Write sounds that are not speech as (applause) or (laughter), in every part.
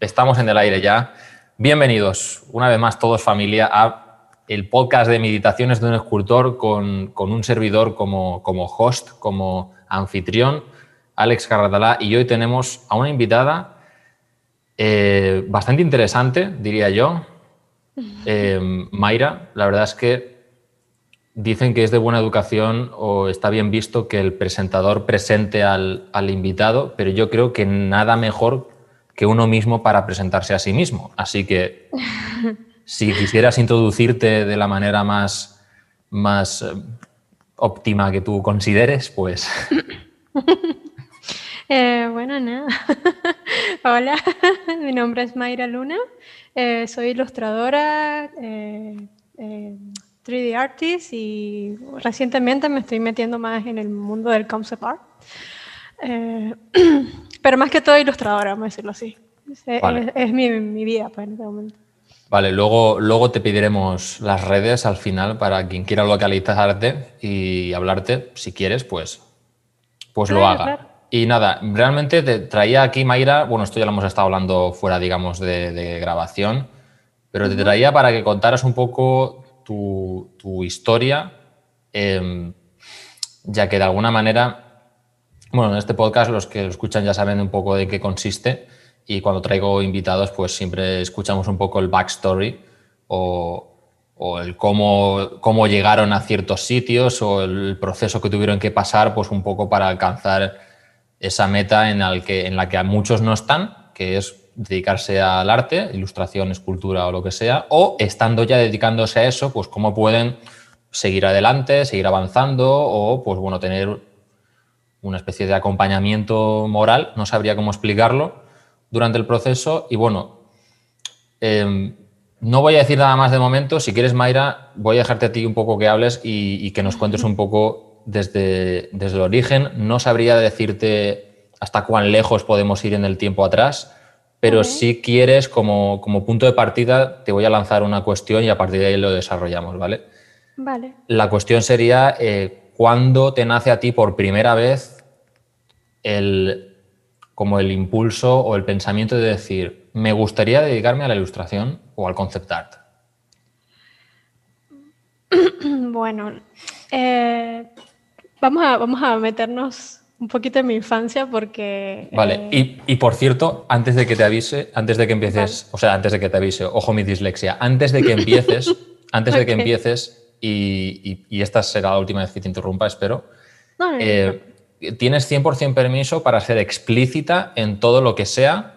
Estamos en el aire ya. Bienvenidos una vez más todos familia a el podcast de meditaciones de un escultor con, un servidor como, como, host, como anfitrión, Alex Carratalá. Y hoy tenemos a una invitada eh, bastante interesante, diría yo. (laughs) Eh, Mayra, la verdad es que dicen que es de buena educación o está bien visto que el presentador presente al, al invitado, pero yo creo que nada mejor que uno mismo para presentarse a sí mismo. Así que (laughs) si quisieras introducirte de la manera más, más eh, óptima que tú consideres, pues... (laughs) Eh, bueno, nada. (laughs) Hola, mi nombre es Mayra Luna, eh, soy ilustradora, 3D artist y recientemente me estoy metiendo más en el mundo del concept art. (clears throat) (coughs) Pero más que todo ilustradora, vamos a decirlo así. Es, mi, vida pues, en este momento. Vale, luego, luego te pediremos las redes al final para quien quiera localizarte y hablarte, si quieres, pues, pues lo haga. Y nada, realmente te traía aquí, Mayra, bueno, esto ya lo hemos estado hablando fuera, digamos, de, grabación, pero te traía para que contaras un poco tu, historia, em, ya que de alguna manera bueno, en este podcast los que lo escuchan ya saben un poco de qué consiste y cuando traigo invitados pues siempre escuchamos un poco el backstory o, el cómo, cómo, llegaron a ciertos sitios o el proceso que tuvieron que pasar pues un poco para alcanzar esa meta en, el que, en la que muchos no están, que es dedicarse al arte, ilustración, escultura o lo que sea, o estando ya dedicándose a eso, pues cómo pueden seguir adelante, seguir avanzando o pues bueno, tener una especie de acompañamiento moral, no sabría cómo explicarlo, durante el proceso. Y bueno, em, no voy a decir nada más de momento. Si quieres, Mayra, voy a dejarte a ti un poco que hables y, que nos cuentes un poco desde, desde el origen. No sabría decirte hasta cuán lejos podemos ir en el tiempo atrás, pero si quieres, como, como, punto de partida, te voy a lanzar una cuestión y a partir de ahí lo desarrollamos, ¿vale? Vale. La cuestión sería, eh, ¿cuándo te nace a ti por primera vez el, como el impulso o el pensamiento de decir, me gustaría dedicarme a la ilustración o al concept art? (clears throat) Bueno, eh, vamos, a, vamos a meternos un poquito en mi infancia porque... Vale, eh, y, por cierto, antes de que te avise, antes de que empieces, o sea, antes de que te avise, ojo mi dislexia, antes de que empieces, antes de que (laughs) empieces y, esta será la última vez que te interrumpa, espero. Eh, tienes 100% permiso para ser explícita en todo lo que sea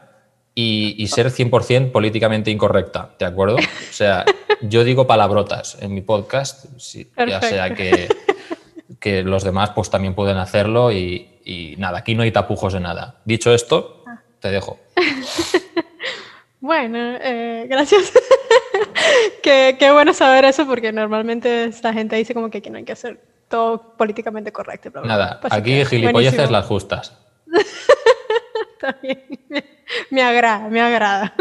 y, ser 100% políticamente incorrecta, ¿de acuerdo? O sea, yo digo palabrotas en mi podcast, ya sea que, que, los demás pues también pueden hacerlo y, nada, aquí no hay tapujos de nada. Dicho esto, ah. te dejo. (laughs) Bueno, eh, gracias. (laughs) qué, bueno saber eso porque normalmente esta gente dice como que, no hay que hacer todo políticamente correcto. Nada, aquí gilipolleces las justas. (laughs) También me, agrada, me agrada.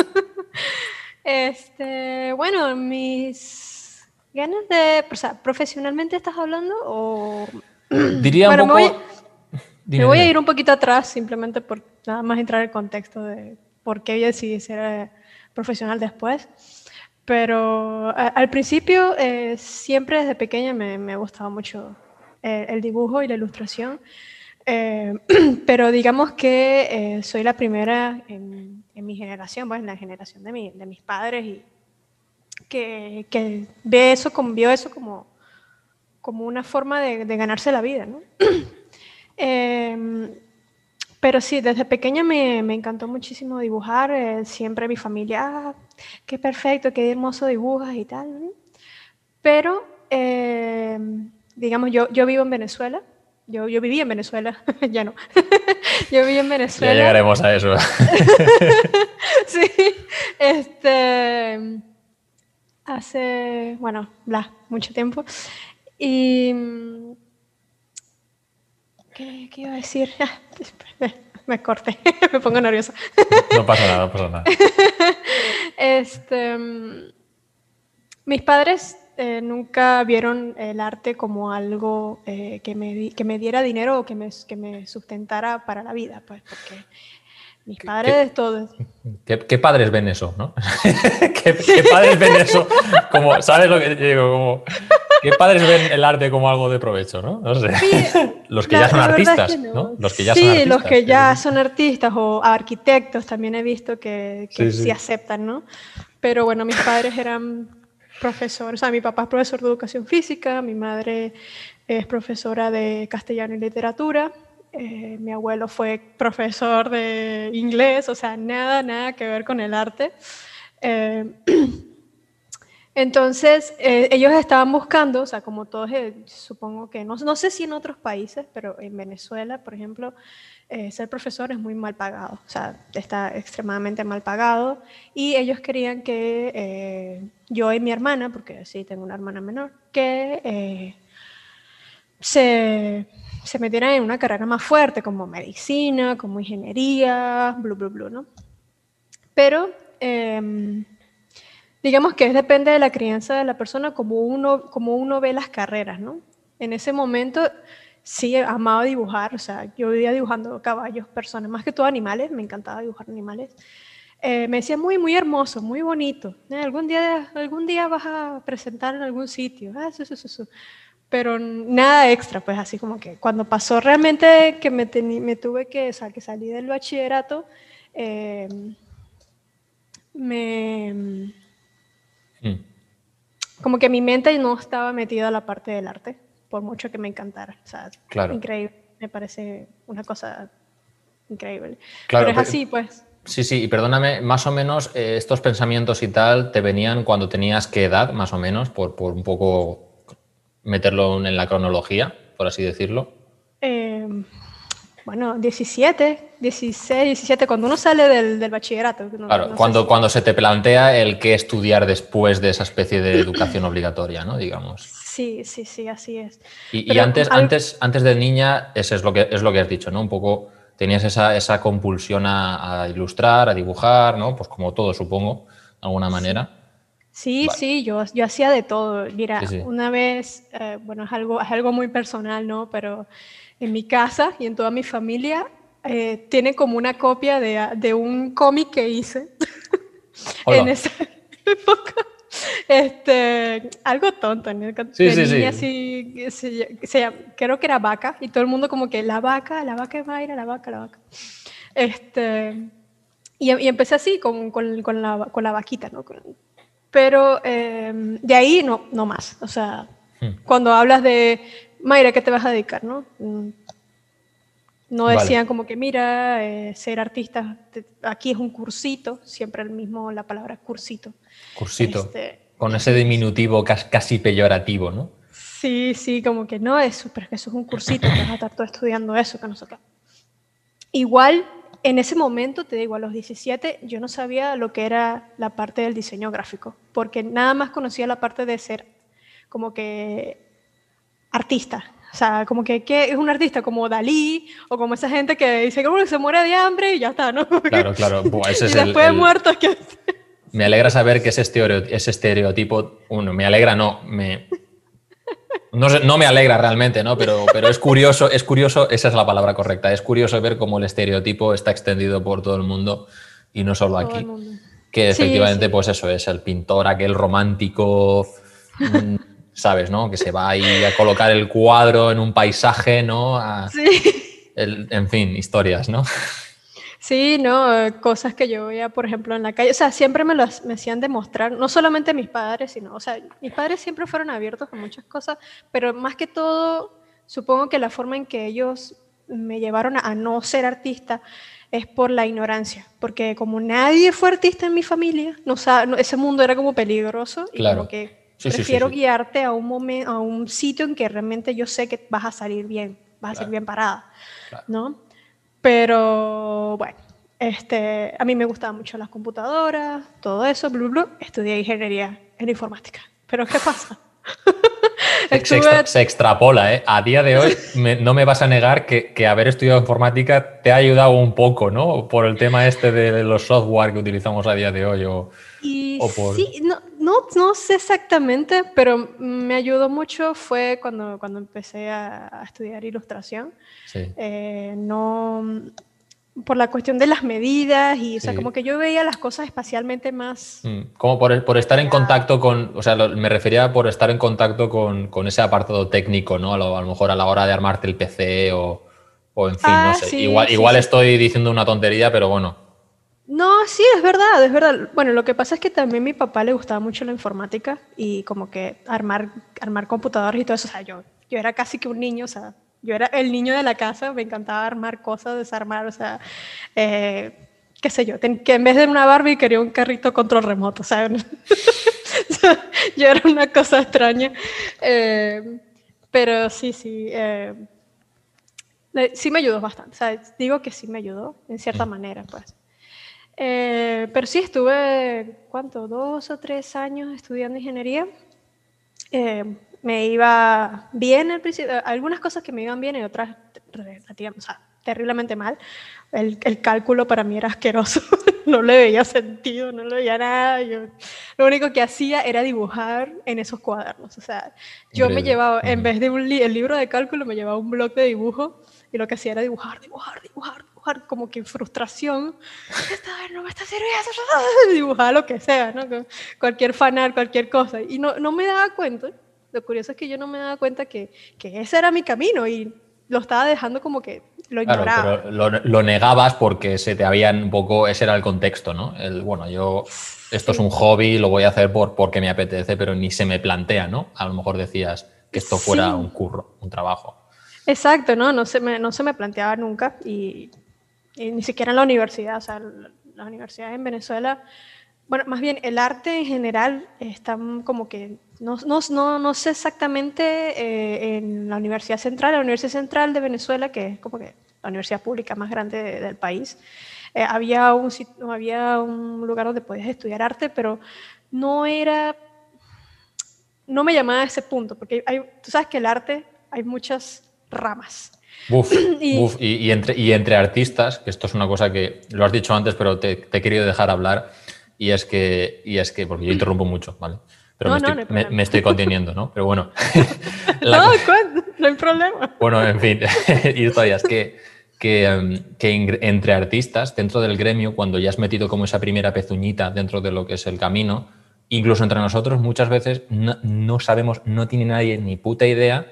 (laughs) este, bueno, mis ganas de, o sea, profesionalmente estás hablando o (clears throat) diría un poco. Me voy, me voy a ir un poquito atrás simplemente por nada más entrar en el contexto de por qué decidí ser eh, profesional después. Pero al principio, eh, siempre desde pequeña me, me gustaba mucho eh, el dibujo y la ilustración. Eh, (clears throat) pero digamos que soy la primera en, en, mi generación, pues en la generación de, mi, de mis padres, y que, que, ve eso, como, vio eso como, como una forma de, de ganarse la vida. ¿no? (clears throat) pero sí, desde pequeña me, me encantó muchísimo dibujar. siempre mi familia, ah, qué perfecto, qué hermoso dibujas y tal. Pero, eh, digamos, yo, yo vivo en Venezuela. Yo, yo viví en Venezuela, (laughs) ya no. (laughs) yo viví en Venezuela. Ya llegaremos a eso. (laughs) sí, este, hace, bueno, bla, mucho tiempo. Y, ¿qué, qué iba a decir? (laughs) me corté, (laughs) me pongo nerviosa. No pasa nada, no pasa nada. (laughs) Este, mis padres eh, nunca vieron el arte como algo eh, que, me, que, me, diera dinero o que me, que me, sustentara para la vida, pues, porque Mis padres, todos. ¿qué, padres ven eso, no? (laughs) ¿Qué, padres ven eso? Como, ¿Sabes lo que digo? Como, ¿Qué padres ven el arte como algo de provecho, no? No sé. (laughs) los que ya son artistas, no. Los que ya sí, son artistas, los que ya son artistas o arquitectos también he visto que, sí, aceptan, ¿no? Pero bueno, mis padres eran profesores, o sea, mi papá es profesor de educación física, mi madre es profesora de castellano y literatura, eh, mi abuelo fue profesor de inglés, o sea, nada, nada que ver con el arte. Eh, (clears throat) entonces, eh, ellos estaban buscando, o sea, como todos, eh, supongo que, no, no, sé si en otros países, pero en Venezuela, por ejemplo, eh, ser profesor es muy mal pagado, o sea, está extremadamente mal pagado. Y ellos querían que yo y mi hermana, porque sí tengo una hermana menor, que se, se metieran en una carrera más fuerte, como medicina, como ingeniería, blu, blu, blu, ¿no? Pero em, Digamos que depende de la crianza de la persona como uno, como uno ve las carreras, ¿no? En ese momento sí amaba dibujar, o sea, yo vivía dibujando caballos, personas, más que todo animales, me encantaba dibujar animales. Eh, me decía muy, muy hermoso, muy bonito. Eh, algún, día, algún día vas a presentar en algún sitio. Ah, eso, eso, eso. Pero nada extra, pues así como que cuando pasó realmente que me, me tuve que, o sea, que salí del bachillerato, eh, me Mm. Como que mi mente no estaba metida a la parte del arte, por mucho que me encantara. O sea, increíble. Me parece una cosa increíble. Claro, pero es así, pues. Sí, sí, y perdóname, más o menos eh, estos pensamientos y tal te venían cuando tenías qué edad, más o menos, por, por un poco meterlo en la cronología, por así decirlo. Eh, bueno, 17, 16, 17, cuando uno sale del, bachillerato. claro, cuando, cuando se te plantea el qué estudiar después de esa especie de educación obligatoria, ¿no? Digamos. Sí, sí, sí, así es. Y, antes, antes, antes de niña, eso es lo que, es lo que has dicho, ¿no? Un poco tenías esa, esa compulsión a, ilustrar, a dibujar, ¿no? Pues como todo, supongo, de alguna manera. Sí, sí, yo, yo hacía de todo. Mira, una vez, eh, bueno, es algo, es algo muy personal, ¿no? Pero en mi casa y en toda mi familia eh, tiene como una copia de, de un cómic que hice (laughs) en esa época. Este, algo tonto, ¿no? Sí, sí, sí. Así, se, creo que era vaca, y todo el mundo como que la vaca, la vaca es Mayra, la vaca, la vaca. Este, y, y empecé así, con, con, con, la, con la vaquita, ¿no? Pero eh, de ahí no, no más. O sea, hmm. cuando hablas de Mayra, ¿qué te vas a dedicar? No, mm. no decían como que, mira, eh, ser artista, aquí es un cursito, siempre el mismo, la palabra cursito. Cursito. Este, con ese diminutivo casi peyorativo, ¿no? Sí, sí, como que no, es pero que eso es un cursito, que vas a estar todo estudiando eso, que no sé qué. Igual, en ese momento, te digo, a los 17, yo no sabía lo que era la parte del diseño gráfico, porque nada más conocía la parte de ser como que artista. O sea, como que, es un artista como Dalí o como esa gente que dice que se muere de hambre y ya está, ¿no? Claro, claro. ese (laughs) y después de muerto, ¿qué Me alegra saber que ese, ese estereotipo, uno, me alegra, no, me... No, no, me alegra realmente, ¿no? Pero, pero es curioso, es curioso, esa es la palabra correcta, es curioso ver cómo el estereotipo está extendido por todo el mundo y no solo aquí. Que efectivamente, pues eso es, el pintor, aquel romántico, mm, ¿sabes? ¿no? Que se va ahí a colocar el cuadro en un paisaje, ¿no? sí. en fin, historias, ¿no? Sí, no, cosas que yo veía, por ejemplo, en la calle, o sea, siempre me lo me hacían demostrar, no solamente mis padres, sino, o sea, mis padres siempre fueron abiertos a muchas cosas, pero más que todo, supongo que la forma en que ellos me llevaron a, no ser artista es por la ignorancia, porque como nadie fue artista en mi familia, no, ese mundo era como peligroso y como que Prefiero guiarte a un, momento, a un sitio en que realmente yo sé que vas a salir bien, vas a salir bien parada, ¿no? Pero bueno, este, a mí me gustaban mucho las computadoras, todo eso, blu, blu, estudié ingeniería en informática. Pero ¿qué pasa? (laughs) se, extrapola, ¿eh? A día de hoy no me vas a negar que, que, haber estudiado informática te ha ayudado un poco, ¿no? Por el tema este de los software que utilizamos a día de hoy o, Sí, no, no, no, sé exactamente, pero me ayudó mucho fue cuando, cuando empecé a, estudiar ilustración. Sí. Eh, no, por la cuestión de las medidas y, o sea, como que yo veía las cosas espacialmente más... Mm, como por, por estar en contacto con, o sea, me refería por estar en contacto con, con ese apartado técnico, ¿no? A lo, mejor a la hora de armarte el PC o, o en fin, no ah, sé. igual igual estoy diciendo una tontería, pero bueno. No, sí, es verdad, es verdad. Bueno, lo que pasa es que también a mi papá le gustaba mucho la informática y como que armar, armar computadores y todo eso. O sea, yo, yo era casi que un niño, o sea, yo era el niño de la casa, me encantaba armar cosas, desarmar, o sea, eh, qué sé yo, que en vez de una Barbie quería un carrito control remoto, ¿saben? (laughs) yo era una cosa extraña. Eh, pero sí, sí, eh, sí me ayudó bastante, o sea, digo que sí me ayudó, en cierta manera, pues. Pero sí estuve, ¿cuánto? Dos o tres años estudiando ingeniería me iba bien al principio, algunas cosas que me iban bien y otras o sea, terriblemente mal. El, el, cálculo para mí era asqueroso, (laughs) no le veía sentido, no le veía nada. Yo, lo único que hacía era dibujar en esos cuadernos. O sea, yo me llevaba, en vez de un el libro de cálculo, me llevaba un blog de dibujo y lo que hacía era dibujar, dibujar, dibujar, dibujar, como que frustración. Esta vez no me está sirviendo, dibujar lo que sea, ¿no? Cualquier fanal, cualquier cosa. Y no, no me daba cuenta lo curioso es que yo no me daba cuenta que, que ese era mi camino y lo estaba dejando como que lo ignoraba. pero lo, negabas porque se te habían un poco, ese era el contexto, ¿no? El, bueno, yo, esto es un hobby, lo voy a hacer por, porque me apetece, pero ni se me plantea, ¿no? A lo mejor decías que esto fuera un curro, un trabajo. Exacto, ¿no? No se me, no se me planteaba nunca y, y ni siquiera en la universidad, o sea, la universidad en Venezuela bueno, más bien el arte en general está como que, no, no, no, sé exactamente eh, en la Universidad Central, la Universidad Central de Venezuela, que es como que la universidad pública más grande del país, eh, había, un, había un lugar donde podías estudiar arte, pero no era, no me llamaba a ese punto, porque hay, tú sabes que el arte hay muchas ramas. (clears throat) Buf, y, y, entre, y entre artistas, que esto es una cosa que lo has dicho antes, pero te, te he querido dejar hablar, y es que, y es que porque yo interrumpo mucho, ¿vale? Pero me, estoy, conteniendo, ¿no? Pero bueno. (laughs) no, no hay problema. Bueno, en fin, (laughs) y todavía es que, que, em, que, entre artistas, dentro del gremio, cuando ya has metido como esa primera pezuñita dentro de lo que es el camino, incluso entre nosotros muchas veces no, no sabemos, no tiene nadie ni puta idea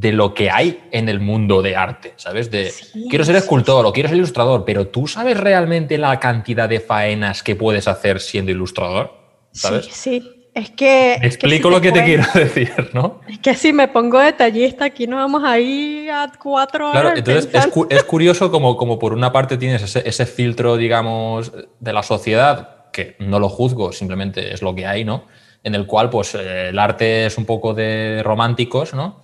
de lo que hay en el mundo de arte, ¿sabes? De quiero ser escultor o quiero ser ilustrador, pero tú sabes realmente la cantidad de faenas que puedes hacer siendo ilustrador, ¿sabes? Sí, sí. Es que. explico lo que te quiero (laughs) decir, ¿no? Es que si me pongo detallista, aquí no vamos a ir a cuatro horas. Claro, entonces es, curioso como, como por una parte tienes ese, filtro, digamos, de la sociedad, que no lo juzgo, simplemente es lo que hay, ¿no? En el cual, pues, eh, el arte es un poco de románticos, ¿no?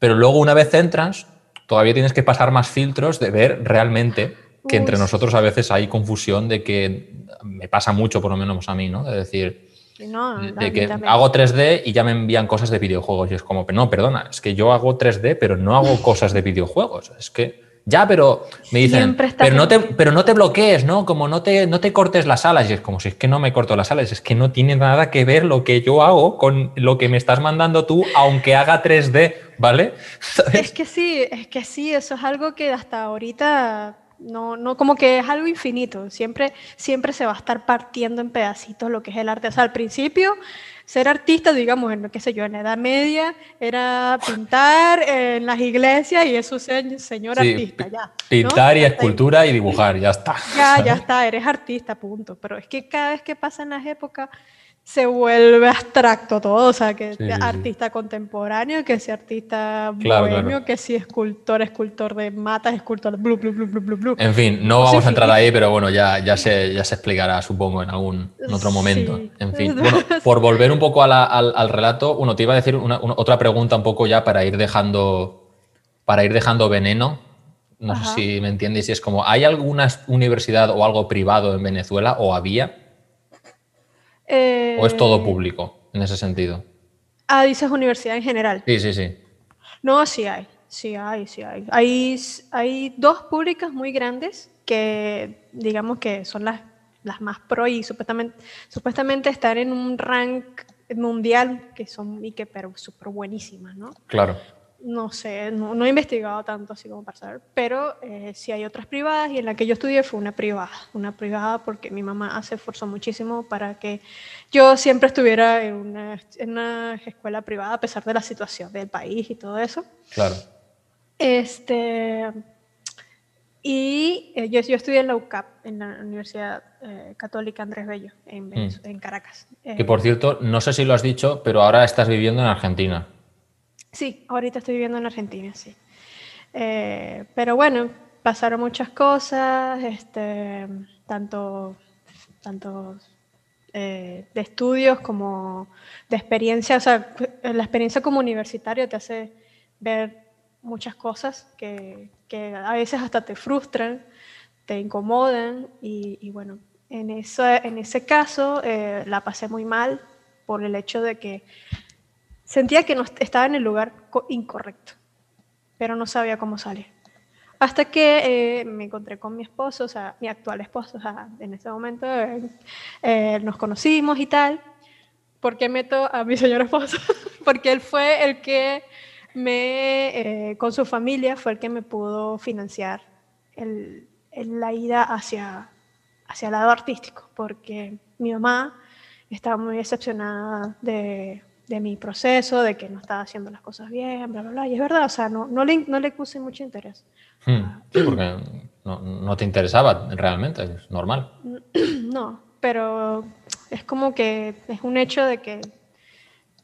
Pero luego una vez entras, todavía tienes que pasar más filtros de ver realmente que entre nosotros a veces hay confusión de que me pasa mucho, por lo menos a mí, ¿no? De decir, de que hago 3D y ya me envían cosas de videojuegos y es como, no, perdona, es que yo hago 3D, pero no hago cosas de videojuegos. Es que ya, pero me dicen, pero no, te, pero no te bloquees, ¿no? Como no te, no te cortes las alas. Y es como si es que no me corto las alas, es que no tiene nada que ver lo que yo hago con lo que me estás mandando tú, aunque haga 3D, ¿vale? (laughs) Es que sí, es que sí, eso es algo que hasta ahorita no, no, como que es algo infinito. Siempre, siempre se va a estar partiendo en pedacitos lo que es el arte. O sea, al principio ser artista, digamos, en, qué sé yo, en la Edad Media, era pintar en las iglesias y eso es señor artista, ya. Pintar y escultura y dibujar, ya está. Ya, ya (laughs) está, eres artista, punto. Pero es que cada vez que pasan las épocas, se vuelve abstracto todo, o sea, que sea artista contemporáneo, que sea artista bohemio, que sea escultor, escultor de matas, escultor blu, blu, blu, blu, blu, En fin, no vamos a entrar ahí, pero bueno, ya, ya, se, ya se explicará, supongo, en algún otro momento. En fin, bueno, (laughs) por volver un poco al, al, relato, uno te iba a decir una, otra pregunta un poco ya para ir dejando, para ir dejando veneno. No sé si me entiendes, si es como, ¿hay alguna universidad o algo privado en Venezuela o había? ¿O es todo público en ese sentido? Ah, dices universidad en general. Sí, sí, sí. No, sí hay, sí hay, sí hay. Hay, hay dos públicas muy grandes que digamos que son las, las más pro y supuestamente, supuestamente están en un rank mundial que son y que pero súper buenísimas, ¿no? Claro. No sé, no, he investigado tanto así como para saber, pero eh, sí hay otras privadas y en la que yo estudié fue una privada, una privada porque mi mamá se esforzó muchísimo para que yo siempre estuviera en una, en una escuela privada a pesar de la situación del país y todo eso. Claro. Este, y eh, yo, yo, estudié en la UCAP, en la Universidad eh, Católica Andrés Bello, en, mm. en Caracas. que por cierto, no sé si lo has dicho, pero ahora estás viviendo en Argentina. Sí, ahorita estoy viviendo en Argentina, sí. Eh, pero bueno, pasaron muchas cosas, este, tanto, tanto eh, de estudios como de experiencia. O sea, la experiencia como universitario te hace ver muchas cosas que, que a veces hasta te frustran, te incomodan y, bueno, en, eso, en ese caso eh, la pasé muy mal por el hecho de que Sentía que no, estaba en el lugar incorrecto, pero no sabía cómo salir. Hasta que eh, me encontré con mi esposo, o sea, mi actual esposo, o sea, en ese momento eh, nos conocimos y tal. ¿Por qué meto a mi señor esposo? (laughs) Porque él fue el que me, eh, con su familia, fue el que me pudo financiar el, la ida hacia, hacia el lado artístico, porque mi mamá estaba muy decepcionada de de mi proceso, de que no estaba haciendo las cosas bien, bla, bla, bla. Y es verdad, o sea, no, no, le, no le puse mucho interés. Hmm. Sí, porque no, no, te interesaba realmente, es normal. (clears throat) No, pero es como que es un hecho de que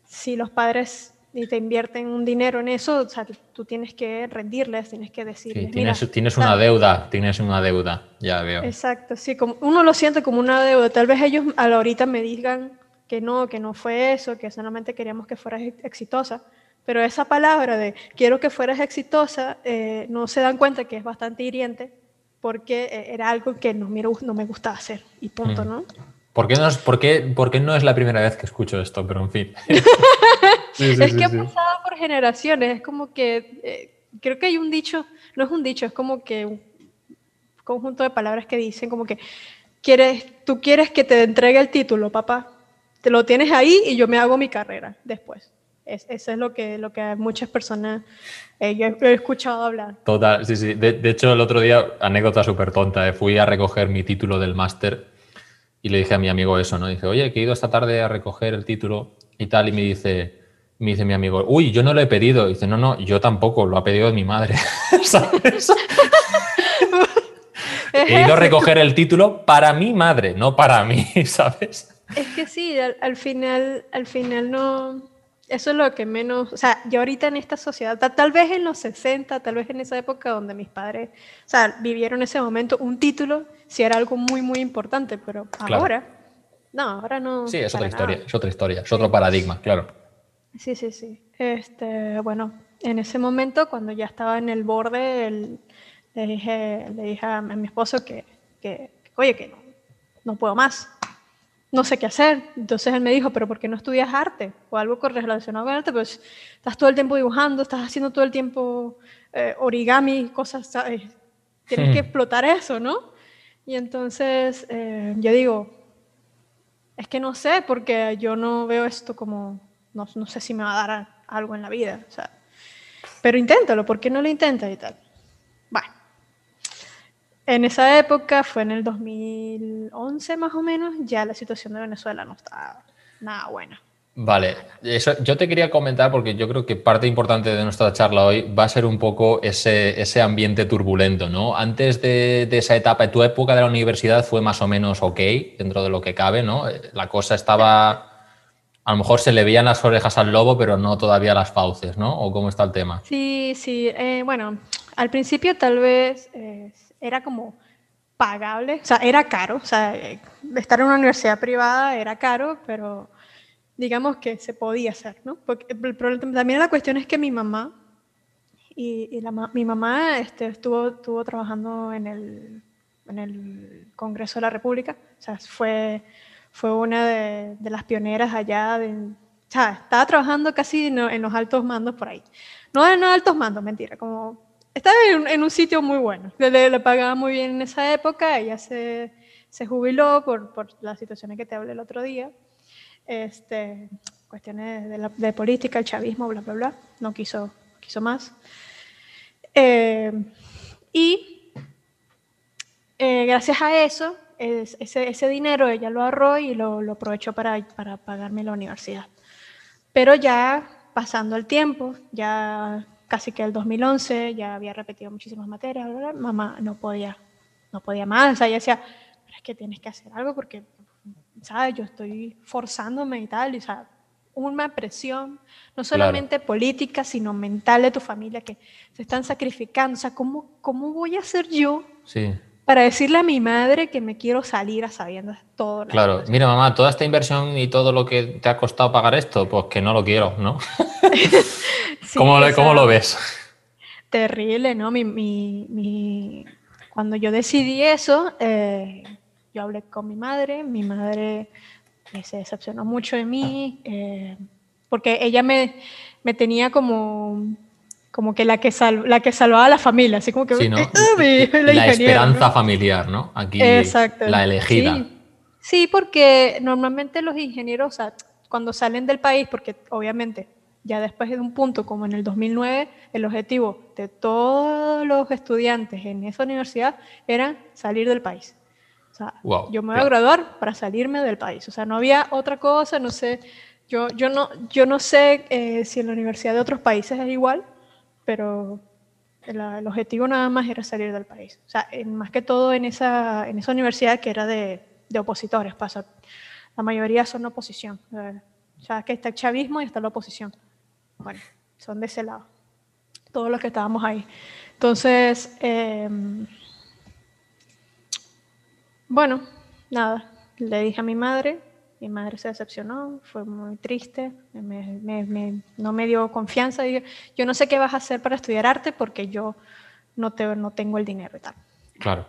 si los padres te invierten un dinero en eso, o sea, tú tienes que rendirles, tienes que decirles. Sí, tienes, tienes una deuda, tienes una deuda, ya veo. Exacto, sí, como, uno lo siente como una deuda. Tal vez ellos a la ahorita me digan, que no, que no fue eso, que solamente queríamos que fueras exitosa. Pero esa palabra de quiero que fueras exitosa, eh, no se dan cuenta que es bastante hiriente porque eh, era algo que no me, no me gustaba hacer y punto, mm. ¿no? ¿Por qué, no es, por, qué, no es la primera vez que escucho esto? Pero en fin. (laughs) es que ha pasado por generaciones, es como que eh, creo que hay un dicho, no es un dicho, es como que un conjunto de palabras que dicen como que quieres, tú quieres que te entregue el título, papá, te lo tienes ahí y yo me hago mi carrera después. Es, eso es lo que, lo que muchas personas eh, yo he, escuchado hablar. Total, sí, sí. De, hecho, el otro día, anécdota súper tonta, eh, fui a recoger mi título del máster y le dije a mi amigo eso, ¿no? Dije, oye, que he ido esta tarde a recoger el título y tal, y me dice, me dice mi amigo, uy, yo no lo he pedido. Y dice, no, no, yo tampoco, lo ha pedido mi madre. (laughs) ¿Sabes? (laughs) he ido a recoger el título para mi madre, no para mí, (laughs) ¿sabes? Es que sí, al, final, al final no, eso es lo que menos, o sea, yo ahorita en esta sociedad, tal, vez en los 60, tal vez en esa época donde mis padres, o sea, vivieron ese momento, un título sí era algo muy, muy importante, pero ahora, no, ahora no. Sí, es otra historia, es otra historia, es otro paradigma, claro. Sí, sí, sí. Este, bueno, en ese momento, cuando ya estaba en el borde, le, dije, le dije a, mi esposo que, que oye, que no, no puedo más no sé qué hacer. Entonces él me dijo, pero ¿por qué no estudias arte? O algo relacionado con arte, pues estás todo el tiempo dibujando, estás haciendo todo el tiempo eh, origami, cosas, ¿sabes? Tienes que hmm. explotar eso, ¿no? Y entonces eh, yo digo, es que no sé, porque yo no veo esto como, no, no sé si me va a dar algo en la vida, o sea, pero inténtalo, ¿por qué no lo intentas y tal? En esa época, fue en el 2011 más o menos, ya la situación de Venezuela no estaba nada buena. Vale, eso, yo te quería comentar porque yo creo que parte importante de nuestra charla hoy va a ser un poco ese, ese ambiente turbulento, ¿no? Antes de, esa etapa, tu época de la universidad fue más o menos ok, dentro de lo que cabe, ¿no? La cosa estaba, a lo mejor se le veían las orejas al lobo, pero no todavía las fauces, ¿no? ¿O cómo está el tema? Sí, sí, eh, bueno, al principio tal vez... Eh, era como pagable, o sea, era caro, o sea, estar en una universidad privada era caro, pero digamos que se podía hacer, ¿no? Porque también la cuestión es que mi mamá, y, mi mamá este, estuvo, estuvo trabajando en el, en el Congreso de la República, o sea, fue, fue una de, las pioneras allá, de, o sea, estaba trabajando casi en, en, los altos mandos por ahí. No en los altos mandos, mentira, como estaba en, un sitio muy bueno. Le, le, pagaba muy bien en esa época. Ella se, se jubiló por, por, las situaciones que te hablé el otro día. Este, cuestiones de, la, de, política, el chavismo, bla, bla, bla. No quiso, quiso más. Eh, y eh, gracias a eso, ese, ese, dinero ella lo ahorró y lo, lo aprovechó para, para pagarme la universidad. Pero ya pasando el tiempo, ya casi que el 2011, ya había repetido muchísimas materias, mamá no podía, no podía más, o sea, ella decía, es que tienes que hacer algo porque, ¿sabes? Yo estoy forzándome y tal, y, o sea, una presión, no solamente política, sino mental de tu familia, que se están sacrificando. O sea, ¿cómo, cómo voy a hacer yo sí. Para decirle a mi madre que me quiero salir a sabiendas todo? Claro, mira mamá, toda esta inversión y todo lo que te ha costado pagar esto, pues que no lo quiero, ¿no? (laughs) (laughs) ¿Cómo, lo ves? Terrible, ¿no? Mi, mi, mi... Cuando yo decidí eso, eh, yo hablé con mi madre, mi madre se decepcionó mucho de mí, eh, porque ella me, me, tenía como, como que la que, la que salvaba a la familia, así como que... Sí, ¿no? la, esperanza familiar, ¿no? Aquí la elegida. Sí. porque normalmente los ingenieros, cuando salen del país, porque obviamente ya después de un punto como en el 2009, el objetivo de todos los estudiantes en esa universidad era salir del país yo me voy a graduar para salirme del país. O sea, no había otra cosa, no sé. Yo, yo, no, yo no sé eh, si en la universidad de otros países es igual, pero el, objetivo nada más era salir del país. O sea, más que todo en esa, en esa universidad que era de, de opositores. Pasa. La mayoría son oposición. O sea, que está el chavismo y está la oposición. Bueno, son de ese lado. Todos los que estábamos ahí. Entonces, eh, bueno, nada, le dije a mi madre, mi madre se decepcionó, fue muy triste, no me dio confianza. yo no sé qué vas a hacer para estudiar arte porque yo no, te, no tengo el dinero y tal. Claro.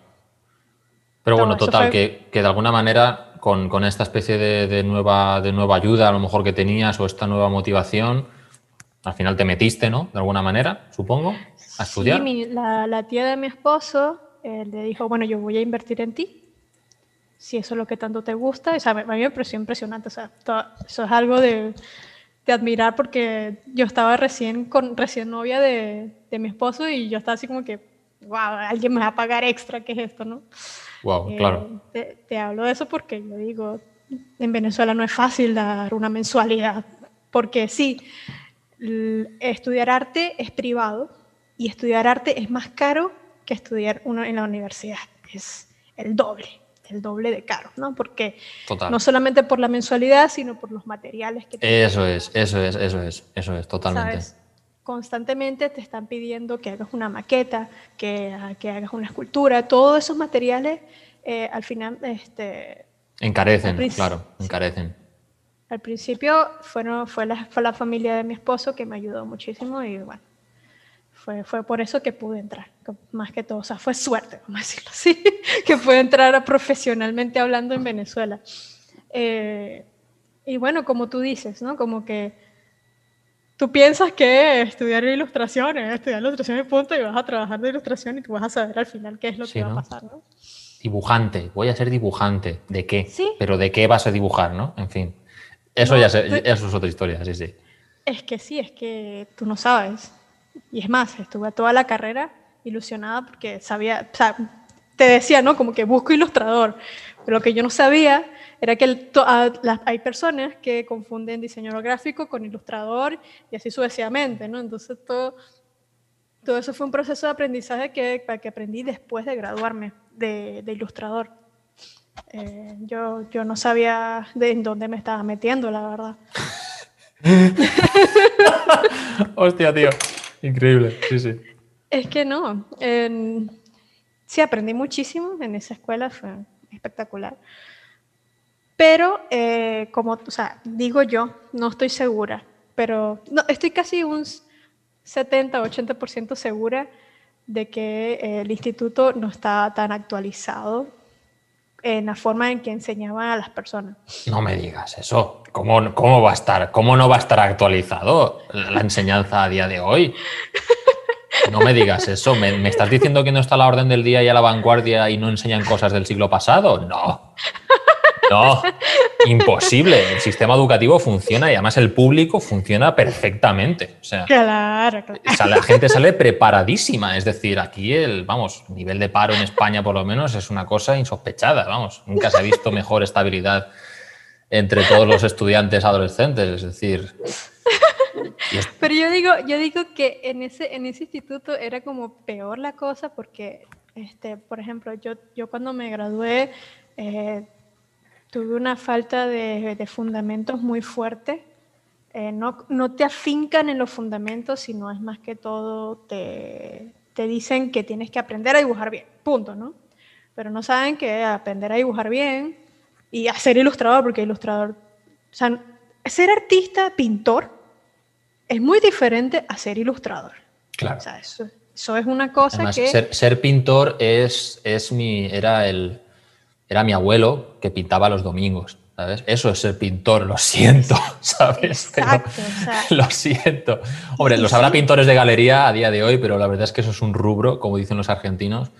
Pero bueno, total, que, de alguna manera con, esta especie de, nueva, de nueva ayuda a lo mejor que tenías o esta nueva motivación, al final te metiste, ¿no? De alguna manera, supongo, a estudiar. Sí, la, tía de mi esposo eh, le dijo, bueno, yo voy a invertir en ti si eso es lo que tanto te gusta. O sea, a mí me pareció impresionante. O sea, eso es algo de, de, admirar porque yo estaba recién, con, recién novia de, de, mi esposo y yo estaba así como que, wow, alguien me va a pagar extra, ¿qué es esto, no? Wow, eh, claro. Te, te, hablo de eso porque yo digo, en Venezuela no es fácil dar una mensualidad, porque sí, estudiar arte es privado y estudiar arte es más caro que estudiar uno en la universidad, es el doble el doble de caro, ¿no? Porque no solamente por la mensualidad, sino por los materiales que te Eso es, eso es, eso es, eso es, totalmente. Constantemente te están pidiendo que hagas una maqueta, que, que hagas una escultura, todos esos materiales eh, al final... Este, encarecen, claro, encarecen. Al principio fueron, fue, la, fue la familia de mi esposo que me ayudó muchísimo y bueno, fue, fue por eso que pude entrar, más que todo, o sea, fue suerte, vamos a decirlo así, (laughs) que pude entrar profesionalmente hablando en Venezuela. Eh, y bueno, como tú dices, ¿no? Como que tú piensas que estudiar ilustración es estudiar ilustración y punto y vas a trabajar de ilustración y tú vas a saber al final qué es lo que va a pasar, ¿no? Dibujante, voy a ser dibujante. ¿De qué? ¿Sí? Pero ¿de qué vas a dibujar, no? En fin. Eso ya eso es otra historia, sí, sí. Es que sí, es que tú no sabes. Y es más, estuve toda la carrera ilusionada porque sabía, o sea, te decía, ¿no? Como que busco ilustrador. Pero lo que yo no sabía era que hay personas que confunden diseñador gráfico con ilustrador y así sucesivamente, ¿no? Entonces todo, todo eso fue un proceso de aprendizaje que, que aprendí después de graduarme de, de ilustrador. Eh, yo, yo no sabía de en dónde me estaba metiendo, la verdad. (laughs) Hostia, tío. Increíble, sí, sí. Es que no. sí, aprendí muchísimo en esa escuela, fue espectacular. Pero, eh, como, o sea, digo yo, no estoy segura, pero no, estoy casi un 70-80% segura de que el instituto no está tan actualizado en la forma en que enseñaban a las personas. No me digas eso. ¿Cómo, ¿Cómo va a estar? ¿Cómo no va a estar actualizado la enseñanza a día de hoy? No me digas eso. ¿Me, estás diciendo que no está a la orden del día y a la vanguardia y no enseñan cosas del siglo pasado? No. No. imposible. El sistema educativo funciona y además el público funciona perfectamente. O sea, claro, claro. la gente sale preparadísima. Es decir, aquí el, vamos, nivel de paro en España por lo menos es una cosa insospechada. Vamos, nunca se ha visto mejor estabilidad entre todos los estudiantes adolescentes. Es decir. Pero yo digo, yo digo que en ese, en ese instituto era como peor la cosa porque, este, por ejemplo, yo, yo cuando me gradué eh, tuve una falta de, fundamentos muy fuerte. Eh, no, no, te afincan en los fundamentos, sino es más que todo te, te dicen que tienes que aprender a dibujar bien, punto, ¿no? Pero no saben que aprender a dibujar bien y a ser ilustrador, porque ilustrador, o sea, ser artista, pintor, es muy diferente a ser ilustrador. Claro. O sea, eso, eso es una cosa que... Ser, ser, pintor es, es mi, era el, era mi abuelo que pintaba los domingos, ¿sabes? Eso es ser pintor, lo siento, (laughs) ¿sabes? Exacto, (laughs) Lo siento. Hombre, los habrá pintores de galería a día de hoy, pero la verdad es que eso es un rubro, como dicen los argentinos.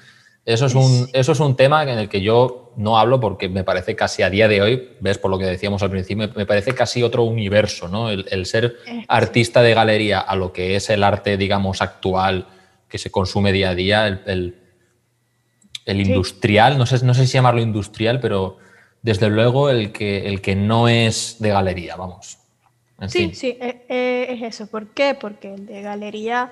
Eso es, un, eso es un tema en el que yo no hablo porque me parece casi a día de hoy, ves por lo que decíamos al principio, me parece casi otro universo, ¿no? El, ser artista de galería a lo que es el arte, digamos, actual que se consume día a día, el, el industrial, no sé, no sé si llamarlo industrial, pero desde luego el que, el que no es de galería, vamos. sí, sí, eh, eh, es eso. ¿Por qué? Porque el de galería,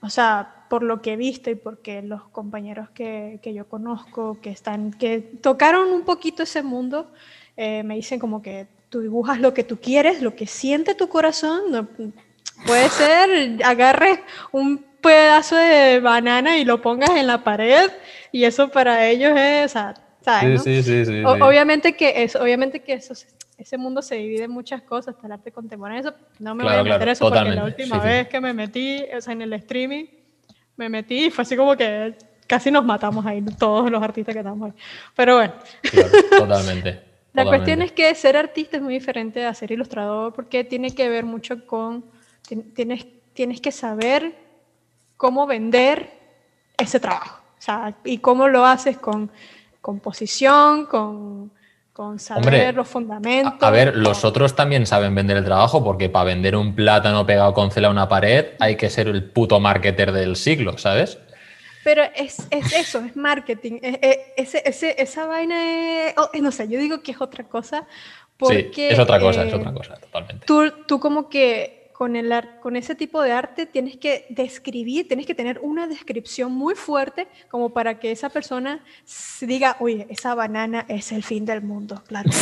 o sea, por lo que he visto y porque los compañeros que, que yo conozco, que, están, que tocaron un poquito ese mundo, eh, me dicen como que tú dibujas lo que tú quieres, lo que siente tu corazón. puede ser, agarres un pedazo de banana y lo pongas en la pared y eso para ellos es, o sea, ¿sabes? Sí, sí, sí, obviamente que eso, obviamente que eso, ese mundo se divide en muchas cosas, hasta el arte contemporáneo, eso, no me voy a meter eso porque la última vez que me metí, o sea, en el streaming, me metí y fue así como que casi nos matamos ahí, todos los artistas que estamos ahí. Pero bueno. (laughs) totalmente. La cuestión es que ser artista es muy diferente a ser ilustrador porque tiene que ver mucho con, tienes, tienes que saber cómo vender ese trabajo. O sea, y cómo lo haces con composición, con, con saber los fundamentos. A, ver, los otros también saben vender el trabajo porque para vender un plátano pegado con cela a una pared hay que ser el puto marketer del siglo, ¿sabes? Pero es, es eso, es marketing. ese, ese, esa vaina es, oh, no sé, yo digo que es otra cosa. Porque, sí, es otra cosa, es eh, otra cosa, totalmente. Tú, tú como que con, el, con ese tipo de arte tienes que describir, tienes que tener una descripción muy fuerte como para que esa persona diga, oye, esa banana es el fin del mundo, claro. (laughs)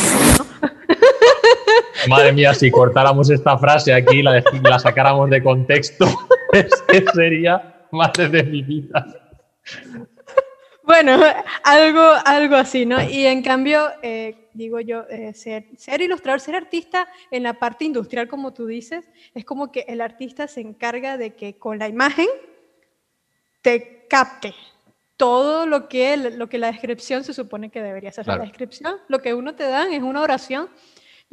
Madre mía, si cortáramos esta frase aquí y la, la sacáramos de contexto, (laughs) sería madre de mi vida. Bueno, algo, algo así, ¿no? Y en cambio, eh, digo yo, eh, ser, ser, ilustrador, ser artista en la parte industrial, como tú dices, es como que el artista se encarga de que con la imagen te capte todo lo que, lo que la descripción se supone que debería ser. La descripción, lo que uno te dan es una oración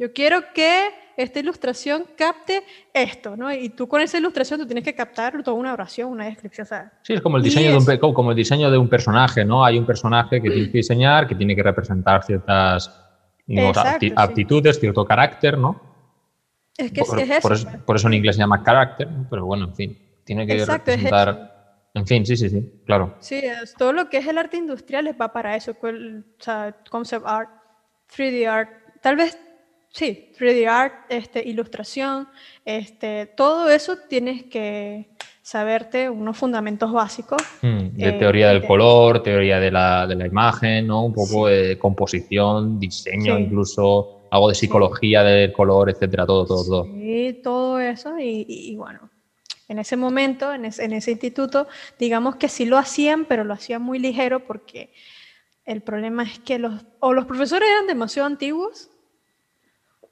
yo quiero que esta ilustración capte esto, ¿no? Y tú con esa ilustración tú tienes que captar toda una oración, una descripción. sí, es como el, diseño de un, como el diseño de un personaje, ¿no? Hay un personaje que tienes que diseñar, que tiene que representar ciertas aptitudes, cierto carácter, ¿no? Es que por, es eso. Pues. Por eso, en inglés se llama carácter, pero bueno, en fin, tiene que representar... En fin, sí, sí, sí, claro. Sí, todo lo que es el arte industrial va para eso, o sea, concept art, 3D art, tal vez sí, 3D art, este, ilustración, este, todo eso tienes que saberte unos fundamentos básicos. Hmm, de eh, teoría del color, teoría de la, de la, imagen, ¿no? Un poco de composición, diseño, incluso algo de psicología del color, etcétera, todo, todo, todo. Sí, todo eso y, bueno. En ese momento, en ese, en ese instituto, digamos que sí lo hacían, pero lo hacían muy ligero porque el problema es que los, o los profesores eran demasiado antiguos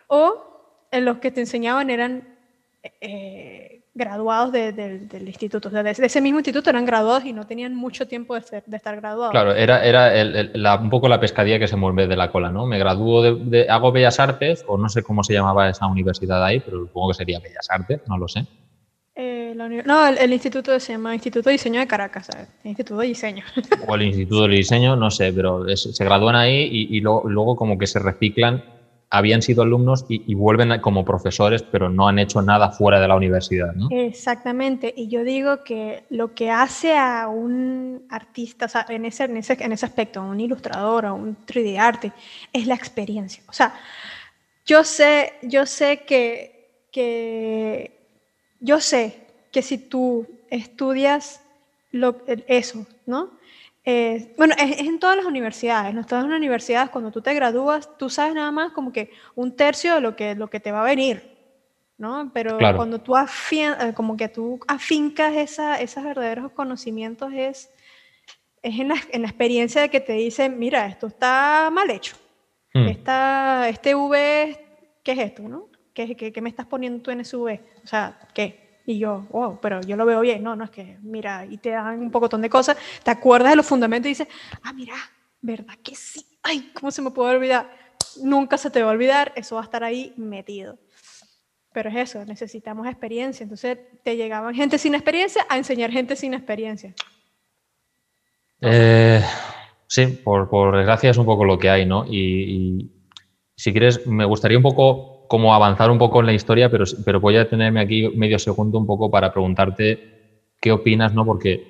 o en los que te enseñaban eran eh, graduados del instituto, o sea, de, ese mismo instituto eran graduados y no tenían mucho tiempo de, de estar graduados. Claro, era, era un poco la pescadilla que se mueve de la cola, ¿no? Me gradúo de, hago Bellas Artes, o no sé cómo se llamaba esa universidad ahí, pero supongo que sería Bellas Artes, no lo sé. Eh, no, el, instituto se llama Instituto de Diseño de Caracas, ¿sabes? Instituto de Diseño. O el Instituto de Diseño, no sé, pero se gradúan ahí y, luego, luego, como que se reciclan habían sido alumnos y, vuelven como profesores, pero no han hecho nada fuera de la universidad. Exactamente, y yo digo que lo que hace a un artista, o sea, en ese, en ese, en ese aspecto, a un ilustrador, a un 3D arte, es la experiencia. O sea, yo sé, yo sé que, que yo sé que si tú estudias eso, ¿no? Eh, bueno, es, en todas las universidades. En todas las universidades, cuando tú te gradúas, tú sabes nada más como que un tercio de lo que, lo que te va a venir, ¿no? Pero cuando tú, eh, como que tú afincas esa, esos verdaderos conocimientos es, es en, la, en la experiencia de que te dicen, mira, esto está mal hecho. Hmm. este V, ¿qué es esto, no? ¿Qué, qué, qué me estás poniendo tú en ese V? O sea, ¿qué? Y yo, wow, pero yo lo veo bien. No, no es que, mira, y te dan un pocotón de cosas, te acuerdas de los fundamentos y dices, ah, mira, ¿verdad que sí? Ay, ¿cómo se me puede olvidar? Nunca se te va a olvidar, eso va a estar ahí metido. Pero es eso, necesitamos experiencia. Entonces te llegaban gente sin experiencia a enseñar gente sin experiencia. Eh, sí, por, por, desgracia es un poco lo que hay, ¿no? y si quieres, me gustaría un poco como avanzar un poco en la historia, pero, pero voy a tenerme aquí medio segundo un poco para preguntarte qué opinas, ¿no? Porque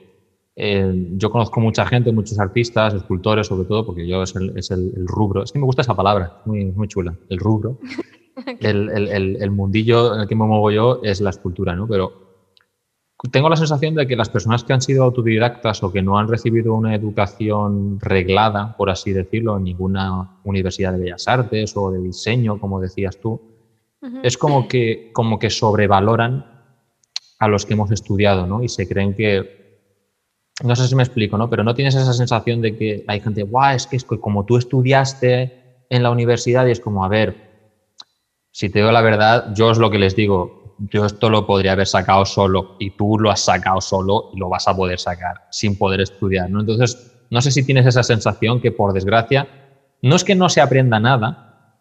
eh, yo conozco mucha gente, muchos artistas, escultores sobre todo, porque yo es el, es el, rubro, es que me gusta esa palabra, muy, muy chula, el rubro. (laughs) el, el, mundillo en el que me muevo yo es la escultura, ¿no? Pero tengo la sensación de que las personas que han sido autodidactas o que no han recibido una educación reglada, por así decirlo, en ninguna universidad de bellas artes o de diseño, como decías tú, es como que, como que sobrevaloran a los que hemos estudiado, ¿no? Y se creen que, no sé si me explico, ¿no? Pero no tienes esa sensación de que hay gente, guau, es que es como tú estudiaste en la universidad y es como, a ver, si te digo la verdad, yo es lo que les digo, yo esto lo podría haber sacado solo y tú lo has sacado solo y lo vas a poder sacar sin poder estudiar, ¿no? Entonces, no sé si tienes esa sensación que por desgracia, no es que no se aprenda nada,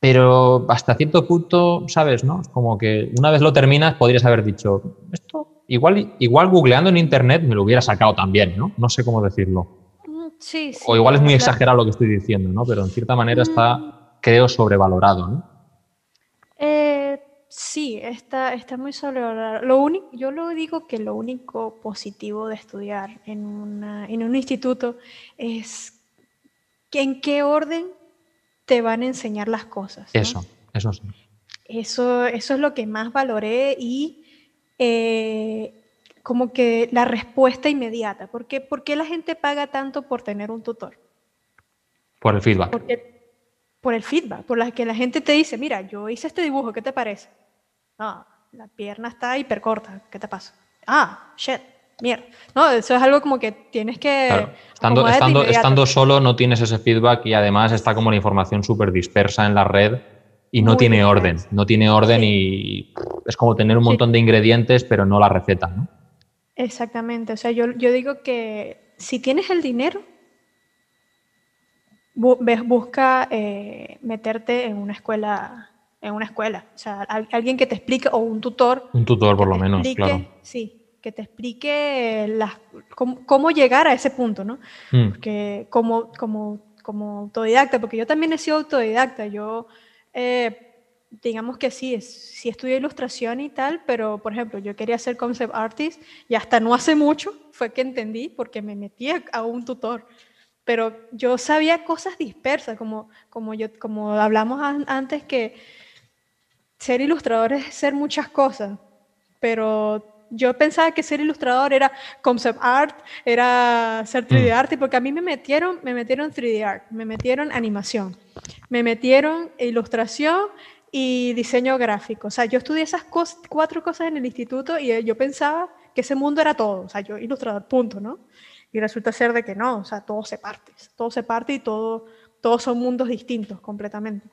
pero hasta cierto punto, ¿sabes? ¿no? Es como que una vez lo terminas podrías haber dicho, esto igual, igual googleando en internet me lo hubiera sacado también, ¿no? No sé cómo decirlo. Mm, sí, sí. O igual es muy exagerado lo que estoy diciendo, ¿no? Pero en cierta manera está, mm. creo, sobrevalorado, ¿no? Sí, está, está muy sobrevalorado. Lo único, yo lo digo que lo único positivo de estudiar en, una, en un instituto es que en qué orden te van a enseñar las cosas. Eso, eso sí. Eso, eso es lo que más valoré y eh, como que la respuesta inmediata. ¿Por qué, ¿Por qué, la gente paga tanto por tener un tutor? Por el feedback. Porque, por el feedback, por la que la gente te dice, mira, yo hice este dibujo, ¿qué te parece? Ah, la pierna está hiper corta, ¿qué te pasa? Ah, shit, mierda. No, eso es algo como que tienes que... Estando, estando, estando, solo no tienes ese feedback y además está como la información súper dispersa en la red y no tiene orden. No tiene orden y es como tener un montón de ingredientes pero no la receta, ¿no? Exactamente. O sea, yo, yo digo que si tienes el dinero, busca eh, meterte en una escuela en una escuela, o sea, alguien que te explique o un tutor. Un tutor por lo menos, claro. Sí, que te explique las, cómo, llegar a ese punto, ¿no? Mm. Porque como, como, como autodidacta, porque yo también he sido autodidacta, yo, eh, digamos que sí, sí estudié ilustración y tal, pero por ejemplo, yo quería ser concept artist y hasta no hace mucho fue que entendí porque me metí a un tutor. Pero yo sabía cosas dispersas, como, como, yo, como hablamos antes, que ser ilustrador es ser muchas cosas, pero yo pensaba que ser ilustrador era concept art, era ser 3D mm. art, porque a mí me metieron, me metieron 3D art, me metieron animación, me metieron ilustración y diseño gráfico. O sea, yo estudié esas cuatro cosas en el instituto y yo pensaba que ese mundo era todo, o sea, yo ilustrador, punto, ¿no? Y resulta ser de que no, o sea, todo se parte, todo se parte y todo, todos son mundos distintos completamente.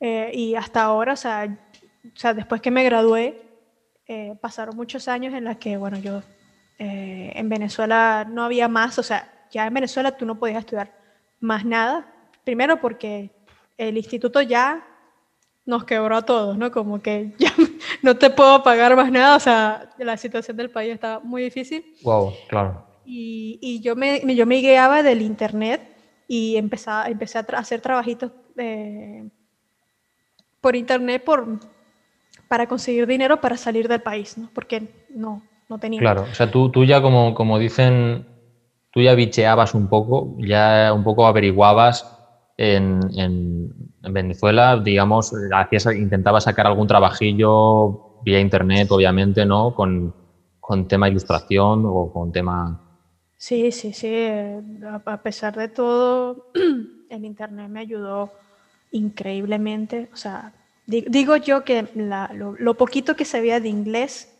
Eh, y hasta ahora, o sea, o sea, después que me gradué, eh, pasaron muchos años en los que, bueno, yo eh, en Venezuela no había más, o sea, ya en Venezuela tú no podías estudiar más nada, primero porque el instituto ya nos quebró a todos, ¿no? Como que (laughs) ya no te puedo pagar más nada, o sea, la situación del país está muy difícil. Wow, claro. Y, y yo, me, yo me guiaba del internet y empecé, empecé a hacer trabajitos eh, por internet por, para conseguir dinero para salir del país, ¿no? Porque no, no tenía. Claro, o sea, tú, tú ya como, como dicen, tú ya bicheabas un poco, ya un poco averiguabas en, en, Venezuela, digamos, hacías, intentabas sacar algún trabajillo vía internet, obviamente, ¿no? Con, con tema ilustración o con tema... Sí, sí, sí. A pesar de todo, (clears throat) el internet me ayudó increíblemente. O sea, digo yo que lo, poquito que sabía de inglés,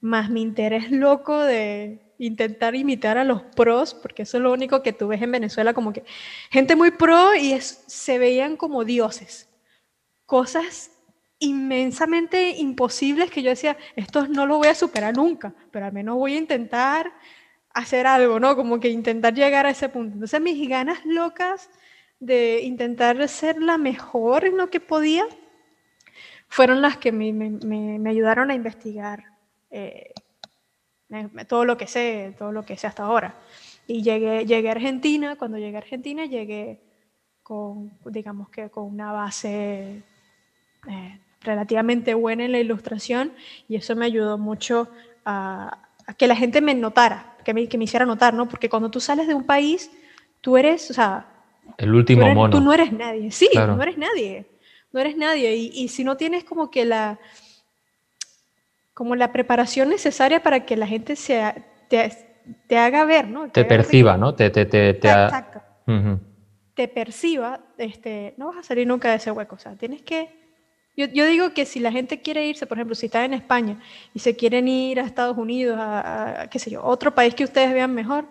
más mi interés (laughs) loco de intentar imitar a los pros, porque eso es lo único que tú ves en Venezuela, como que gente muy pro y se veían como dioses. Cosas inmensamente imposibles que yo decía, esto no lo voy a superar nunca, pero al menos voy a intentar hacer algo, ¿no? Como que intentar llegar a ese punto. Entonces mis ganas locas de intentar ser la mejor en lo que podía, fueron las que me, me, ayudaron a investigar eh, todo lo que sé, todo lo que sé hasta ahora. Y llegué, llegué a Argentina, cuando llegué a Argentina llegué con, digamos que con una base eh, relativamente buena en la ilustración y eso me ayudó mucho a, que la gente me notara, que me, que me hiciera notar, ¿no? Porque cuando tú sales de un país, tú eres, el último tú mono. Tú no eres nadie. Sí, no eres nadie. No eres nadie. Y, si no tienes como que la como la preparación necesaria para que la gente se, te, haga ver, ¿no? Te, perciba, ¿no? Te, te, te, Exacto. Te perciba, este, no vas a salir nunca de ese hueco. O sea, tienes que. Yo, yo, digo que si la gente quiere irse, por ejemplo, si está en España y se quieren ir a Estados Unidos, a qué sé yo, otro país que ustedes vean mejor,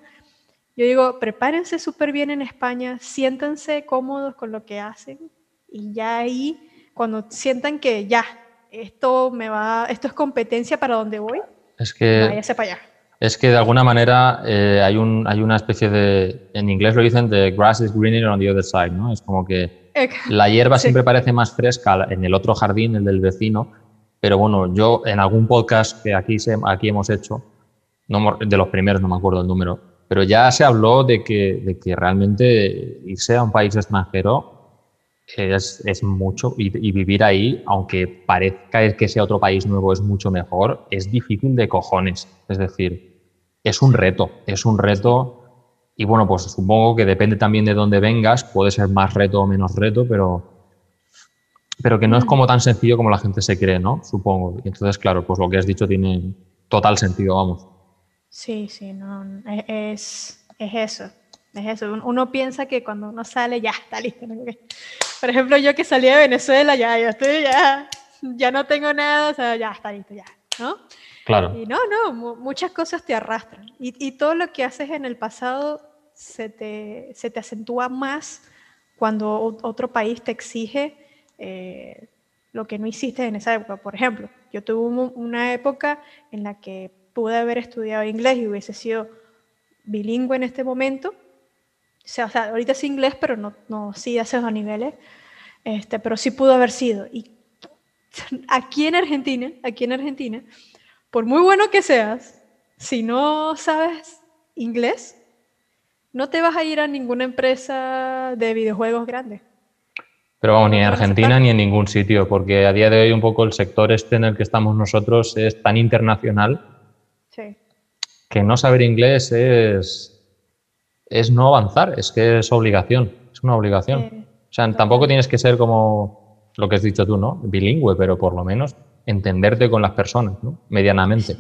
yo digo, prepárense súper bien en España, siéntanse cómodos con lo que hacen y ya ahí, cuando sientan que ya, esto me va, esto es competencia para donde voy, es que, váyase para allá. Es que de alguna manera eh, hay, un, hay una especie de, en inglés lo dicen, the grass is greener on the other side, ¿no? Es como que la hierba (laughs) siempre parece más fresca en el otro jardín, el del vecino, pero bueno, yo en algún podcast que aquí, se, aquí hemos hecho, no, de los primeros, no me acuerdo el número, pero ya se habló de que, de que realmente irse a un país extranjero es, es mucho y, y, vivir ahí, aunque parezca que sea otro país nuevo es mucho mejor, es difícil de cojones. Es decir, es un reto, es un reto y bueno, pues supongo que depende también de dónde vengas, puede ser más reto o menos reto, pero, pero que no es como tan sencillo como la gente se cree, ¿no? Supongo. Entonces, claro, pues lo que has dicho tiene total sentido, vamos. Sí, sí, no, e, es, es eso, es eso. Uno piensa que cuando uno sale ya está listo. Por ejemplo, yo que salí de Venezuela, ya, ya estoy, ya, ya no tengo nada, o sea, ya está listo, ya, ¿no? Claro. Y no, no, muchas cosas te arrastran. Y, y, todo lo que haces en el pasado se te, se te acentúa más cuando otro país te exige eh, lo que no hiciste en esa época. Por ejemplo, yo tuve una época en la que pude haber estudiado inglés y hubiese sido bilingüe en este momento. O sea, ahorita es inglés, pero no, no sí a esos niveles. Este, pero sí pudo haber sido. Y aquí en Argentina, aquí en Argentina, por muy bueno que seas, si no sabes inglés, no te vas a ir a ninguna empresa de videojuegos grande. Pero vamos, ni en Argentina ni en ningún sitio, porque a día de hoy un poco el sector este en el que estamos nosotros es tan internacional que no saber inglés es, es no avanzar, es que es obligación, es una obligación. o sea, tampoco tienes que ser como lo que has dicho tú, ¿no? Bilingüe, pero por lo menos entenderte con las personas, ¿no? Medianamente.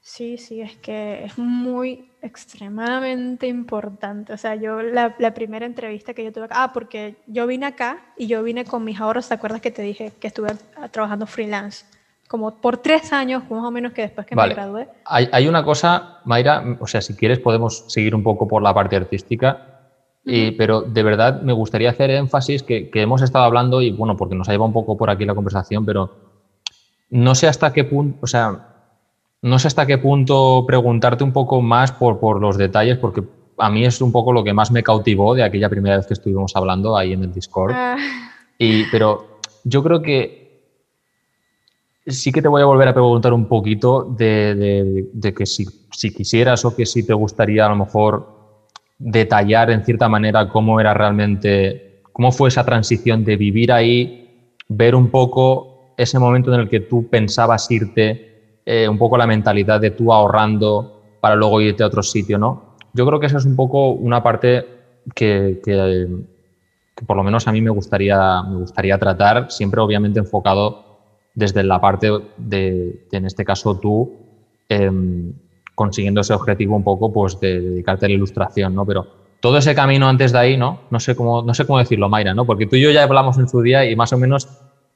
Sí, sí, es que es muy extremadamente importante. O sea, yo la, la, primera entrevista que yo tuve acá, ah, porque yo vine acá y yo vine con mis ahorros, ¿te acuerdas que te dije que estuve trabajando freelance? Como por tres años, más o menos que después que me gradué. Hay, hay, una cosa, Mayra, o sea, si quieres podemos seguir un poco por la parte artística, y, pero de verdad me gustaría hacer énfasis que, que, hemos estado hablando, y bueno, porque nos ha llevado un poco por aquí la conversación, pero no sé hasta qué punto, o sea, no sé hasta qué punto preguntarte un poco más por, por los detalles, porque a mí es un poco lo que más me cautivó de aquella primera vez que estuvimos hablando ahí en el Discord. Ah. Y, pero yo creo que sí que te voy a volver a preguntar un poquito de, que si, quisieras o que si te gustaría a lo mejor detallar en cierta manera cómo era realmente cómo fue esa transición de vivir ahí, ver un poco ese momento en el que tú pensabas irte, eh, un poco la mentalidad de tú ahorrando para luego irte a otro sitio, ¿no? Yo creo que esa es un poco una parte que, que, por lo menos a mí me gustaría, me gustaría tratar, siempre obviamente enfocado desde la parte de, en este caso tú, em, consiguiendo ese objetivo un poco pues de dedicarte a la ilustración, ¿no? Pero todo ese camino antes de ahí, ¿no? No sé cómo, no sé cómo decirlo, Mayra, ¿no? Porque tú y yo ya hablamos en su día y más o menos,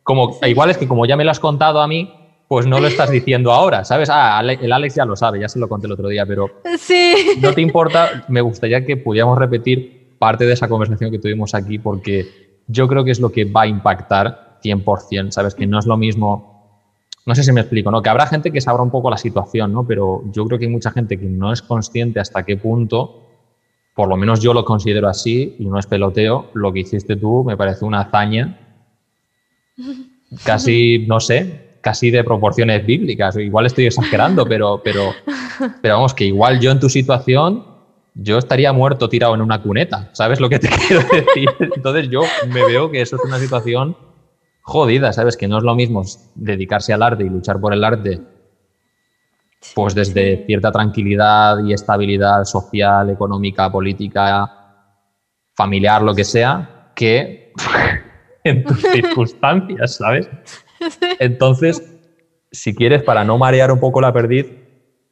como, igual es que como ya me lo has contado a mí, pues no lo (laughs) estás diciendo ahora, ¿sabes? Ah, el Alex ya lo sabe, ya se lo conté el otro día, pero sí. no te importa, me gustaría que pudiéramos repetir parte de esa conversación que tuvimos aquí porque yo creo que es lo que va a impactar 100%, ¿sabes? Que no es lo mismo, no sé si me explico, ¿no? Que habrá gente que sabrá un poco la situación, ¿no? Pero yo creo que hay mucha gente que no es consciente hasta qué punto, por lo menos yo lo considero así, y no es peloteo, lo que hiciste tú me parece una hazaña casi, no sé, casi de proporciones bíblicas. Igual estoy exagerando, pero, pero, pero vamos, que igual yo en tu situación yo estaría muerto tirado en una cuneta, ¿sabes lo que te (laughs) quiero decir? Entonces yo me veo que eso es una situación jodida, ¿sabes? Que no es lo mismo dedicarse al arte y luchar por el arte, pues desde cierta tranquilidad y estabilidad social, económica, política, familiar, lo que sea, que (laughs) en tus (laughs) circunstancias, ¿sabes? Entonces, si quieres, para no marear un poco la perdiz,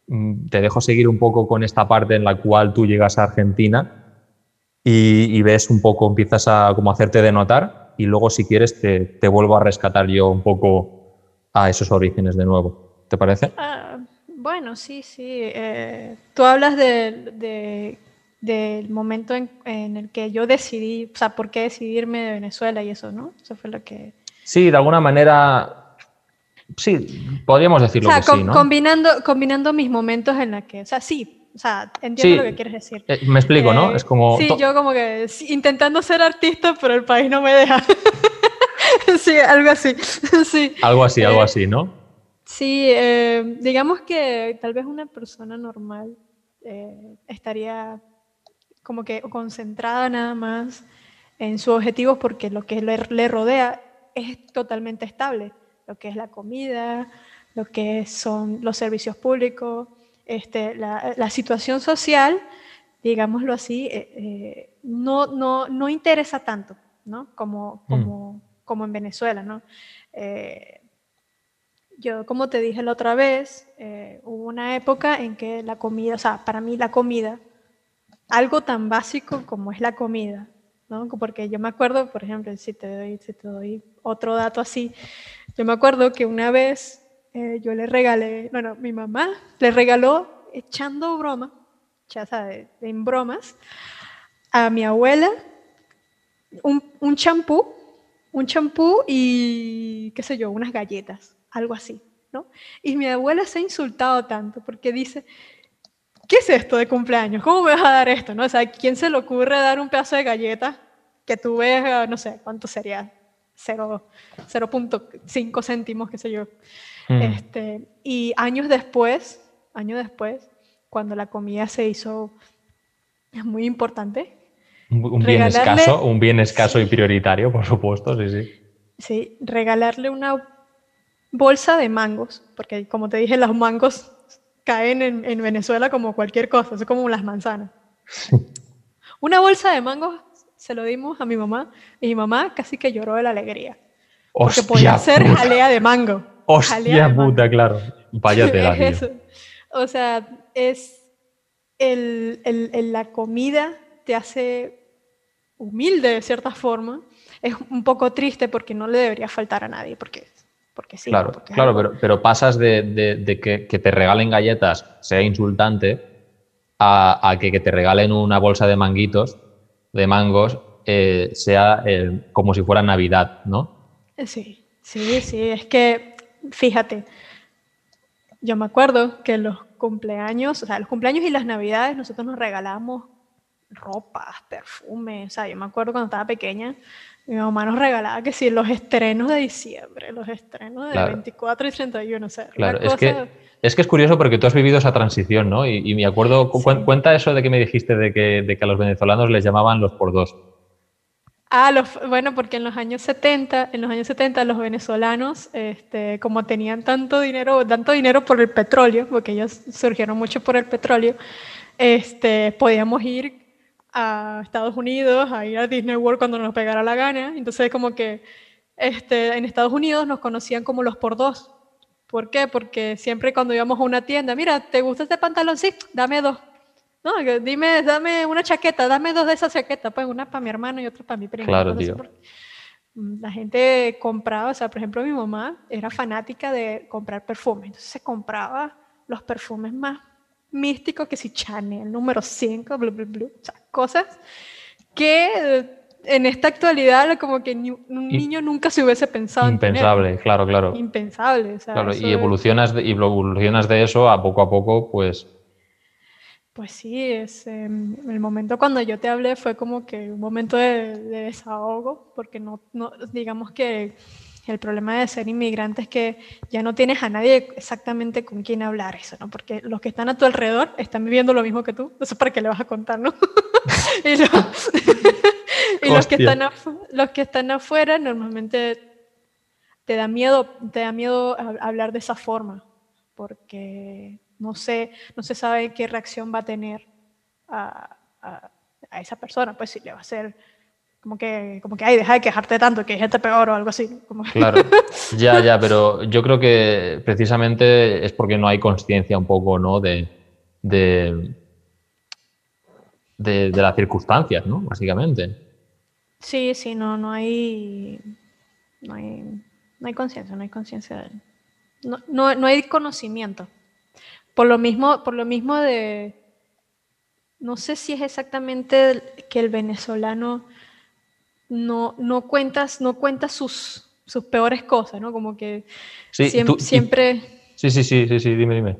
mm, te dejo seguir un poco con esta parte en la cual tú llegas a Argentina y, ves un poco, empiezas a como hacerte de notar y luego si quieres te, vuelvo a rescatar yo un poco a esos orígenes de nuevo. ¿Te parece? Ah, bueno, sí, sí. Eh, tú hablas de, del momento en, el que yo decidí, o sea, por qué decidirme de Venezuela y eso, ¿no? Eso fue lo que... Sí, de alguna manera, sí, podríamos decirlo que sí, ¿no? Combinando, combinando mis momentos en la que, o sea, sí, o sea, entiendo lo que quieres decir. Eh, me explico, ¿no? Eh, es como... Sí, yo como que intentando ser artista, pero el país no me deja. (laughs) sí, algo así. (laughs) sí. Algo así, algo eh, así, ¿no? Sí, digamos que tal vez una persona normal estaría como que concentrada nada más en sus objetivos porque lo que le rodea es totalmente estable, lo que es la comida, lo que son los servicios públicos, este, la, situación social, digámoslo así, eh, eh, no, no, no, interesa tanto ¿no? como, mm. como, como en Venezuela. ¿no? Eh, yo, como te dije la otra vez, hubo una época en que la comida, o sea, para mí la comida, algo tan básico como es la comida, ¿no? Porque yo me acuerdo, por ejemplo, si te doy, si te doy otro dato así, yo me acuerdo que una vez eh, yo le regalé, bueno, mi mamá le regaló, echando broma, ya sabes, en bromas, a mi abuela un champú, un champú y, qué sé yo, unas galletas, algo así, ¿no? Y mi abuela se ha insultado tanto porque dice, ¿qué es esto de cumpleaños? ¿Cómo me vas a dar esto? ¿No? O sea, ¿quién se le ocurre dar un pedazo de galleta que tú ves, no sé, cuánto sería? 0.5 céntimos, qué sé yo. Mm. Este, y años después, años después, cuando la comida se hizo muy importante. Un, bien escaso, un bien escaso y prioritario, por supuesto, sí, sí. Sí, regalarle una bolsa de mangos, porque como te dije, los mangos caen en, en Venezuela como cualquier cosa, es como las manzanas. (laughs) Una bolsa de mangos se lo dimos a mi mamá y mi mamá casi que lloró de la alegría. Porque podía ser jalea de mango. Hostia puta, claro. Vaya (laughs) Eso. O sea, es el, el, la comida te hace humilde de cierta forma. Es un poco triste porque no le debería faltar a nadie, porque, porque sí. Claro, claro pero, pero, pasas de, de, que, que, te regalen galletas sea insultante a, a que, que, te regalen una bolsa de manguitos, de mangos, eh, sea eh, como si fuera Navidad, ¿no? Sí, sí, sí. Es que fíjate, yo me acuerdo que los cumpleaños, o sea, los cumpleaños y las navidades nosotros nos regalamos ropas, perfumes, o sea, yo me acuerdo cuando estaba pequeña, mi mamá nos regalaba que sí, los estrenos de diciembre, los estrenos de 24 y 31, o sea, claro, es que es que es curioso porque tú has vivido esa transición, ¿no? Y, me acuerdo, cuenta eso de que me dijiste de que, de que, a los venezolanos les llamaban los por dos. Ah, los, bueno, porque en los años 70, en los años 70 los venezolanos, este, como tenían tanto dinero, tanto dinero por el petróleo, porque ellos surgieron mucho por el petróleo, este, podíamos ir a Estados Unidos, a ir a Disney World cuando nos pegara la gana. Entonces, como que este, en Estados Unidos nos conocían como los por dos. ¿Por qué? Porque siempre cuando íbamos a una tienda, mira, ¿te gusta este pantalón? Sí, dame dos. No, dime, dame una chaqueta, dame dos de esas chaquetas, pues una para mi hermano y otra para mi primo. Claro, tío. Mm, la gente compraba, o sea, por ejemplo, mi mamá era fanática de comprar perfumes, entonces se compraba los perfumes más místicos que si Chanel, número 5, bla, bla, bla, o sea, cosas que eh, en esta actualidad como que un niño nunca se hubiese pensado impensable claro claro impensable o sea, claro, y evolucionas de, y evolucionas de eso a poco a poco pues pues sí, es, em, el momento cuando yo te hablé fue como que un momento de, desahogo, porque no, no, digamos que el problema de ser inmigrante es que ya no tienes a nadie exactamente con quien hablar eso, ¿no? Porque los que están a tu alrededor están viviendo lo mismo que tú, eso para qué le vas a contar, ¿no? (laughs) (laughs) y, los, que están los que están afuera normalmente te da miedo, te da miedo hablar de esa forma, porque no, sé, no se sabe qué reacción va a tener a, esa persona, pues si le va a ser como que, como que, ay, deja de quejarte tanto, que hay gente peor o algo así. Claro, (laughs) ya, ya, pero yo creo que precisamente es porque no hay conciencia un poco, ¿no? De, de, de, las circunstancias, ¿no? Básicamente. Sí, sí, no, no hay, no hay, no hay conciencia, no hay conciencia, no, no, no hay conocimiento. Por lo mismo, por lo mismo de, no sé si es exactamente que el venezolano no, no cuentas, no cuenta sus, sus peores cosas, ¿no? Como que siempre, Sí, sí, sí, sí, sí, dime, dime.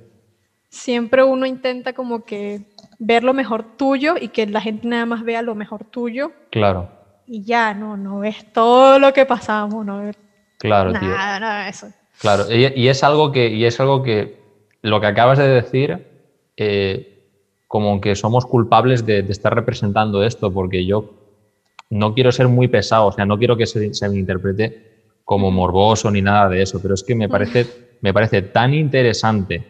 Siempre uno intenta como que ver lo mejor tuyo y que la gente nada más vea lo mejor tuyo. Claro. Y ya, no, no ves todo lo que pasamos, no ves claro, nada, nada de eso. Claro, y, es algo que, y es algo que lo que acabas de decir, eh, como que somos culpables de, estar representando esto, porque yo no quiero ser muy pesado, o sea, no quiero que se, me interprete como morboso ni nada de eso, pero es que me parece, me parece tan interesante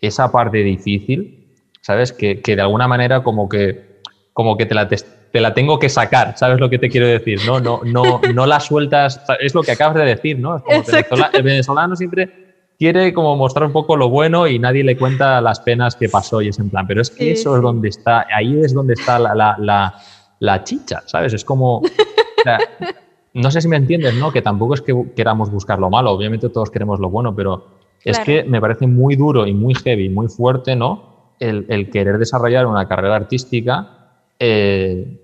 esa parte difícil, ¿sabes? Que, de alguna manera como que, como que te la, te, la tengo que sacar, ¿sabes lo que te quiero decir? No, no, no, no la sueltas, es lo que acabas de decir, ¿no? el venezolano siempre quiere como mostrar un poco lo bueno y nadie le cuenta las penas que pasó y es en plan, pero es que eso es donde está, ahí es donde está la, chicha, ¿sabes? Es como... no sé si me entiendes, ¿no? Que tampoco es que queramos buscar lo malo, obviamente todos queremos lo bueno, pero es que me parece muy duro y muy heavy, muy fuerte, ¿no? El, querer desarrollar una carrera artística, eh,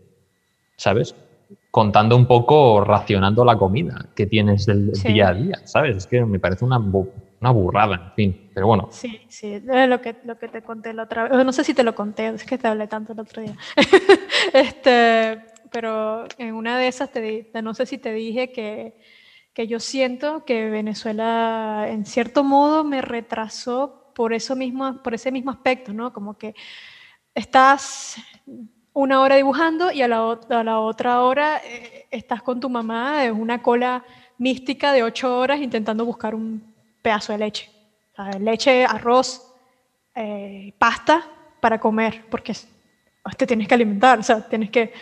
¿sabes? Contando un poco, racionando la comida que tienes el día a día, ¿sabes? Es que me parece una, una burrada, en fin, pero bueno. Sí, sí, lo que, lo que te conté la otra vez, no sé si te lo conté, es que te hablé tanto el otro día. (laughs) este, pero en una de esas, te, no sé si te dije que, que yo siento que Venezuela en cierto modo me retrasó por, eso mismo, por ese mismo aspecto, ¿no? Como que estás una hora dibujando y a la, a la otra hora eh, estás con tu mamá en una cola mística de ocho horas intentando buscar un pedazo de leche. leche, arroz, eh, pasta para comer, porque te tienes que alimentar, o sea, tienes que,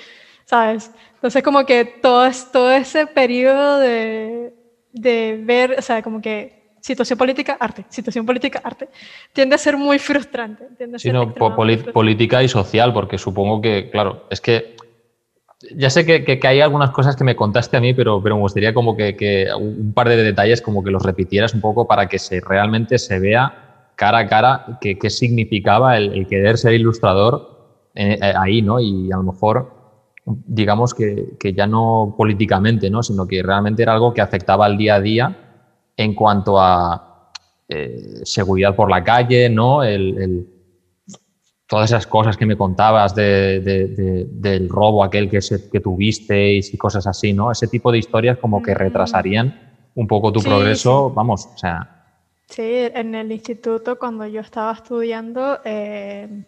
¿sabes? Entonces como que todo, todo ese periodo de, de ver, o sea, como que situación política, arte, situación política, arte, tiende a ser muy frustrante. Tiende sí, no, política y social, porque supongo que, claro, es que ya sé que, hay algunas cosas que me contaste a mí, pero, pero me gustaría como que, un par de detalles como que los repitieras un poco para que se, realmente se vea cara a cara qué significaba el, querer ser ilustrador eh, eh, ahí, ¿no? Y a lo mejor, digamos que, ya no políticamente, ¿no? Sino que realmente era algo que afectaba al día a día en cuanto a eh, seguridad por la calle, ¿no? el todas esas cosas que me contabas del robo aquel que, se, que tuvisteis y cosas así, ¿no? Ese tipo de historias como que retrasarían un poco tu progreso, vamos, o sea... Sí, en el instituto cuando yo estaba estudiando, eh,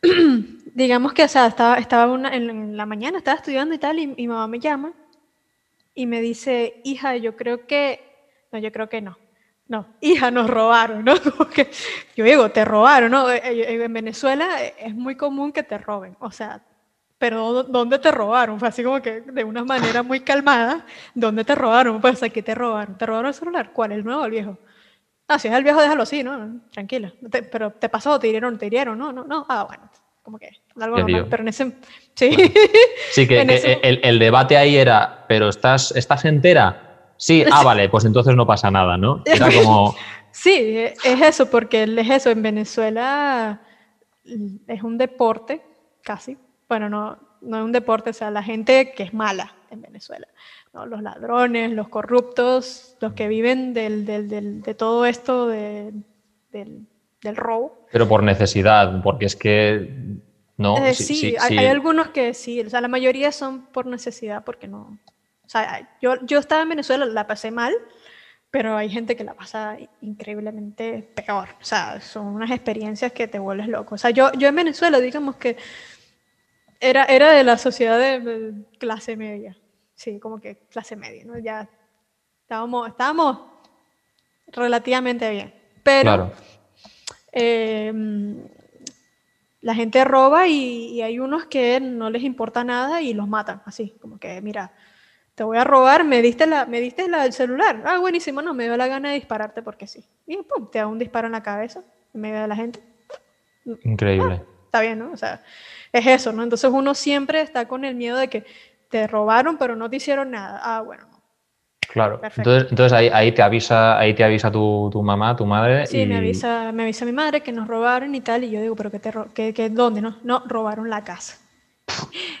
(clears throat) digamos que, o sea, estaba, estaba una, en la mañana, estaba estudiando y tal, y mi mamá me llama y me dice, hija, yo creo que, no, yo creo que no. No, hija, nos robaron, ¿no? (laughs) yo digo, te robaron, ¿no? Eh, eh, en Venezuela es muy común que te roben, o sea, pero ¿dónde te robaron? Fue así como que de una manera muy calmada, ¿dónde te robaron? Pues aquí te robaron. ¿Te robaron el celular? ¿Cuál? ¿El nuevo o el viejo? Ah, si es el viejo, déjalo así, ¿no? Tranquila. pero te pasó, te hirieron, te hirieron, no, no, no. Ah, bueno, como que algo normal. Pero en ese. Sí. Sí, que, (laughs) el, el, debate ahí era, ¿pero estás, estás entera? Sí, (laughs) ah, vale, pues entonces no pasa nada, ¿no? Era (laughs) como. Sí, es eso, porque es eso. En Venezuela es un deporte, casi, bueno, no, no es un deporte, o sea, la gente que es mala en Venezuela, ¿no? los ladrones, los corruptos, los que viven del, del, del, de todo esto de, del, robo. Pero por necesidad, porque es que no. Eh, sí, hay, algunos que sí, o sea, la mayoría son por necesidad, porque no. O sea, yo, yo estaba en Venezuela, la pasé mal, pero hay gente que la pasa increíblemente peor. O sea, son unas experiencias que te vuelves loco. O sea, yo, yo en Venezuela, digamos que era, era de la sociedad de, clase media. Sí, como que clase media, ¿no? Ya estábamos, estábamos relativamente bien. Pero em, la gente roba y, hay unos que no les importa nada y los matan, así, como que, mira, te voy a robar, me diste, la, me diste la, el celular. Ah, buenísimo, no, me dio la gana de dispararte porque sí. Y pum, te da un disparo en la cabeza en medio de la gente. Increíble. Ah, está bien, ¿no? O sea, es eso, ¿no? Entonces uno siempre está con el miedo de que te robaron, pero no te hicieron nada. Ah, bueno, no. Claro. Entonces, entonces ahí, ahí, te avisa, ahí te avisa tu, tu mamá, tu madre. Sí, me, avisa, me avisa mi madre que nos robaron y tal, y yo digo, pero ¿qué te que, que, ¿dónde? No, no, robaron la casa.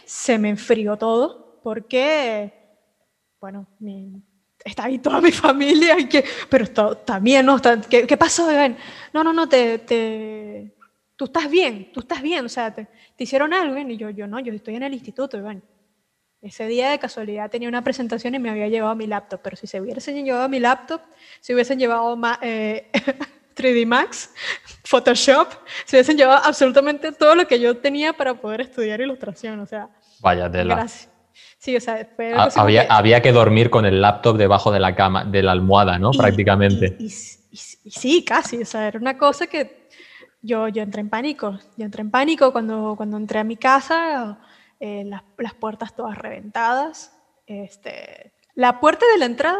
Se me enfrió todo, porque, bueno, está ahí toda mi (laughs) familia, y que, pero también, ¿no? ¿Qué, qué pasó? No, no, no, te, te, tú estás bien, tú estás bien, o sea, te, hicieron algo, y yo, yo no, yo estoy en el instituto, bueno, ese día de casualidad tenía una presentación y me había llevado mi laptop, pero si se hubiesen llevado mi laptop, si hubiesen llevado 3D eh, (laughs) Max, Photoshop, si hubiesen llevado absolutamente todo lo que yo tenía para poder estudiar ilustración, o sea. Vaya tela. Gracias. Sí, o sea, había, que... había que dormir con el laptop debajo de la cama, de la almohada, ¿no? Prácticamente. y sí, casi, o sea, era una cosa que yo, yo entré en pánico. Yo entré en pánico cuando, cuando entré a mi casa, eh, las, las, puertas todas reventadas. Este, la puerta de la entrada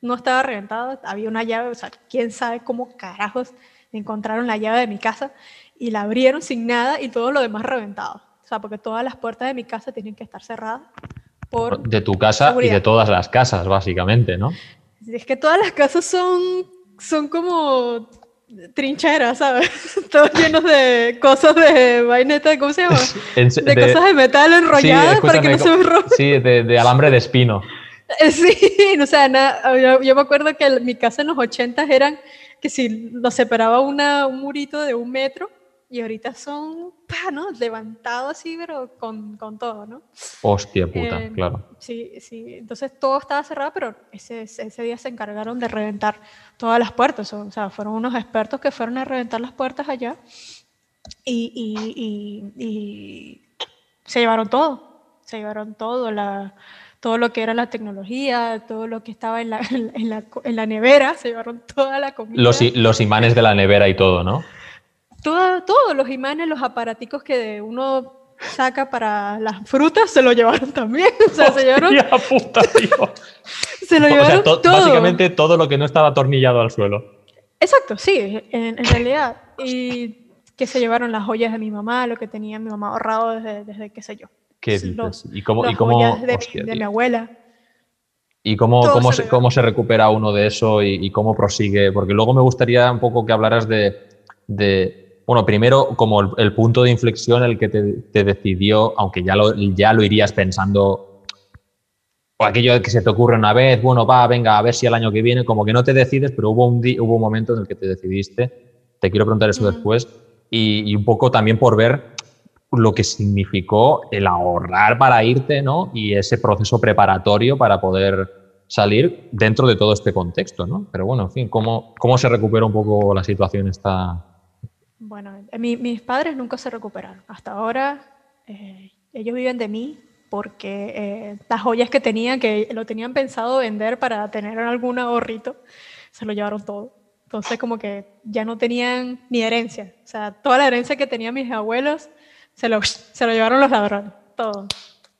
no estaba reventada, había una llave, o sea, quién sabe cómo carajos encontraron la llave de mi casa y la abrieron sin nada y todo lo demás reventado. O sea, porque todas las puertas de mi casa tienen que estar cerradas. Por de tu casa y de todas las casas, básicamente, ¿no? Es que todas las casas son, son como trincheras, ¿sabes? (laughs) Todos llenos de cosas de vaineta, ¿cómo se llama? de, cosas de metal enrolladas para que no se me rompa. Sí, de, alambre de espino. (laughs) Sí, (laughs) o sea, yo, me acuerdo que mi casa en los 80 eran que si nos separaba una, un murito de un metro, y ahorita son, ¿no? Levantados así, pero con, con todo, ¿no? Hostia puta, eh, claro. Sí, sí. Entonces todo estaba cerrado, pero ese, ese día se encargaron de reventar todas las puertas. O sea, fueron unos expertos que fueron a reventar las puertas allá y, y, y, se llevaron todo. Se llevaron todo, la, todo lo que era la tecnología, todo lo que estaba en la, (laughs) en la, en la nevera, se llevaron toda la comida. Los, los imanes de la nevera y todo, ¿no? Todos los imanes, los aparaticos que uno saca para las frutas, se lo llevaron también. (laughs) O sea, se llevaron. (laughs) puta, (laughs) se lo llevaron todo. Básicamente todo lo que no estaba atornillado al suelo. Exacto, sí, en, realidad. Y que se llevaron las joyas de mi mamá, lo que tenía mi mamá ahorrado desde, desde qué sé yo. ¿Qué dices? ¿Y cómo, y cómo de, mi abuela. ¿Y cómo, cómo, se, cómo se recupera uno de eso y, cómo prosigue? Porque luego me gustaría un poco que hablaras de, de bueno, primero, como el, punto de inflexión el que te, decidió, aunque ya lo, ya lo irías pensando, o aquello que se te ocurre una vez, bueno, va, venga, a ver si el año que viene, como que no te decides, pero hubo un, hubo un momento en el que te decidiste. Te quiero preguntar eso después. Y, un poco también por ver lo que significó el ahorrar para irte, ¿no? Y ese proceso preparatorio para poder salir dentro de todo este contexto, ¿no? Pero bueno, en fin, ¿cómo, cómo se recupera un poco la situación esta, Bueno, mis padres nunca se recuperaron. Hasta ahora ellos viven de mí porque las joyas que tenían, que lo tenían pensado vender para tener algún ahorrito, se lo llevaron todo. Entonces como que ya no tenían ni herencia. O sea, toda la herencia que tenían mis abuelos se lo, (laughs) se lo llevaron los ladrones. Todo.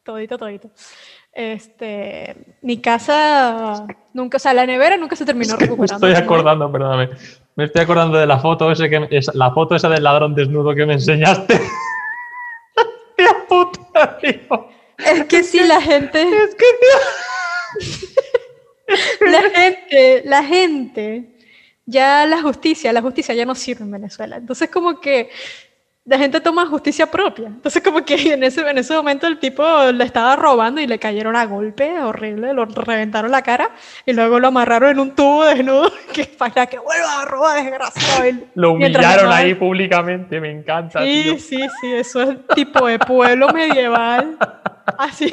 Todito, todito. Este, mi casa nunca, o sea, la nevera nunca se terminó recuperando. Estoy acordando, perdóname. Me estoy acordando de la foto ese que la foto esa del ladrón desnudo que me enseñaste. (laughs) puta, Es que si la gente. Es que la gente, la gente ya la justicia, la justicia ya no sirve en Venezuela. Entonces como que la gente toma justicia propia. Entonces como que en ese, en ese momento el tipo le estaba robando y le cayeron a golpe horrible, lo reventaron la cara y luego lo amarraron en un tubo desnudo (laughs) que para que vuelva a robar desgraciado. (laughs) lo humillaron ahí públicamente, me encanta. Sí, sí, sí, eso es tipo de pueblo medieval. Así.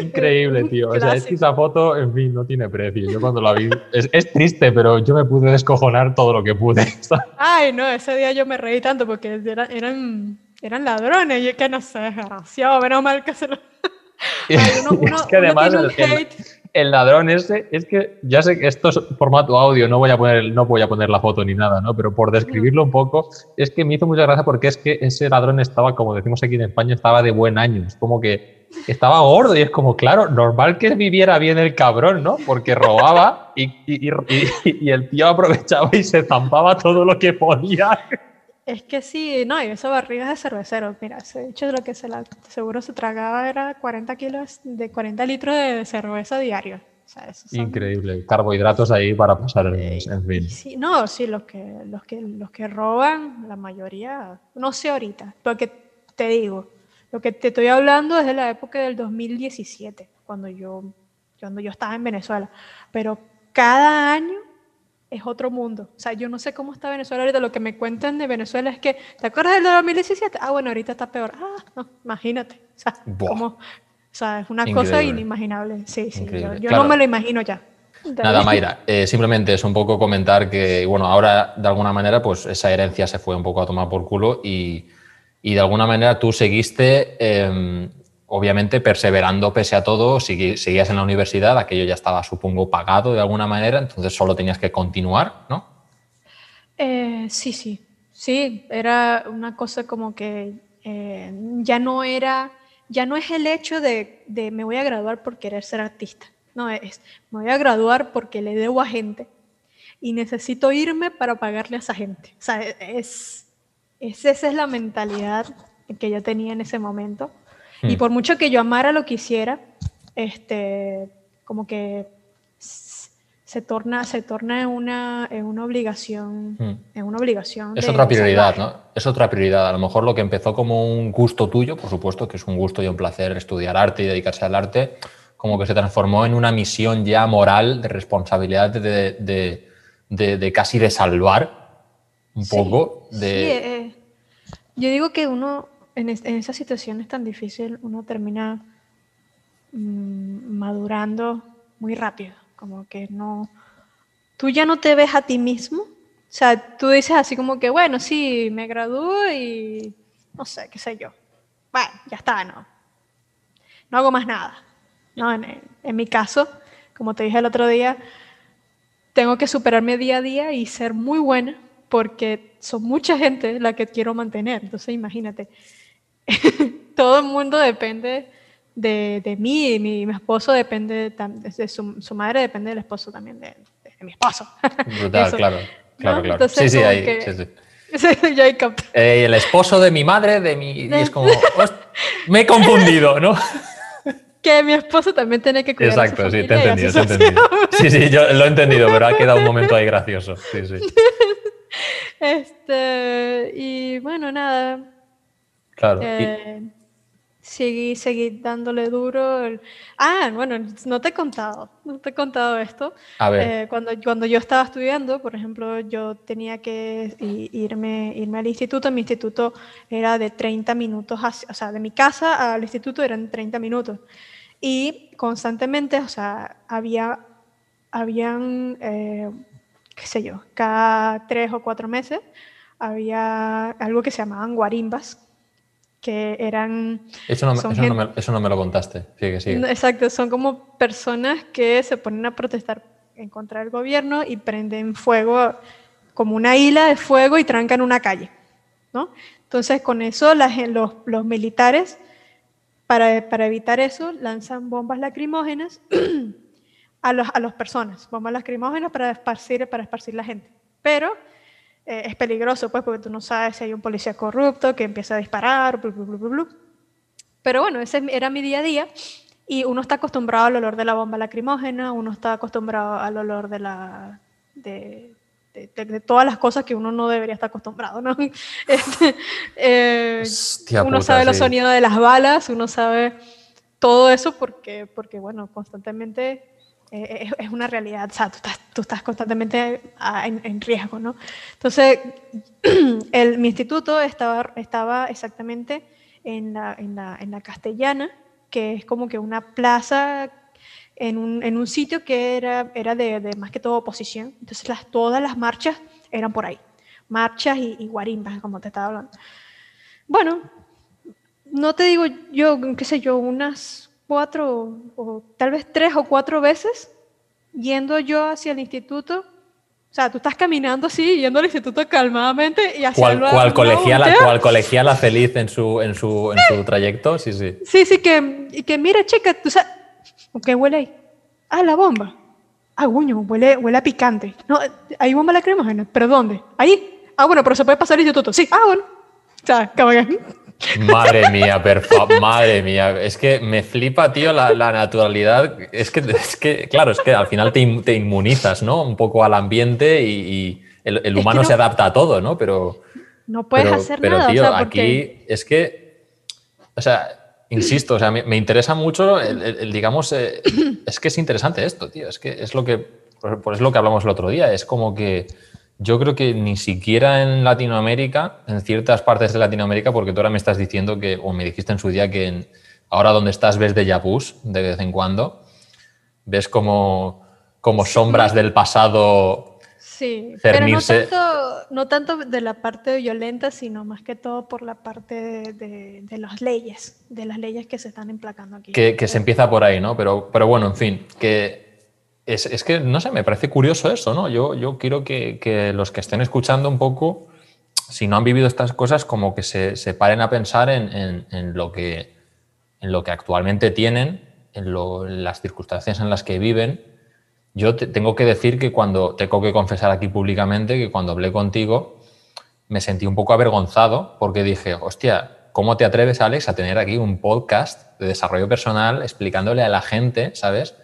Increíble, tío. O sea, es que esa foto, en fin, no tiene precio. Yo cuando la vi, es, triste, pero yo me pude descojonar todo lo que pude. (laughs) Ay, no, ese día yo me reí tanto porque eran, eran ladrones. Y es que no sé, desgraciado, menos mal que se lo. es que además el, ladrón ese, es que ya sé que esto es formato audio, no voy a poner, no voy a poner la foto ni nada, ¿no? Pero por describirlo un poco, es que me hizo mucha gracia porque es que ese ladrón estaba, como decimos aquí en España, estaba de buen año. Es como que estaba gordo y es como, claro, normal que viviera bien el cabrón, ¿no? Porque robaba y, y, el tío aprovechaba y se zampaba todo lo que podía. Es que sí, no, y eso barrigas de cervecero. Mira, ese hecho de lo que se la, seguro se tragaba era 40 kilos de 40 litros de cerveza diario. Increíble, carbohidratos ahí para pasar el mes, en fin. Sí, no, sí, los que, los, que, los que roban, la mayoría, no sé ahorita, porque te digo, lo que te estoy hablando es de la época del 2017, cuando yo, cuando yo estaba en Venezuela. Pero cada año es otro mundo. O sea, yo no sé cómo está Venezuela ahorita. Lo que me cuentan de Venezuela es que, ¿te acuerdas del 2017? Ah, bueno, ahorita está peor. Ah, no, imagínate. O sea, como, o sea es una cosa inimaginable. Sí, sí, yo, no me lo imagino ya. Nada, Mayra, eh, simplemente es un poco comentar que, bueno, ahora de alguna manera, pues esa herencia se fue un poco a tomar por culo y y de alguna manera tú seguiste, em, obviamente, perseverando pese a todo, seguías en la universidad, aquello ya estaba, supongo, pagado de alguna manera, entonces solo tenías que continuar, ¿no? Eh, sí, sí, sí, era una cosa como que eh, ya no era, ya no es el hecho de, me voy a graduar por querer ser artista, no, es me voy a graduar porque le debo a gente y necesito irme para pagarle a esa gente. O sea, es, esa es la mentalidad que yo tenía en ese momento. Y hmm. por mucho que yo amara lo que hiciera, este, como que se torna, se torna en una, en una obligación. Hmm. En una obligación es otra prioridad, ¿no? Es otra prioridad. A lo mejor lo que empezó como un gusto tuyo, por supuesto, que es un gusto y un placer estudiar arte y dedicarse al arte, como que se transformó en una misión ya moral, de responsabilidad, de, de, de casi de salvar un poco de... Sí, eh, yo digo que uno, en, en, esas situaciones tan difíciles, uno termina mm, madurando muy rápido, como que no... Tú ya no te ves a ti mismo, o sea, tú dices así como que, bueno, sí, me gradúo y no sé, qué sé yo. Bueno, ya está, no. No hago más nada. No, en, en mi caso, como te dije el otro día, tengo que superarme día a día y ser muy buena porque son mucha gente la que quiero mantener. Entonces, imagínate, (laughs) todo el mundo depende de, de mí, mi, mi, esposo depende de, su, su, madre, depende del esposo también de, mi esposo. Brutal, (laughs) claro, claro, claro. sí, sí, ahí, sí, sí. (laughs) Eh, el esposo de mi madre, de mi. Y es como. me he confundido, ¿no? que mi esposo también tiene que cuidar Exacto, sí, te he entendido, te he entendido. Sí, sí, yo lo he entendido, pero ha quedado un momento ahí gracioso. Sí, sí. Este, y bueno, nada. Claro. Eh, seguí, seguí dándole duro. Ah, bueno, no te he contado, no te he contado esto. A ver. Eh, cuando, cuando yo estaba estudiando, por ejemplo, yo tenía que irme, irme al instituto. Mi instituto era de 30 minutos, o sea, de mi casa al instituto eran 30 minutos. Y constantemente, o sea, había, habían... Eh, qué sé yo, cada tres o cuatro meses había algo que se llamaban guarimbas, que eran... Eso no, eso no, me, lo contaste, sigue, sigue. Exacto, son como personas que se ponen a protestar en contra del gobierno y prenden fuego como una isla de fuego y trancan una calle, ¿no? Entonces con eso los, los militares, para, para, evitar eso, lanzan bombas lacrimógenas (clears throat) a las a los personas, bombas lacrimógenas para esparcir, para esparcir la gente. Pero eh, es peligroso, pues, porque tú no sabes si hay un policía corrupto que empieza a disparar, Pero bueno, ese era mi día a día y uno está acostumbrado al olor de la bomba lacrimógena, uno está acostumbrado al olor de la... De, de, todas las cosas que uno no debería estar acostumbrado, ¿no? (laughs) Este, eh, uno sabe los sonidos de las balas, uno sabe todo eso porque, porque bueno, constantemente es, una realidad, o sea, tú estás, tú estás constantemente ah, en, riesgo, ¿no? Entonces, (clears throat) el, mi instituto estaba, estaba exactamente en la, en, la, en la, castellana, que es como que una plaza en un, en un sitio que era, era de, de, más que todo oposición. Entonces, las, todas las marchas eran por ahí. Marchas y, y guarimbas, como te estaba hablando. Bueno, no te digo yo, qué sé yo, unas cuatro o tal vez tres o cuatro veces yendo yo hacia el instituto. O sea, tú estás caminando así, yendo al instituto calmadamente y hacia ¿Cuál, cual colegiala, cual colegiala feliz en su, en su, en su trayecto? Sí, sí. Sí, sí, que, y que mira, chica, tú sabes, ¿qué huele ahí? Ah, la bomba. Ah, guño, huele, huele a picante. No, hay bomba lacrimógena, ¿pero dónde? Ahí. Ah, bueno, pero se puede pasar el instituto. Sí, ah, bueno. O sea, que Madre mía, perfecto. Madre mía. Es que me flipa, tío, la, naturalidad. Es que, es que, claro, es que al final te, inmunizas, ¿no? Un poco al ambiente y, el, humano se adapta a todo, ¿no? Pero. No puedes hacer pero, nada. Pero, tío, aquí es que. O sea, insisto, o sea, me, interesa mucho el, digamos. Eh, es que es interesante esto, tío. Es que es lo que. Por, es lo que hablamos el otro día. Es como que yo creo que ni siquiera en Latinoamérica, en ciertas partes de Latinoamérica, porque tú ahora me estás diciendo que, o me dijiste en su día que ahora donde estás ves de Yabús de vez en cuando, ves como, como sombras del pasado sí, Pero no tanto, no tanto de la parte violenta, sino más que todo por la parte de, de, las leyes, de las leyes que se están emplacando aquí. Que, que, se empieza por ahí, ¿no? Pero, pero bueno, en fin, que es, que, no sé, me parece curioso eso, ¿no? Yo, yo quiero que, los que estén escuchando un poco, si no han vivido estas cosas, como que se, se paren a pensar en, lo que, en lo que actualmente tienen, en, las circunstancias en las que viven. Yo tengo que decir que cuando, tengo que confesar aquí públicamente, que cuando hablé contigo, me sentí un poco avergonzado porque dije, hostia, ¿cómo te atreves, Alex, a tener aquí un podcast de desarrollo personal explicándole a la gente, ¿sabes?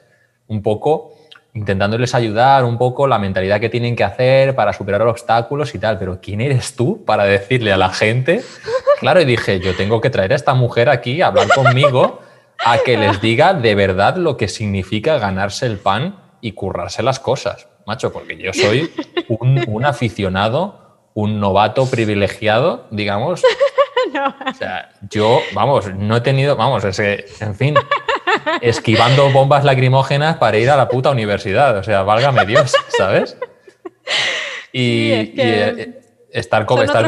Un poco intentándoles ayudar un poco la mentalidad que tienen que hacer para superar obstáculos y tal, pero ¿quién eres tú para decirle a la gente? Claro, y dije, yo tengo que traer a esta mujer aquí a hablar conmigo a que les diga de verdad lo que significa ganarse el pan y currarse las cosas, macho, porque yo soy un, aficionado, un novato privilegiado, digamos. (laughs) O sea, yo, vamos, no he tenido, vamos, es que, en fin, esquivando bombas lacrimógenas para ir a la puta universidad. O sea, válgame Dios, ¿sabes? Y, eh, estar como estar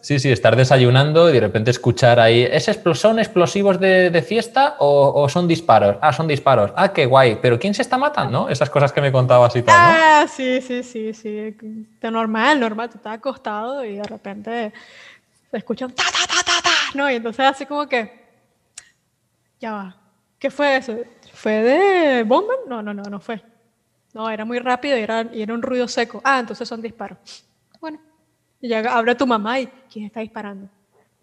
sí, sí, estar desayunando y de repente escuchar ahí, ¿es ¿son explosivos de, fiesta o, son disparos? Ah, son disparos. Ah, qué guay. Pero ¿quién se está matando? Esas cosas que me contabas y tal. Ah, sí, sí, sí, sí. De normal, normal. Tú estás acostado y de repente se escuchan ta, ta, ta, ta, ta, ¿no? Y entonces así como que, ya va, ¿Qué fue eso? ¿Fue de bomba? No, no, no, no fue. No, era muy rápido y era, y era un ruido seco. Ah, entonces son disparos. Bueno, y ya abre tu mamá y ¿quién está disparando?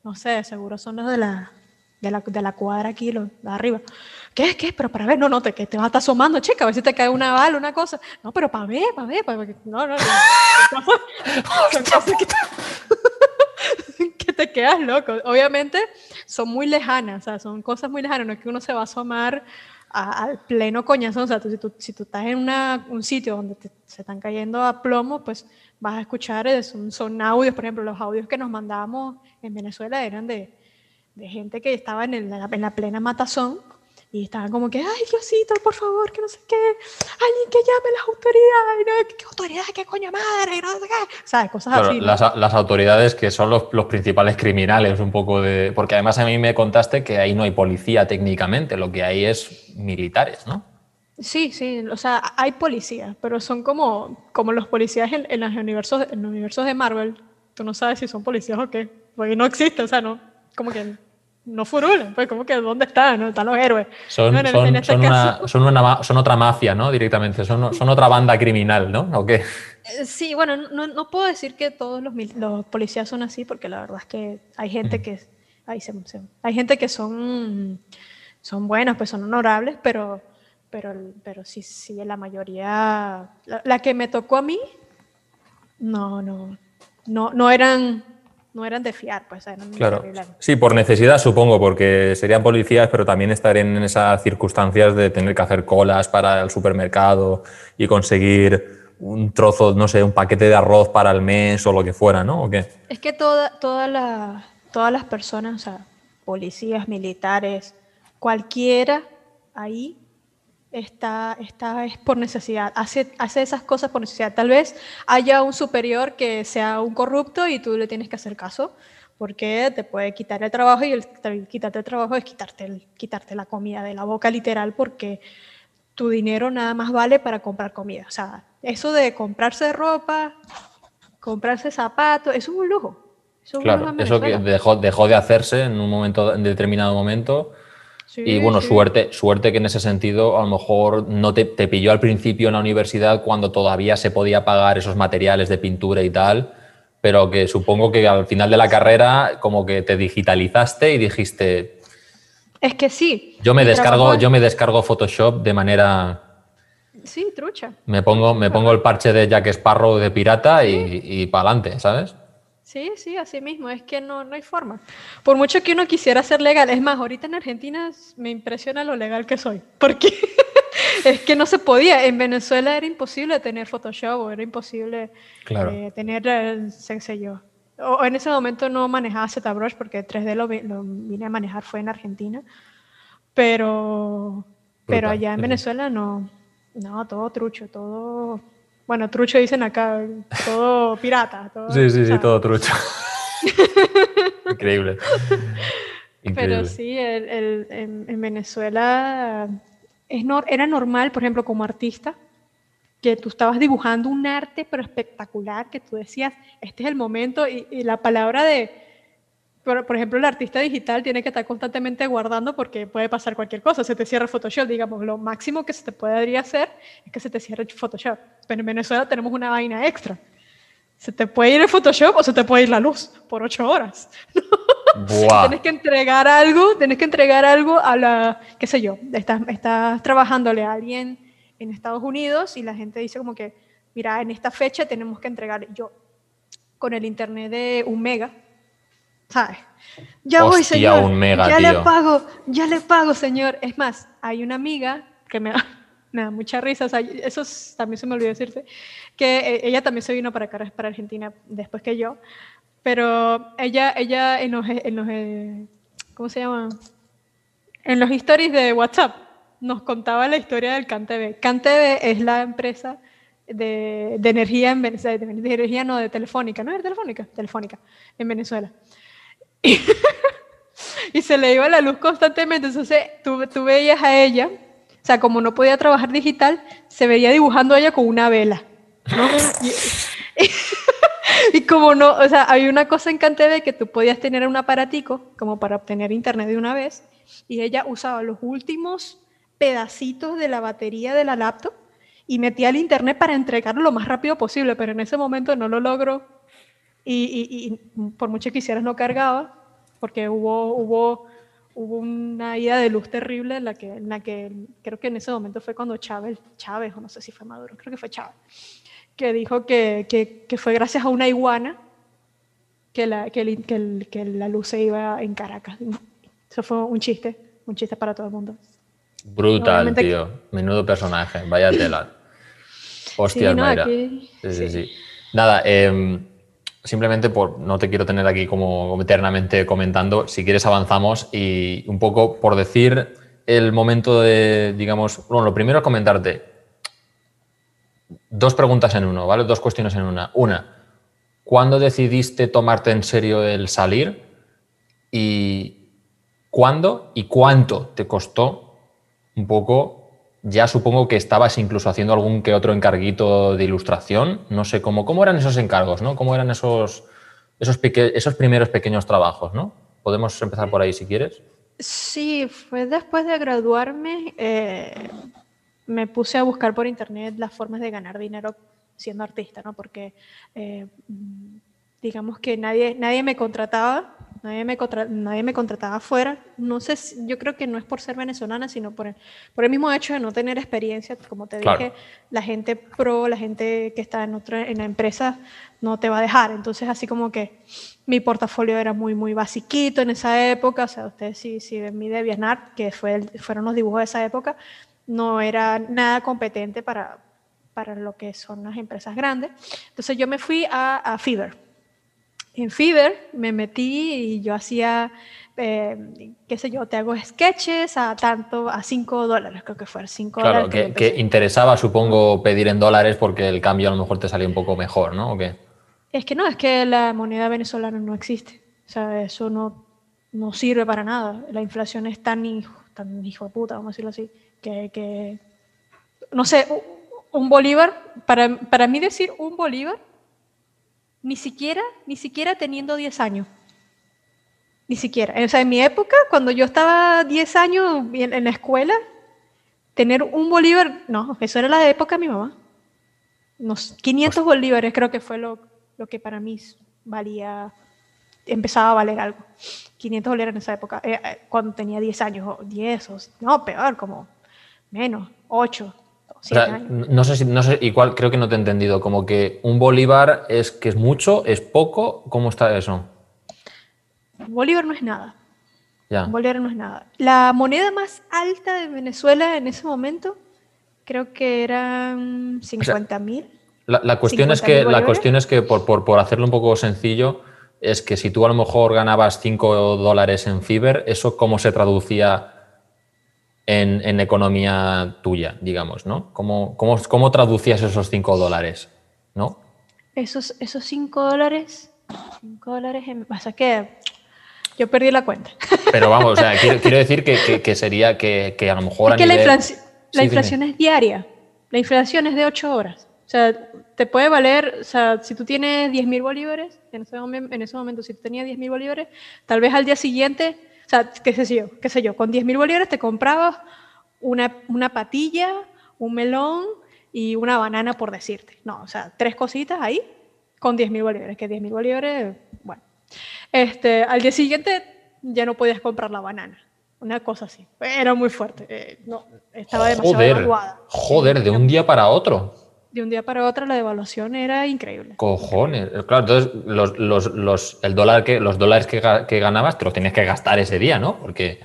No sé, seguro son los de la, de la, de la cuadra aquí, los de arriba. ¿Qué? ¿Qué? Pero para ver, no, no, te, que te vas a estar asomando, chica, a ver si te cae una bala, una cosa. No, pero para ver, para ver, para ver. No, no, no. (laughs) te quedas loco. Obviamente son muy lejanas, son cosas muy lejanas, no es que uno se va a asomar al pleno coñazo, o sea, si, tú, si tú estás en una, un sitio donde se están cayendo a plomo, pues vas a escuchar, son, son audios, por ejemplo, los audios que nos mandábamos en Venezuela eran de, de gente que estaba en, el, en la plena matazón y estaban como que, ay, Diosito, por favor, que no sé qué, alguien que llame a las autoridades, ¿no? ¿qué autoridades, qué coño madre, no sé qué, ¿sabes? Cosas así. Las, las, autoridades que son los, los, principales criminales, un poco de... Porque además a mí me contaste que ahí no hay policía técnicamente, lo que hay es militares, ¿no? Sí, sí, o sea, hay policías, pero son como, como los policías en, en, los universos, en los universos de Marvel. Tú no sabes si son policías o qué, porque no existe, o sea, no, como que no furulan, pues como que ¿dónde están? ¿no? Están los héroes. Son, son, este son, una, son, una, son, otra mafia, ¿no? Directamente, son, son otra banda criminal, ¿no? ¿O qué? Eh, sí, bueno, no, no puedo decir que todos los, los, policías son así, porque la verdad es que hay gente que, hay, hay gente que son, son buenas, pues son honorables, pero, pero, pero sí, sí, la mayoría, la, la que me tocó a mí, no, no, no, no eran no eran de fiar, pues eran Claro. Sí, por necesidad supongo, porque serían policías, pero también estar en esas circunstancias de tener que hacer colas para el supermercado y conseguir un trozo, no sé, un paquete de arroz para el mes o lo que fuera, ¿no? ¿O qué? Es que toda, toda la, todas las personas, o sea, policías, militares, cualquiera ahí está, está es por necesidad, hace, hace esas cosas por necesidad. Tal vez haya un superior que sea un corrupto y tú le tienes que hacer caso, porque te puede quitar el trabajo y el quitarte el trabajo es quitarte, quitarte la comida de la boca literal, porque tu dinero nada más vale para comprar comida. O sea, eso de comprarse ropa, comprarse zapatos, eso es un lujo. Eso claro, eso que dejó, dejó de hacerse en un momento, en determinado momento y bueno, suerte, suerte que en ese sentido a lo mejor no te, te, pilló al principio en la universidad cuando todavía se podía pagar esos materiales de pintura y tal, pero que supongo que al final de la carrera como que te digitalizaste y dijiste... Es que sí. Yo me, descargo, yo me descargo Photoshop de manera... Sí, trucha. Me pongo, me pongo el parche de Jack Sparrow de pirata y, y para adelante, ¿sabes? Sí, sí, así mismo, es que no, no hay forma. Por mucho que uno quisiera ser legal, es más, ahorita en Argentina me impresiona lo legal que soy, porque (laughs) es que no se podía. En Venezuela era imposible tener Photoshop o era imposible eh, tener, el sé yo. O, en ese momento no manejaba ZBrush porque 3D lo, lo, vine a manejar fue en Argentina, pero, pero allá en Venezuela no, no, todo trucho, todo bueno, trucho dicen acá, todo pirata. sí, sí, sí, todo trucho. (laughs) Increíble. Pero sí, el, en, Venezuela es era normal, por ejemplo, como artista, que tú estabas dibujando un arte pero espectacular, que tú decías, este es el momento, y la palabra de por, ejemplo, el artista digital tiene que estar constantemente guardando porque puede pasar cualquier cosa. Se te cierra Photoshop, digamos, lo máximo que se te podría hacer es que se te cierre Photoshop. Pero en Venezuela tenemos una vaina extra. Se te puede ir el Photoshop o se te puede ir la luz por ocho horas. (laughs) tienes que entregar algo, tienes que entregar algo a la, qué sé yo, estás, estás trabajándole a alguien en Estados Unidos y la gente dice como que, mira, en esta fecha tenemos que entregar, yo con el internet de un mega, ¿sabes? Ya voy, señor. ya le pago, ya le pago, señor. Es más, hay una amiga que me (laughs) da, mucha risa, eso también se me olvidó decirte, que eh, ella también se vino para acá, para Argentina, después que yo, pero ella, ella en los, en los eh, ¿cómo se llama? En los stories de WhatsApp nos contaba la historia del CanTV. CanTV es la empresa de, de energía en Venezuela, de, de energía no, de telefónica, ¿no es telefónica? Telefónica, en Venezuela. (laughs) Y, se le iba la luz constantemente. Entonces tú, tú, veías a ella, o sea, como no podía trabajar digital, se veía dibujando a ella con una vela. (laughs) (laughs) Y, como no, o sea, hay una cosa en CanTV que tú podías tener un aparatico como para obtener internet de una vez, y ella usaba los últimos pedacitos de la batería de la laptop y metía el internet para entregarlo lo más rápido posible, pero en ese momento no lo logró y, por mucho que quisieras no cargaba, porque hubo, hubo, hubo una ida de luz terrible en la, que, en la que creo que en ese momento fue cuando Chávez, Chávez, o no sé si fue Maduro, creo que fue Chávez, que dijo que, que, que fue gracias a una iguana que la, que, que, la luz se iba en Caracas. Eso fue un chiste, un chiste para todo el mundo. Brutal, tío. Menudo personaje, vaya tela. (laughs) Hostia, sí, sí, sí, sí, Nada, eh, simplemente por, no te quiero tener aquí como eternamente comentando, si quieres avanzamos y un poco por decir el momento de, digamos, bueno, lo primero es comentarte dos preguntas en uno, ¿vale? Dos cuestiones en una. Una, ¿cuándo decidiste tomarte en serio el salir? Y cuándo y cuánto te costó un poco ya supongo que estabas incluso haciendo algún que otro encarguito de ilustración. No sé cómo, cómo eran esos encargos, ¿no? ¿Cómo eran esos, esos, esos primeros pequeños trabajos, ¿no? Podemos empezar por ahí si quieres. Sí, fue después de graduarme. Eh, me puse a buscar por internet las formas de ganar dinero siendo artista, ¿no? Porque eh, digamos que nadie, nadie me contrataba Nadie me, nadie me contrataba afuera. No sé, yo creo que no es por ser venezolana, sino por el, por el mismo hecho de no tener experiencia. Como te dije, la gente pro, la gente que está en, otra, en la empresa, no te va a dejar. Entonces, así como que mi portafolio era muy, muy basiquito en esa época. O sea, ustedes si, si ven mi DeviantArt, que fue fueron los dibujos de esa época, no era nada competente para, para lo que son las empresas grandes. Entonces, yo me fui a, a Fever en Fiverr me metí y yo hacía, eh, qué sé yo, te hago sketches a tanto, a 5 dólares, creo que fue 5 claro, Claro, que, interesaba, supongo, pedir en dólares porque el cambio a lo mejor te salía un poco mejor, ¿no? ¿O qué? Es que no, es que la moneda venezolana no existe. O sea, eso no, no sirve para nada. La inflación es tan hijo, tan hijo de puta, vamos a decirlo así, que, que no sé, un bolívar, para, para mí decir un bolívar ni siquiera, ni siquiera teniendo 10 años. Ni siquiera. O sea, en mi época, cuando yo estaba 10 años en, la escuela, tener un bolívar, no, eso era la época de mi mamá. Unos 500 bolívares creo que fue lo, lo que para mí valía, empezaba a valer algo. 500 bolívares en esa época, eh, eh, cuando tenía 10 años, o 10, o, no, peor, como menos, 8 no sé si, no sé, igual creo que no te he entendido, como que un bolívar es que es mucho, es poco, ¿cómo está eso? Bolívar no es nada. Ya. Bolívar no es nada. La moneda más alta de Venezuela en ese momento creo que eran 50 mil. la, cuestión es que, la cuestión es que por, por, por, hacerlo un poco sencillo, es que si tú a lo mejor ganabas 5 dólares en Fiverr, ¿eso cómo se traducía en, economía tuya, digamos, ¿no? ¿Cómo, cómo, traducías esos 5 dólares, no? Esos 5 dólares, 5 dólares en... Pasa que yo perdí la cuenta. (laughs) Pero vamos, o sea, quiero, decir que, sería que, a lo mejor... Es que la, inflación, es diaria, la inflación es de 8 horas. O sea, te puede valer, o sea, si tú tienes 10.000 bolívares, en ese, momento, en ese momento, si tú tenías 10.000 bolívares, tal vez al día siguiente o sea, qué sé yo, qué sé yo, con 10 mil bolívares te comprabas una, una patilla, un melón y una banana, por decirte. No, o sea, tres cositas ahí con 10 mil bolívares, que 10 mil bolívares, bueno. Este, al día siguiente ya no podías comprar la banana. Una cosa así. Era muy fuerte. Eh, no, estaba demasiado joder, Joder, de un día para otro de un día para otro la devaluación era increíble. Cojones. Claro, entonces los, los, los el dólar que, los dólares que, que, ganabas te los tenías que gastar ese día, ¿no? Porque...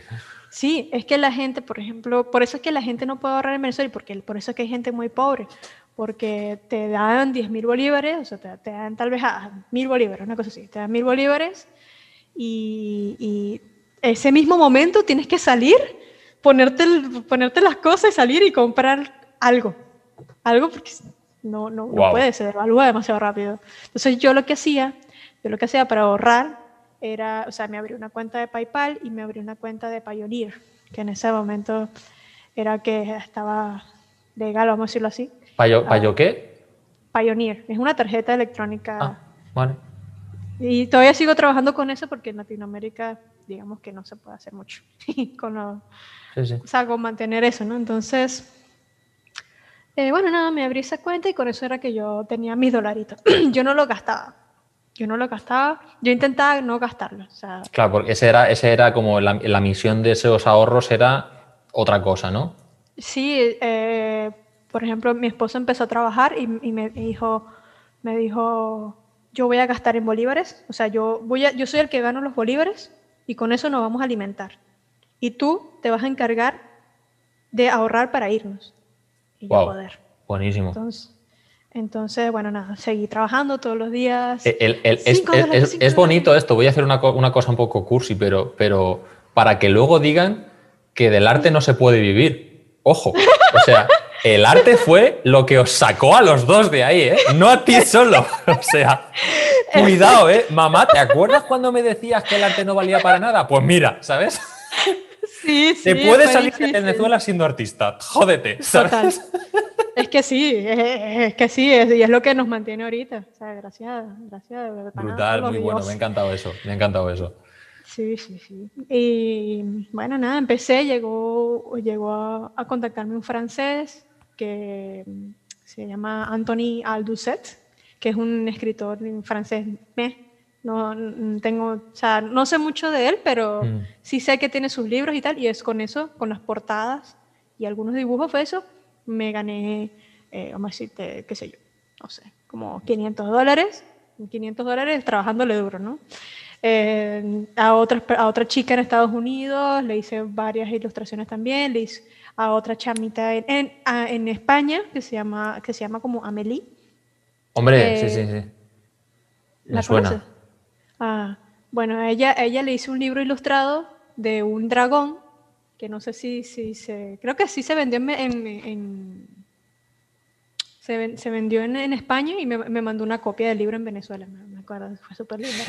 Sí, es que la gente, por ejemplo, por eso es que la gente no puede ahorrar en Venezuela y porque, por eso es que hay gente muy pobre, porque te dan 10 mil bolívares, o sea, te, dan tal vez a mil bolívares, una cosa así, te dan mil bolívares y, y ese mismo momento tienes que salir, ponerte, ponerte las cosas y salir y comprar algo. Algo porque no, no, puede, se devalúa demasiado rápido. Entonces yo lo que hacía, yo lo que hacía para ahorrar era, o sea, me abrí una cuenta de PayPal y me abrí una cuenta de Pioneer, que en ese momento era que estaba legal, vamos a decirlo así. ¿Payo, ¿Payo qué? Pioneer, es una tarjeta electrónica. Ah, vale. Y todavía sigo trabajando con eso porque en Latinoamérica, digamos que no se puede hacer mucho (laughs) con lo, sí, sí. O sea, con mantener eso, ¿no? Entonces, eh, bueno, nada, me abrí esa cuenta y con eso era que yo tenía mis dolaritos. (clears throat) yo no lo gastaba. Yo no lo gastaba. Yo intentaba no gastarlo. claro, porque ese era, ese era como la, misión de esos ahorros era otra cosa, ¿no? Sí, eh, por ejemplo, mi esposo empezó a trabajar y, me dijo, me dijo, yo voy a gastar en bolívares. O sea, yo, voy a, yo soy el que gano los bolívares y con eso nos vamos a alimentar. Y tú te vas a encargar de ahorrar para irnos poder. Buenísimo. Entonces, bueno, nada, seguí trabajando todos los días. es, bonito esto, voy a hacer una, cosa un poco cursi, pero, pero para que luego digan que del arte no se puede vivir. Ojo, o sea, el arte fue lo que os sacó a los dos de ahí, ¿eh? No a ti solo. O sea, cuidado, ¿eh? Mamá, ¿te acuerdas cuando me decías que el arte no valía para nada? Pues mira, ¿sabes? Sí, sí. Te puedes salir de Venezuela siendo artista. Jódete, ¿sabes? Es que sí, es, que sí, y es lo que nos mantiene ahorita. O sea, gracias, gracias. Brutal, muy bueno, me ha encantado eso, me ha encantado eso. Sí, sí, sí. Y bueno, nada, empecé, llegó, llegó a, contactarme un francés que se llama Anthony Aldoucet, que es un escritor francés. No, tengo, o sea, no sé mucho de él, pero mm. sí sé que tiene sus libros y tal, y es con eso, con las portadas y algunos dibujos fue eso, me gané, eh, vamos a decirte, qué sé yo, no sé, como 500 dólares, 500 dólares trabajándole duro, ¿no? Eh, a, otra, a otra chica en Estados Unidos le hice varias ilustraciones también, le hice a otra chamita en, en, España que se, llama, que se llama como Amelie. Hombre, sí, sí, sí. ¿La suena. Ah, bueno, ella, ella le hice un libro ilustrado de un dragón, que no sé si, si se... Creo que sí se vendió en... se, se, vendió en, en, España y me, me, mandó una copia del libro en Venezuela, me, me acuerdo, fue súper linda.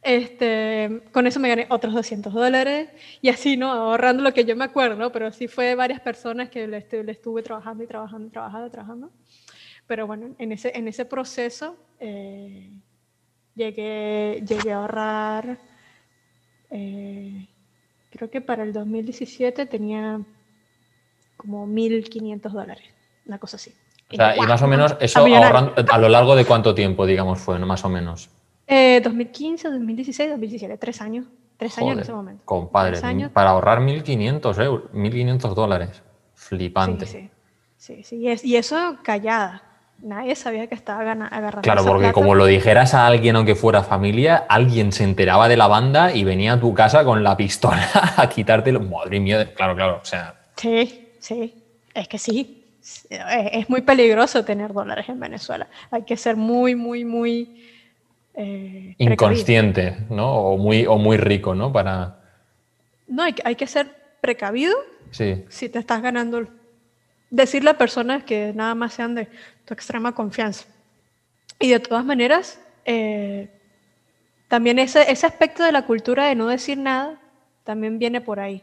Este, con eso me gané otros 200 dólares y así, ¿no? Ahorrando lo que yo me acuerdo, ¿no? Pero sí fue varias personas que le, le estuve trabajando y trabajando y trabajando, trabajando. Pero bueno, en ese, en ese proceso eh, llegué, llegué a ahorrar, eh, creo que para el 2017 tenía como 1.500 dólares, una cosa así. O sea, y más o menos eso ahorrando, a lo largo de cuánto tiempo, digamos, fue, ¿no? Más o menos. 2015, 2016, 2017, tres años. Tres años en ese momento. Compadre, para ahorrar 1.500 euros, 1.500 dólares. Flipante. Sí, sí. sí, Y, eso callada. Nadie sabía que estaba agarrando. Claro, porque como lo dijeras a alguien, aunque fuera familia, alguien se enteraba de la banda y venía a tu casa con la pistola (laughs) a quitártelo. Madre mía, claro, claro. O sea. Sí, sí. Es que sí. Es muy peligroso tener dólares en Venezuela. Hay que ser muy, muy, muy eh, Inconsciente, ¿no? O muy, o muy rico, ¿no? Para... No, hay, hay que ser precavido sí. si te estás ganando. Decirle a personas que nada más sean de tu extrema confianza. Y de todas maneras, eh, también ese, ese aspecto de la cultura de no decir nada también viene por ahí,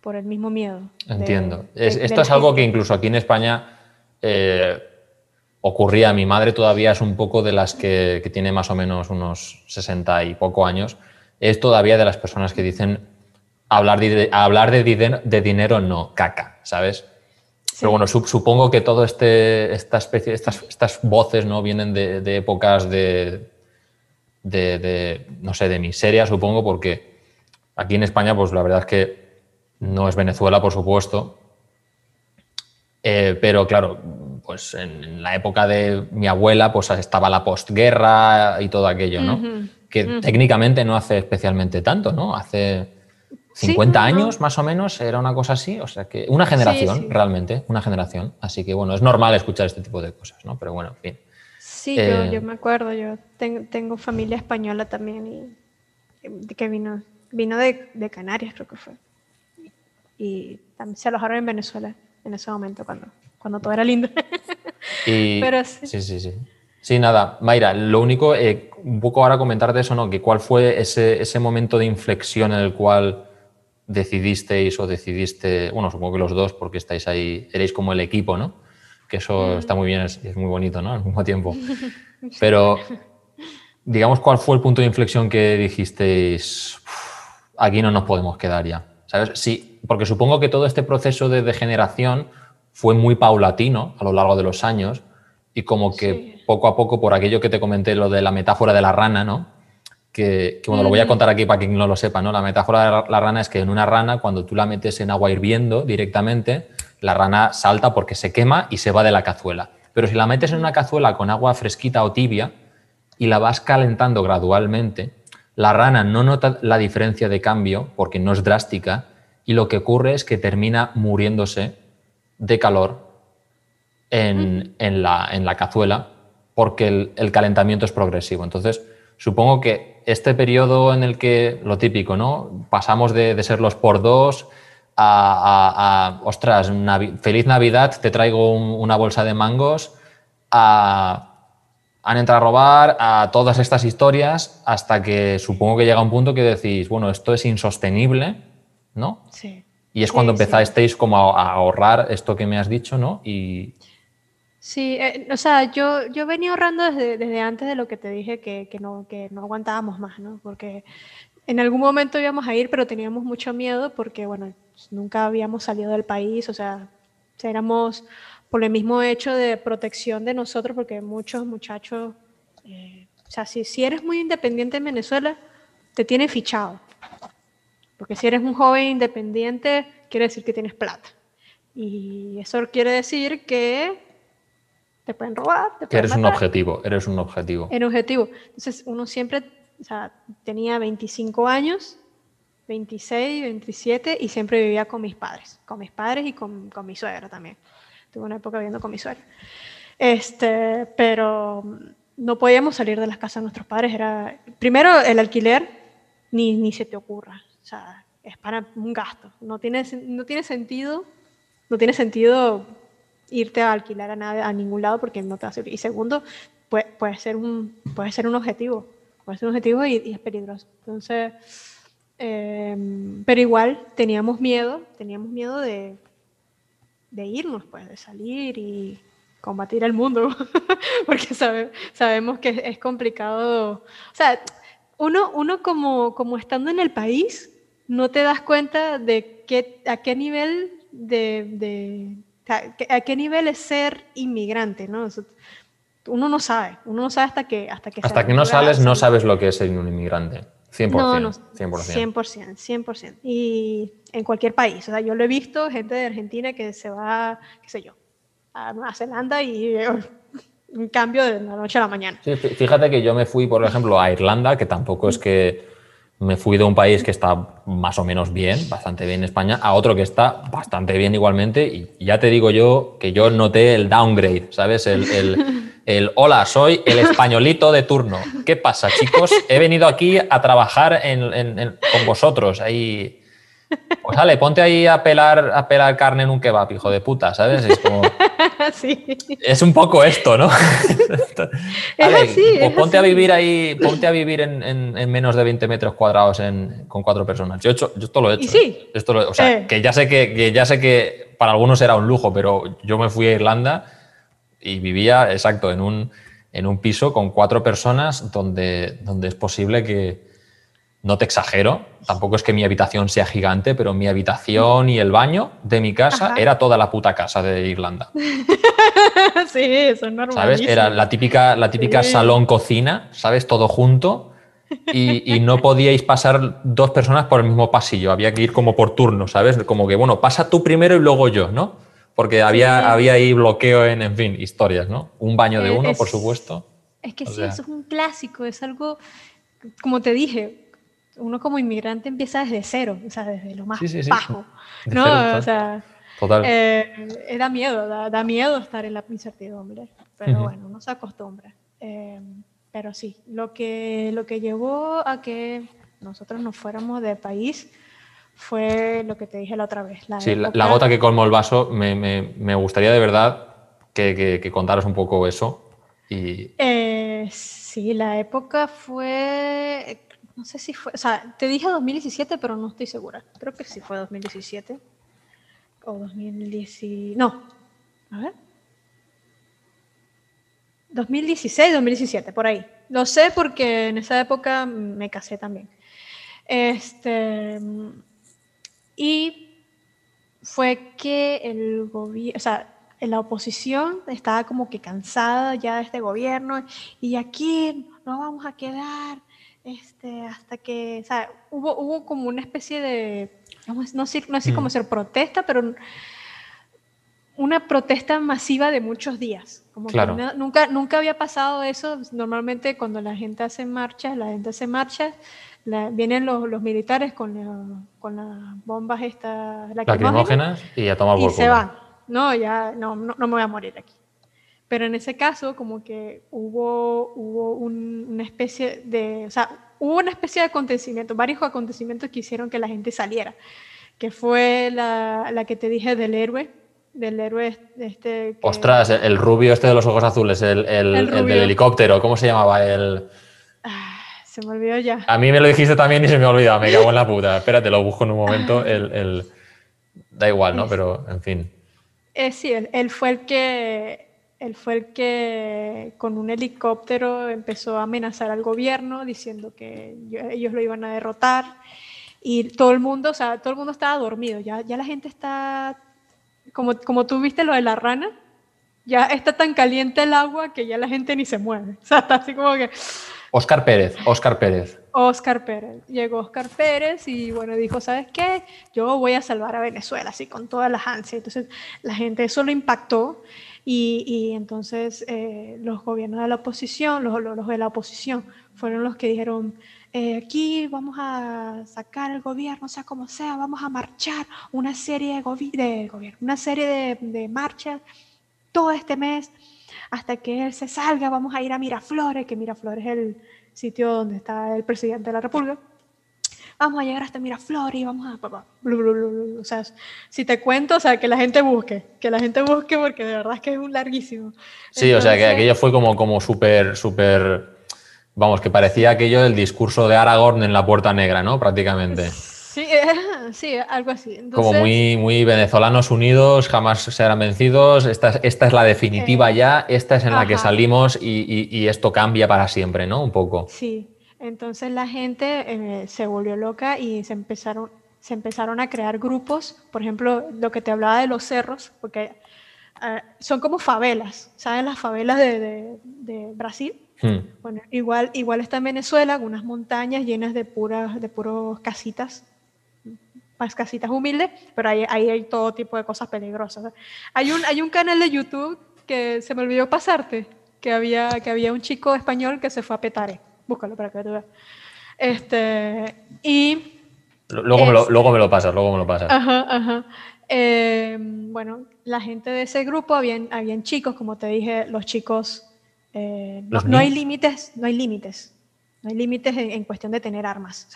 por el mismo miedo. Entiendo. esto es algo que incluso aquí en España eh, ocurría. Mi madre todavía es un poco de las que, tiene más o menos unos 60 y poco años. Es todavía de las personas que dicen hablar de, hablar de, de dinero no, caca, ¿sabes? Pero bueno, supongo que todo este, esta especie, estas, estas voces no vienen de, épocas de, de, no sé, de miseria, supongo, porque aquí en España, pues la verdad es que no es Venezuela, por supuesto, eh, pero claro, pues en, la época de mi abuela, pues estaba la postguerra y todo aquello, ¿no? que técnicamente no hace especialmente tanto, ¿no? Hace 50 años más o menos era una cosa así, o sea que una generación realmente, una generación. Así que bueno, es normal escuchar este tipo de cosas, ¿no? Pero bueno, en fin. Sí, yo, eh, me acuerdo, yo tengo, familia española también y que vino, vino de, de Canarias, creo que fue. Y también se alojaron en Venezuela en ese momento cuando cuando todo era lindo. (laughs) sí. sí. sí, sí, sí. nada, Mayra, lo único, eh, un poco ahora comentarte eso, ¿no? Que cuál fue ese, ese momento de inflexión en el cual decidisteis o decidiste, bueno, supongo que los dos, porque estáis ahí, eréis como el equipo, ¿no? Que eso mm. está muy bien, es, es, muy bonito, ¿no? Al mismo tiempo. (laughs) Pero, digamos, ¿cuál fue el punto de inflexión que dijisteis, aquí no nos podemos quedar ya? ¿Sabes? Sí, porque supongo que todo este proceso de degeneración fue muy paulatino a lo largo de los años y como que poco a poco, por aquello que te comenté, lo de la metáfora de la rana, ¿no? Que, bueno, lo voy a contar aquí para quien no lo sepa, ¿no? La metáfora de la rana es que en una rana, cuando tú la metes en agua hirviendo directamente, la rana salta porque se quema y se va de la cazuela. Pero si la metes en una cazuela con agua fresquita o tibia y la vas calentando gradualmente, la rana no nota la diferencia de cambio porque no es drástica y lo que ocurre es que termina muriéndose de calor en, la, en la, cazuela porque el, calentamiento es progresivo. Entonces, supongo que este periodo en el que, lo típico, ¿no? Pasamos de, ser los por dos a, ostras, feliz Navidad, te traigo una bolsa de mangos, a, han entrado a robar, a todas estas historias, hasta que supongo que llega un punto que decís, bueno, esto es insostenible, ¿no? Sí. Y es cuando empezasteis como a, ahorrar esto que me has dicho, ¿no? Y... Sí, eh, o sea, yo, yo venía ahorrando desde, antes de lo que te dije que, que, no, que no aguantábamos más, ¿no? Porque en algún momento íbamos a ir, pero teníamos mucho miedo porque, bueno, nunca habíamos salido del país, o sea, éramos por el mismo hecho de protección de nosotros, porque muchos muchachos, eh, o sea, si, si eres muy independiente en Venezuela, te tienen fichado. Porque si eres un joven independiente, quiere decir que tienes plata. Y eso quiere decir que te pueden robar. Te que eres un objetivo, eres un objetivo. En objetivo. Entonces uno siempre o sea, tenía 25 años, 26, 27 y siempre vivía con mis padres, con mis padres y con, con mi suegra también. Tuve una época viviendo con mi suegra. Este, pero no podíamos salir de las casas de nuestros padres. Era, primero, el alquiler, ni, ni se te ocurra. O sea, es para un gasto. No tiene, no tiene sentido, no tiene sentido irte a alquilar a, nada, a ningún lado porque no te va a servir. Y segundo, puede, puede, ser un, puede ser un objetivo puede ser un objetivo y, es peligroso. Entonces, em, pero igual teníamos miedo, teníamos miedo de, de irnos, pues, de salir y combatir el mundo, (laughs) porque sabemos que es complicado. O sea, uno, uno como, como estando en el país, no te das cuenta de qué, a qué nivel de, de a qué nivel es ser inmigrante, ¿no? uno no sabe, uno no sabe hasta que... Hasta que, hasta que no sales no sabes lo que es ser un inmigrante. 100%, no, no, 100%. 100%, 100%. Y en cualquier país. O sea, yo lo he visto, gente de Argentina que se va, qué sé yo, a Nueva Zelanda y (laughs) un cambio de la noche a la mañana. Sí, fíjate que yo me fui, por ejemplo, a Irlanda, que tampoco es que me fui de un país que está más o menos bien, bastante bien España, a otro que está bastante bien igualmente. Y ya te digo yo que yo noté el downgrade, ¿sabes? El, el, hola, soy el españolito de turno. ¿Qué pasa, chicos? He venido aquí a trabajar con vosotros. Ahí. Pues dale, ponte ahí a pelar, a pelar carne en un kebab, hijo de puta, ¿sabes? Es como. (laughs) Es un poco esto, ¿no? (laughs) Pues ponte a vivir ahí, ponte a vivir en, menos de 20 metros cuadrados con cuatro personas. Yo, hecho, yo esto lo he hecho. sí? Esto o sea, eh. que ya sé que, que ya sé que para algunos era un lujo, pero yo me fui a Irlanda y vivía, exacto, en un, en un piso con cuatro personas donde, donde es posible que, no te exagero, tampoco es que mi habitación sea gigante, pero mi habitación y el baño de mi casa era toda la puta casa de Irlanda. (laughs) sí, eso es normal. ¿Sabes? Era la típica, la típica salón-cocina, ¿sabes? Todo junto. Y, y, no podíais pasar dos personas por el mismo pasillo, había que ir como por turno, ¿sabes? Como que, bueno, pasa tú primero y luego yo, ¿no? Porque había, había ahí bloqueo en, en fin, historias, ¿no? Un baño de eh, uno, por supuesto. Es que sí, eso es un clásico, es algo, como te dije, uno como inmigrante empieza desde cero, o sea, desde lo más bajo. ¿no? o sea, Total. Eh, da miedo, da, miedo estar en la incertidumbre, pero bueno, uno se acostumbra. Eh, pero sí, lo que, lo que llevó a que nosotros nos fuéramos de país fue lo que te dije la otra vez. La sí, la, gota que colmó el vaso, me, me, me gustaría de verdad que, que, contaras un poco eso. Y... Eh, sí, la época fue, no sé si fue, o sea, te dije 2017, pero no estoy segura. Creo que sí fue 2017 o 2010, no, a ver. 2016, 2017, por ahí. Lo sé porque en esa época me casé también. Este, y fue que el gobierno, o sea, la oposición estaba como que cansada ya de este gobierno y aquí no vamos a quedar este, hasta que, o sea, hubo, hubo como una especie de, no sé, no sé cómo mm. ser protesta, pero una protesta masiva de muchos días. Como claro. nunca, nunca había pasado eso. Normalmente cuando la gente hace marchas, la gente hace marchas vienen los, los, militares con, con las bombas estas lacrimógenas y a tomar Y se van. No, ya no, no, me voy a morir aquí. Pero en ese caso, como que hubo, hubo una especie de, o sea, hubo una especie de acontecimiento, varios acontecimientos que hicieron que la gente saliera. que fue la, la que te dije del héroe, del héroe este... Ostras, el rubio este de los ojos azules, el, el, del helicóptero, ¿cómo se llamaba? El... Ah, se me olvidó ya. A mí me lo dijiste también y se me olvidó, me cago en la (laughs) puta. Espérate, lo busco en un momento. El, Da igual, ¿no? Pero, en fin. Eh, sí, él, fue el que él fue el que con un helicóptero empezó a amenazar al gobierno diciendo que ellos lo iban a derrotar y todo el mundo, o sea, todo el mundo estaba dormido, ya, ya la gente está como, como tú viste lo de la rana, ya está tan caliente el agua que ya la gente ni se mueve. (laughs) O sea, está así como que... Oscar Pérez, Oscar Pérez. Oscar Pérez. Llegó Oscar Pérez y bueno, dijo, ¿sabes qué? Yo voy a salvar a Venezuela, así con todas las ansias. Entonces, la gente eso lo impactó y, entonces eh, los gobiernos de la oposición, los, de la oposición, fueron los que dijeron, eh, aquí vamos a sacar el gobierno, sea como sea, vamos a marchar una serie de, una serie de, marchas todo este mes hasta que él se salga, vamos a ir a Miraflores, que Miraflores es el sitio donde está el presidente de la República. Vamos a llegar hasta Miraflores y vamos a... o sea, si te cuento, o sea, que la gente busque, que la gente busque porque de verdad es que es un larguísimo. Sí, o sea, que aquello fue como, como súper, súper Vamos, que parecía aquello del discurso de Aragorn en la Puerta Negra, ¿no? Prácticamente. Sí, (laughs) sí algo así. Como muy, muy venezolanos unidos, jamás serán vencidos. Esta, esta es la definitiva ya, esta es en la que salimos y, esto cambia para siempre, ¿no? Un poco. Sí, entonces la gente eh, se volvió loca y se empezaron, se empezaron a crear grupos. Por ejemplo, lo que te hablaba de los cerros, porque eh, son como favelas, ¿sabes? Las favelas de, de Brasil Hmm. Bueno, igual, igual está en Venezuela, unas montañas llenas de puras, de puros casitas, más casitas humildes, pero ahí, ahí, hay todo tipo de cosas peligrosas. Hay un, hay un canal de YouTube que se me olvidó pasarte, que había, que había un chico español que se fue a Petare. Búscalo para que tú veas. Este, y... Luego, me lo, luego me lo pasas, luego me lo pasas. Ajá, ajá. Eh, bueno, la gente de ese grupo, habían, habían chicos, como te dije, los chicos eh, no, hay límites, no hay límites. No hay límites en, cuestión de tener armas.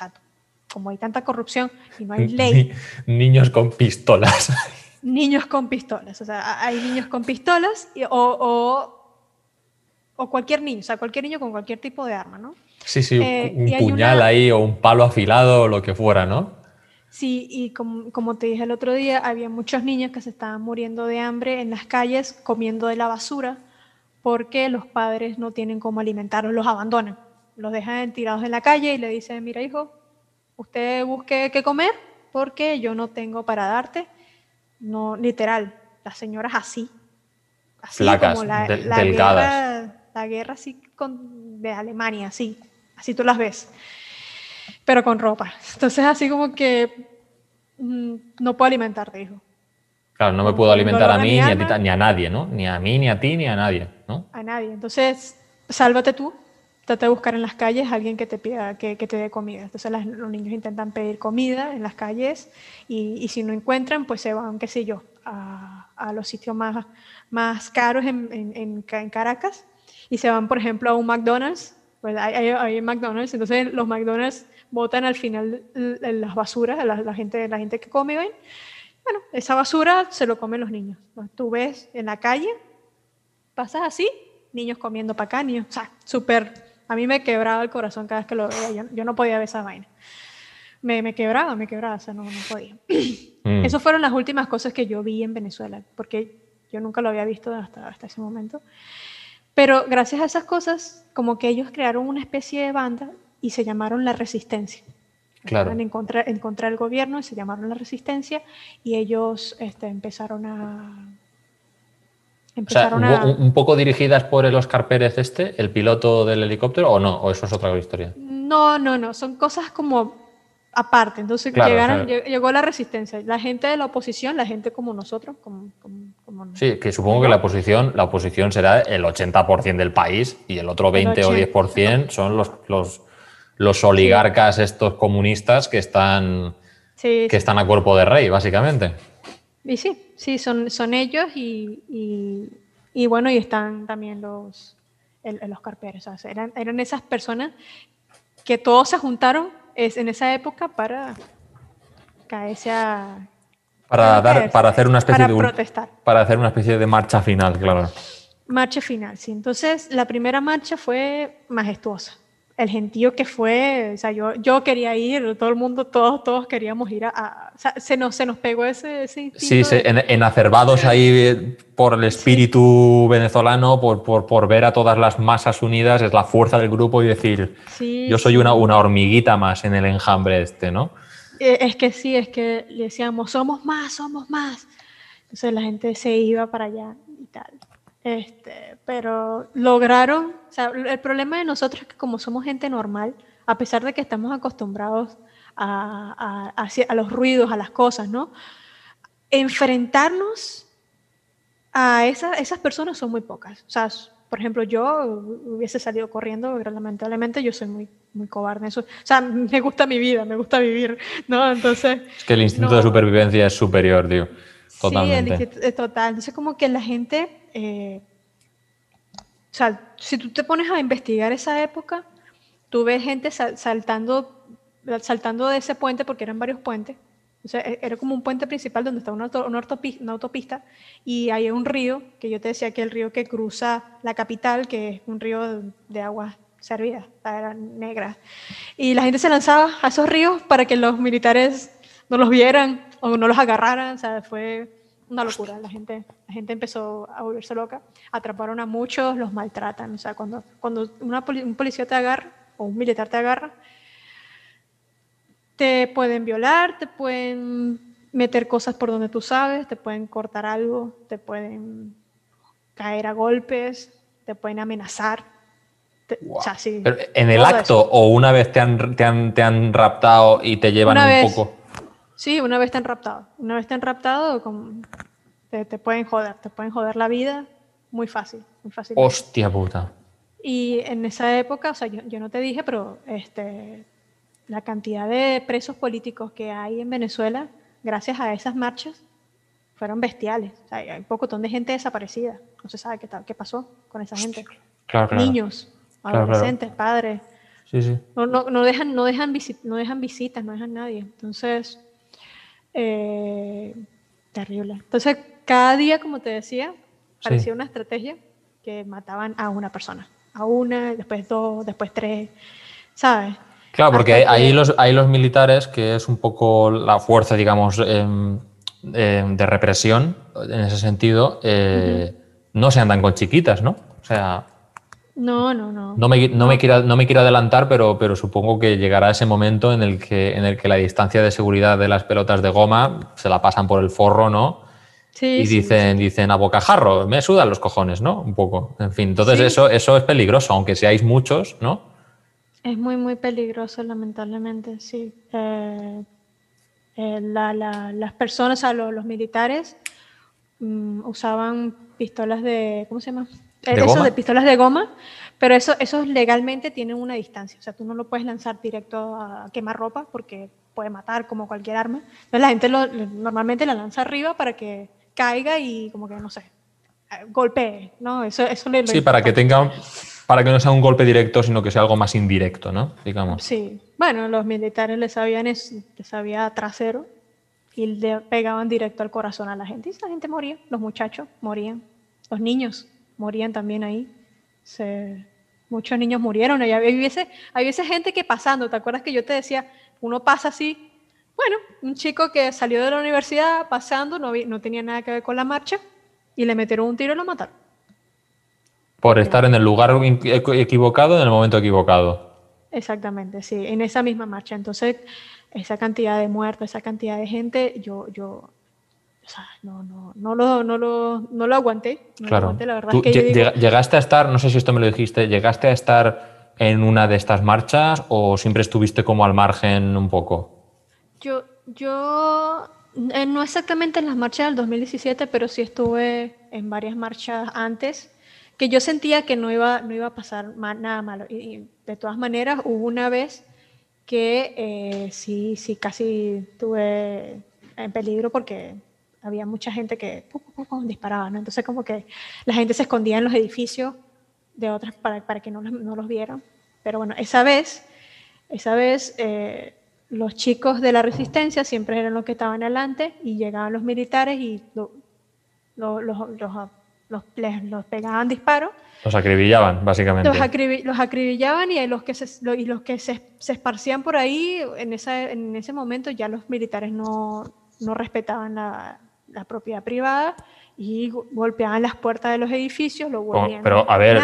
como hay tanta corrupción y no hay ley. niños con pistolas. Niños con pistolas. O sea, hay niños con pistolas o, o, cualquier niño, o sea, cualquier niño con cualquier tipo de arma, ¿no? Sí, sí, un eh, puñal ahí o un palo afilado o lo que fuera, ¿no? Sí, y como, como, te dije el otro día, había muchos niños que se estaban muriendo de hambre en las calles, comiendo de la basura, porque los padres no tienen cómo alimentarlos, los abandonan, los dejan tirados en la calle y le dicen, mira hijo, usted busque qué comer porque yo no tengo para darte. No, literal, las señoras así, así como la, Guerra, la guerra así con, de Alemania, así, así tú las ves, pero con ropa. Entonces así como que mm, no puedo alimentarte, hijo. Claro, no me puedo alimentar a mí ni a, ti, ni a nadie, ¿no? Ni a mí, ni a ti, ni a nadie, ¿no? A nadie. Entonces, sálvate tú, trata de buscar en las calles a alguien que te pida, que, te dé comida. Entonces los niños intentan pedir comida en las calles y, si no encuentran, pues se van, qué sé yo, a, los sitios más, más caros en, en, Caracas y se van, por ejemplo, a un McDonald's. Pues hay, hay, McDonald's, entonces los McDonald's botan al final las basuras, la, la gente, la gente que come, ¿ven? Bueno, esa basura se lo comen los niños. Tú ves en la calle, pasas así, niños comiendo para acá, niños, o sea, súper, a mí me quebraba el corazón cada vez que lo veía, yo, no podía ver esa vaina. Me, me, quebraba, me quebraba, o sea, no, no podía. (clears throat) Mm. Esas fueron las últimas cosas que yo vi en Venezuela, porque yo nunca lo había visto hasta, hasta ese momento. Pero gracias a esas cosas, como que ellos crearon una especie de banda y se llamaron La Resistencia. Claro. En contra, en contra del gobierno y se llamaron la resistencia y ellos este, empezaron a... Empezaron a... un poco dirigidas por el Oscar Pérez este, el piloto del helicóptero, o no, o eso es otra historia. No, no, no, son cosas como aparte. Entonces llegaron, llegó la resistencia. La gente de la oposición, la gente como nosotros, como, Sí, que supongo que la oposición, la oposición será el 80% del país y el otro 20 o 10% son los, los los oligarcas estos comunistas que están, que están a cuerpo de rey, básicamente. Y sí, sí, son, son ellos y, y, bueno, y están también los, los carperos. eran, eran esas personas que todos se juntaron en esa época para, caerse a... Para, dar, para hacer una especie de... protestar. Para hacer una especie de marcha final, claro. Marcha final, sí. Entonces, la primera marcha fue majestuosa el gentío que fue, o sea, yo, yo quería ir, todo el mundo, todos, todos queríamos ir a, o sea, se nos, se nos pegó ese, ese Sí, en, enacervados ahí por el espíritu venezolano, por, por, por, ver a todas las masas unidas, es la fuerza del grupo y decir, yo soy una, una hormiguita más en el enjambre este, ¿no? Eh, es que sí, es que le decíamos, somos más, somos más. Entonces la gente se iba para allá y tal. Este, pero lograron, o sea, el problema de nosotros es que como somos gente normal, a pesar de que estamos acostumbrados a, a, los ruidos, a las cosas, ¿no? Enfrentarnos a esas personas son muy pocas. O sea, por ejemplo, yo hubiese salido corriendo, pero lamentablemente yo soy muy, muy cobarde. Eso, o sea, me gusta mi vida, me gusta vivir, ¿no? Entonces... Es que el instinto de supervivencia es superior, tío. Totalmente. Sí, es total. Entonces, como que la gente eh, o sea, si tú te pones a investigar esa época, tú ves gente saltando, saltando de ese puente, porque eran varios puentes. O sea, e-, era como un puente principal donde está una, autopista, y hay un río, que yo te decía que el río que cruza la capital, que es un río de aguas servidas, eran negras. Y la gente se lanzaba a esos ríos para que los militares no los vieran o no los agarraran. O sea, fue una locura. La gente, la gente empezó a volverse loca. Atraparon a muchos, los maltratan. O sea, cuando, cuando un policía te agarra o un militar te agarra, te pueden violar, te pueden meter cosas por donde tú sabes, te pueden cortar algo, te pueden caer a golpes, te pueden amenazar. o sea, sí, en el acto o una vez te han, te han, te han raptado y te llevan un poco. Sí, una vez han raptado. Una vez han raptado, te, te, pueden joder, te pueden joder la vida muy fácil, muy fácil. Hostia puta. Y en esa época, o sea, yo, yo, no te dije, pero este, la cantidad de presos políticos que hay en Venezuela, gracias a esas marchas, fueron bestiales. O sea, hay un pocotón de gente desaparecida. No se sabe qué, qué pasó con esa gente. Claro, Niños, adolescentes, padres. Sí, sí. No, no, no, dejan, no, dejan no dejan visitas, no dejan nadie. Entonces, eh, terrible. Entonces, cada día, como te decía, parecía una estrategia que mataban a una persona. A una, después dos, después tres, ¿sabes? Claro, porque ahí, los, hay los militares, que es un poco la fuerza, digamos, em, em, de represión, en ese sentido, eh, no se andan con chiquitas, ¿no? O sea, no, no, no. No me, no, me quiero, no me quiero adelantar, pero, pero supongo que llegará ese momento en el, que, en el que la distancia de seguridad de las pelotas de goma se la pasan por el forro, ¿no? Sí, y dicen, dicen a bocajarro, me sudan los cojones, ¿no? Un poco. En fin, entonces eso, eso es peligroso, aunque seáis muchos, ¿no? Es muy, muy peligroso, lamentablemente, sí. Eh, eh, las personas, o sea, los, militares mm, usaban pistolas de, ¿cómo se llama? ¿De eso de pistolas de goma, pero eso, eso legalmente tienen una distancia. O sea, tú no lo puedes lanzar directo a quemar ropa porque puede matar como cualquier arma. Entonces la gente lo, normalmente la lanza arriba para que caiga y como que, no sé, golpee, ¿no? Eso, eso le, sí, para que tenga, para que no sea un golpe directo, sino que sea algo más indirecto, ¿no? Digamos. Sí. Bueno, los militares les sabían, les sabía trasero y le pegaban directo al corazón a la gente y la gente moría, los muchachos morían, los niños morían también ahí. muchos niños murieron. Y hay veces, hay veces gente que pasando, ¿te acuerdas que yo te decía, uno pasa así? Bueno, un chico que salió de la universidad pasando, no, no tenía nada que ver con la marcha, y le metieron un tiro y lo mataron. Por estar en el lugar equivocado en el momento equivocado. Exactamente, sí, en esa misma marcha. Entonces, esa cantidad de muertos, esa cantidad de gente, yo, yo, no, no, no, lo, no, lo, no lo aguanté. claro. la verdad ¿Llegaste a estar, no sé si esto me lo dijiste, ¿llegaste a estar en una de estas marchas o siempre estuviste como al margen un poco? Yo, yo eh, no exactamente en las marchas del 2017, pero sí estuve en varias marchas antes que yo sentía que no iba, no iba a pasar nada malo. Y, de todas maneras, hubo una vez que eh, sí, sí, casi estuve en peligro porque había mucha gente que disparaba, ¿no? Entonces como que la gente se escondía en los edificios de otras para, para que no, no, los vieran. Pero bueno, esa vez, esa vez eh, los chicos de la resistencia siempre eran los que estaban adelante y llegaban los militares y los, los pegaban disparos los acribillaban, básicamente. Los, acribillaban y los que, se, y los que se, esparcían por ahí, en, esa, en ese momento ya los militares no, no respetaban la, la, propiedad privada y golpeaban las puertas de los edificios, lo volvían Pero a ver,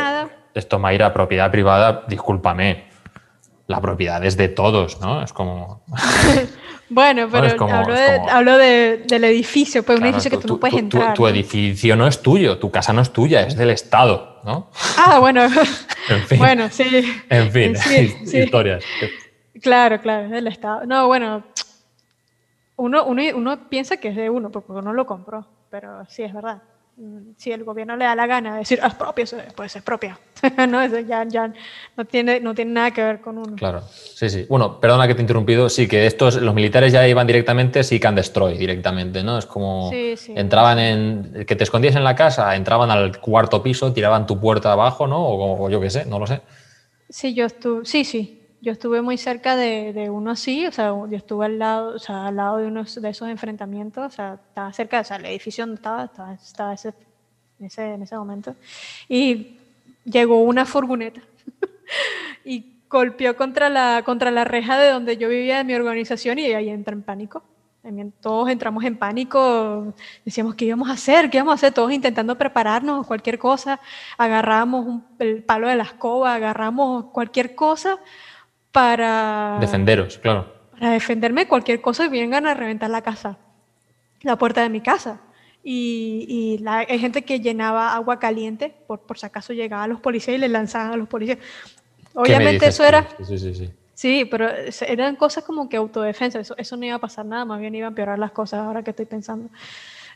esto Mayra, propiedad privada, discúlpame, la propiedad es de todos, ¿no? Es como... (laughs) Bueno, pero hablo, de, del edificio, pues un edificio que tú, no puedes entrar. Tu, edificio no es tuyo, tu casa no es tuya, es del Estado, ¿no? Ah, bueno. (laughs) en fin. Bueno, sí. En fin, (laughs) historias. Claro, claro, es del Estado. No, bueno, uno, uno, uno piensa que es de uno, porque uno lo compró, pero sí es verdad. Mm, si el gobierno le da la gana de decir, ah, es propio, pues es propia. (laughs) no, eso ya, ya no, tiene, no tiene nada que ver con uno. Claro, sí, sí. Bueno, perdona que te he interrumpido, sí, que estos, los militares ya iban directamente, sí can destroy directamente, ¿no? Es como, entraban en, que te escondías en la casa, entraban al cuarto piso, tiraban tu puerta abajo, ¿no? O, yo qué sé, no lo sé. Sí, yo estuve, sí, sí, yo estuve muy cerca de, de, uno así, o sea, yo estuve al lado, o sea, al lado de uno de esos enfrentamientos, o sea, estaba cerca, o sea, el edificio donde estaba, estaba, estaba ese, ese, en ese momento, y llegó una furgoneta (laughs) y golpeó contra la, contra la reja de donde yo vivía de mi organización y ahí entra en pánico. Todos entramos en pánico, decíamos, ¿qué íbamos a hacer? ¿Qué íbamos a hacer? Todos intentando prepararnos, cualquier cosa. Agarramos el palo de la escoba, agarramos cualquier cosa para... Defenderos, claro. Para defenderme cualquier cosa que vengan a reventar la casa, la puerta de mi casa. Y, hay gente que llenaba agua caliente, por, por si acaso llegaban los policías y le lanzaban a los policías. Obviamente eso era... Sí, sí, sí. Sí, pero eran cosas como que autodefensa, eso, eso no iba a pasar nada, más bien iba a empeorar las cosas ahora que estoy pensando.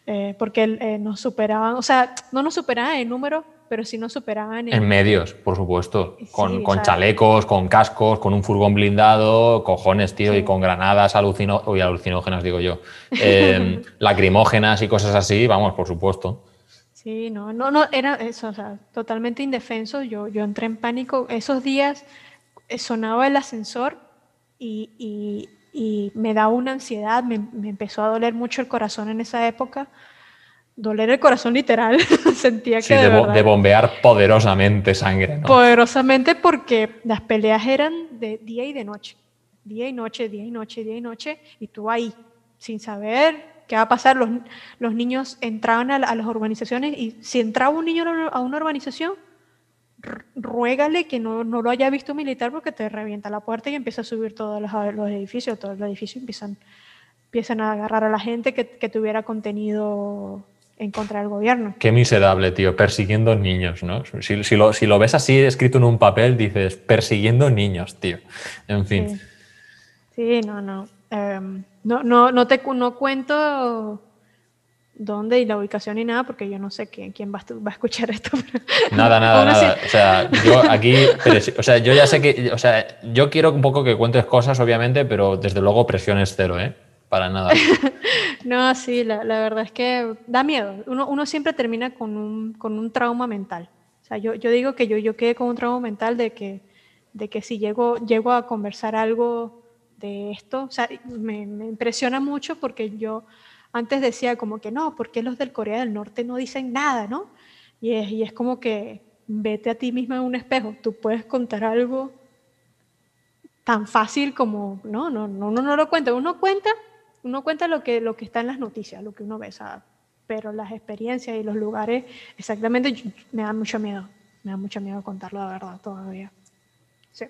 Eh, porque eh, nos superaban, o sea, no nos superaban en número, pero sí nos superaban en... En medios, por supuesto, con, con chalecos, con cascos, con un furgón blindado, cojones, tío, y con granadas alucino... Uy, alucinógenas, digo yo, (laughs) em, lacrimógenas y cosas así, vamos, por supuesto. Sí, no, no, no, era eso, o sea, totalmente indefenso, yo, yo entré en pánico, esos días eh, sonaba el ascensor y y me daba una ansiedad, me, empezó a doler mucho el corazón en esa época. Doler el corazón literal, (laughs) sentía que... de, bombear poderosamente sangre. ¿no? Poderosamente porque las peleas eran de día y de noche. Día y noche, día y noche, día y noche. Y tú ahí, sin saber qué va a pasar. Los, los niños entraban a, a, las urbanizaciones y si entraba un niño a una urbanización, ruégale que no, no, lo haya visto militar porque te revienta la puerta y empieza a subir todos los, edificios, todos los edificios empiezan, empiezan a agarrar a la gente que, que tuviera contenido en contra del gobierno. Qué miserable, tío, persiguiendo niños, ¿no? Si, si, lo, si, lo, ves así escrito en un papel, dices, persiguiendo niños, tío. En fin. Sí, no, no. Em, no, no, no te no cuento dónde y la ubicación y nada, porque yo no sé quién, quién va, a, escuchar (laughs) esto. Nada, nada, nada. O sea, yo aquí, o sea, yo ya sé que, o sea, yo quiero un poco que cuentes cosas, obviamente, pero desde luego presión es cero, ¿eh? Para nada. (laughs) no, sí, la, la, verdad es que da miedo. Uno, uno siempre termina con un, con un trauma mental. O sea, yo, yo digo que yo, yo quedé con un trauma mental de que, de que si llego, llego a conversar algo de esto, o sea, me, me impresiona mucho porque yo antes decía como que no, ¿por qué los del Corea del Norte no dicen nada, no? Y es, y es como que vete a ti misma en un espejo, tú puedes contar algo tan fácil como, no, no, no, uno no lo cuenta, uno cuenta, uno cuenta lo que, lo que está en las noticias, lo que uno ve, pero las experiencias y los lugares, exactamente, me da mucho miedo, me da mucho miedo contarlo la verdad todavía.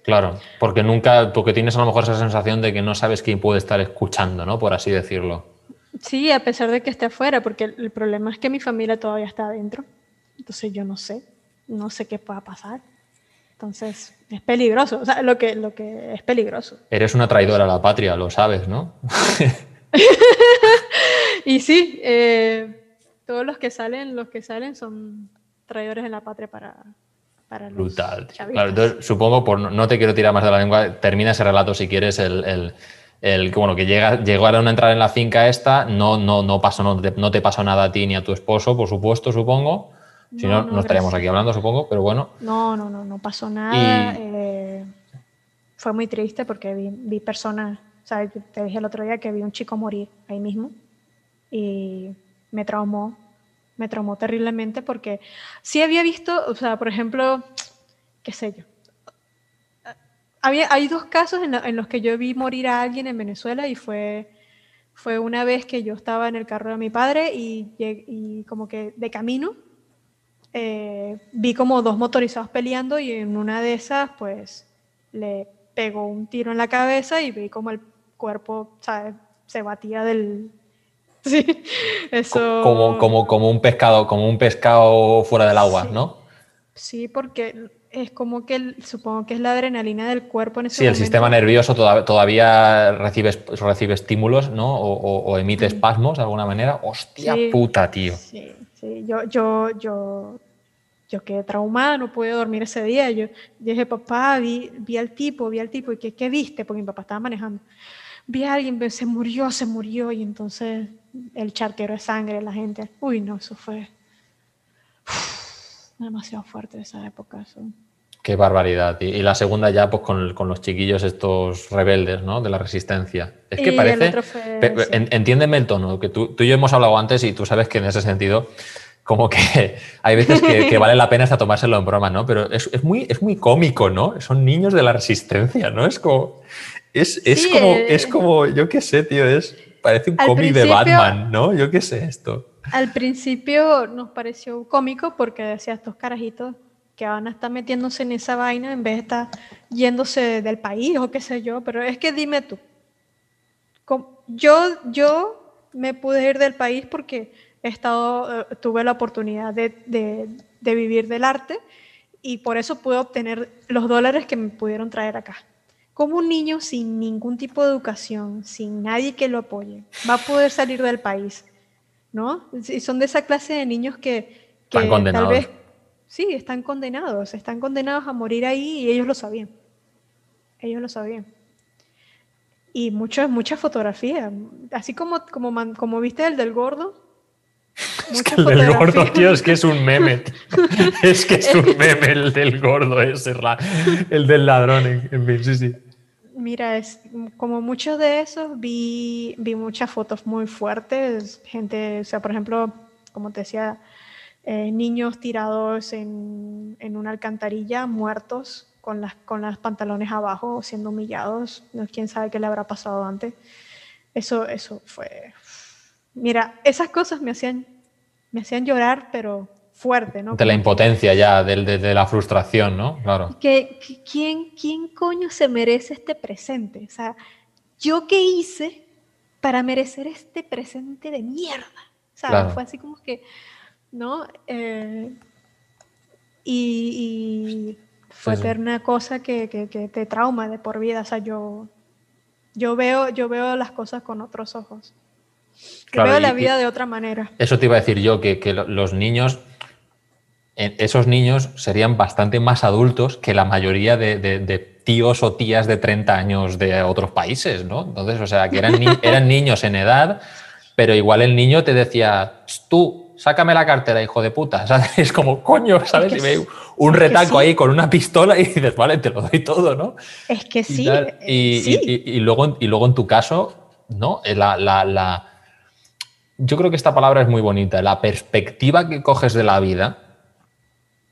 Claro, porque nunca, porque tienes a lo mejor esa sensación de que no sabes quién puede estar escuchando, ¿no? Por así decirlo. Sí, a pesar de que esté afuera, porque el problema es que mi familia todavía está adentro. Entonces yo no sé, no sé qué pueda pasar. Entonces es peligroso, o sea, lo que, lo que es peligroso. Eres una traidora a la patria, lo sabes, ¿no? (laughs) (laughs) y sí, eh, todos los que salen, los que salen son traidores en la patria para, para los Brutal. Claro, entonces, supongo, por no, te quiero tirar más de la lengua, termina ese relato si quieres el el que bueno, que llega, llegaron a entrar en la finca esta, no, no, no pasó, no te, no te, pasó nada a ti ni a tu esposo, por supuesto, supongo. Si no, no, estaríamos aquí hablando, supongo, pero bueno. No, no, no, no pasó nada. Eh, fue muy triste porque vi, vi personas, o sea, te dije el otro día que vi un chico morir ahí mismo y me traumó, me traumó terriblemente porque sí había visto, o sea, por ejemplo, qué sé yo. Había, hay dos casos en, los que yo vi morir a alguien en Venezuela y fue, fue una vez que yo estaba en el carro de mi padre y, y como que de camino eh, vi como dos motorizados peleando y en una de esas pues le pegó un tiro en la cabeza y vi como el cuerpo se batía del... (laughs) Sí, eso... Como, como, como, un pescado, como un pescado fuera del agua, ¿no? Sí, porque es como que supongo que es la adrenalina del cuerpo en ese Sí, el sistema nervioso todavía, todavía recibe, recibe estímulos, ¿no? O, emite espasmos de alguna manera. ¡Hostia puta, tío! Sí, sí. Yo, yo, yo yo quedé traumada, no pude dormir ese día. Yo dije, papá, vi, vi al tipo, vi al tipo, ¿y qué, qué viste? Porque mi papá estaba manejando. Vi a alguien, se murió, se murió, y entonces el charquero de sangre, la gente, uy, no, eso fue demasiado fuerte esa época. Eso. Qué barbaridad. Y, la segunda ya, pues con, con, los chiquillos estos rebeldes, ¿no? De la resistencia. Es que parece... Entiéndeme el tono, que tú, tú y yo hemos hablado antes y tú sabes que en ese sentido como que (laughs) hay veces que, vale la pena hasta tomárselo en broma, ¿no? Pero es, muy, es muy cómico, ¿no? Son niños de la resistencia, ¿no? Es como. Es, como, eh, es como, yo qué sé, tío, es. Parece un cómic de Batman, ¿no? Yo qué sé esto. Al principio nos pareció cómico porque decía estos carajitos que van a estar metiéndose en esa vaina en vez de estar yéndose del país o qué sé yo. Pero es que dime tú. Yo, yo me pude ir del país porque estado, eh, tuve la oportunidad de, vivir del arte y por eso pude obtener los dólares que me pudieron traer acá. Como un niño sin ningún tipo de educación, sin nadie que lo apoye, va a poder salir del país? ¿No? Y son de esa clase de niños que, que tal vez sí, están condenados, están condenados a morir ahí y ellos lo sabían. Ellos lo sabían. Y muchas, muchas fotografías. Así como, como, como viste el del gordo, es que el del gordo, tío, es que es un meme. (laughs) es que es un meme el del gordo ese, el del ladrón, en fin, sí, sí. Mira, es, como muchos de esos, vi, vi muchas fotos muy fuertes, gente, o sea, por ejemplo, como te decía, eh, niños tirados en, en, una alcantarilla, muertos, con las, con las pantalones abajo, siendo humillados, no, quién sabe qué le habrá pasado antes. Eso, eso fue, Mira, esas cosas me hacían, me hacían llorar, pero fuerte, ¿no? De la impotencia ya, de, de, la frustración, ¿no? Claro. Que, ¿quién, ¿Quién coño se merece este presente? O sea, ¿yo qué hice para merecer este presente de mierda? ¿Sabes? Fue así como que, ¿no? Eh, y, fue ver una cosa que, que, que, te trauma de por vida. O sea, yo, yo, veo, yo veo las cosas con otros ojos veo la vida de otra manera. Eso te iba a decir yo, que, los niños, esos niños serían bastante más adultos que la mayoría de, tíos o tías de 30 años de otros países, ¿no? Entonces, o sea, que eran, (laughs) eran niños en edad, pero igual el niño te decía, tú, sácame la cartera, hijo de puta. (laughs) Es como, coño, ¿sabes? y ve un retaco ahí con una pistola y dices, vale, te lo doy todo, ¿no? Es que sí. Y, luego, y luego en tu caso, ¿no? la, la yo creo que esta palabra es muy bonita. La perspectiva que coges de la vida,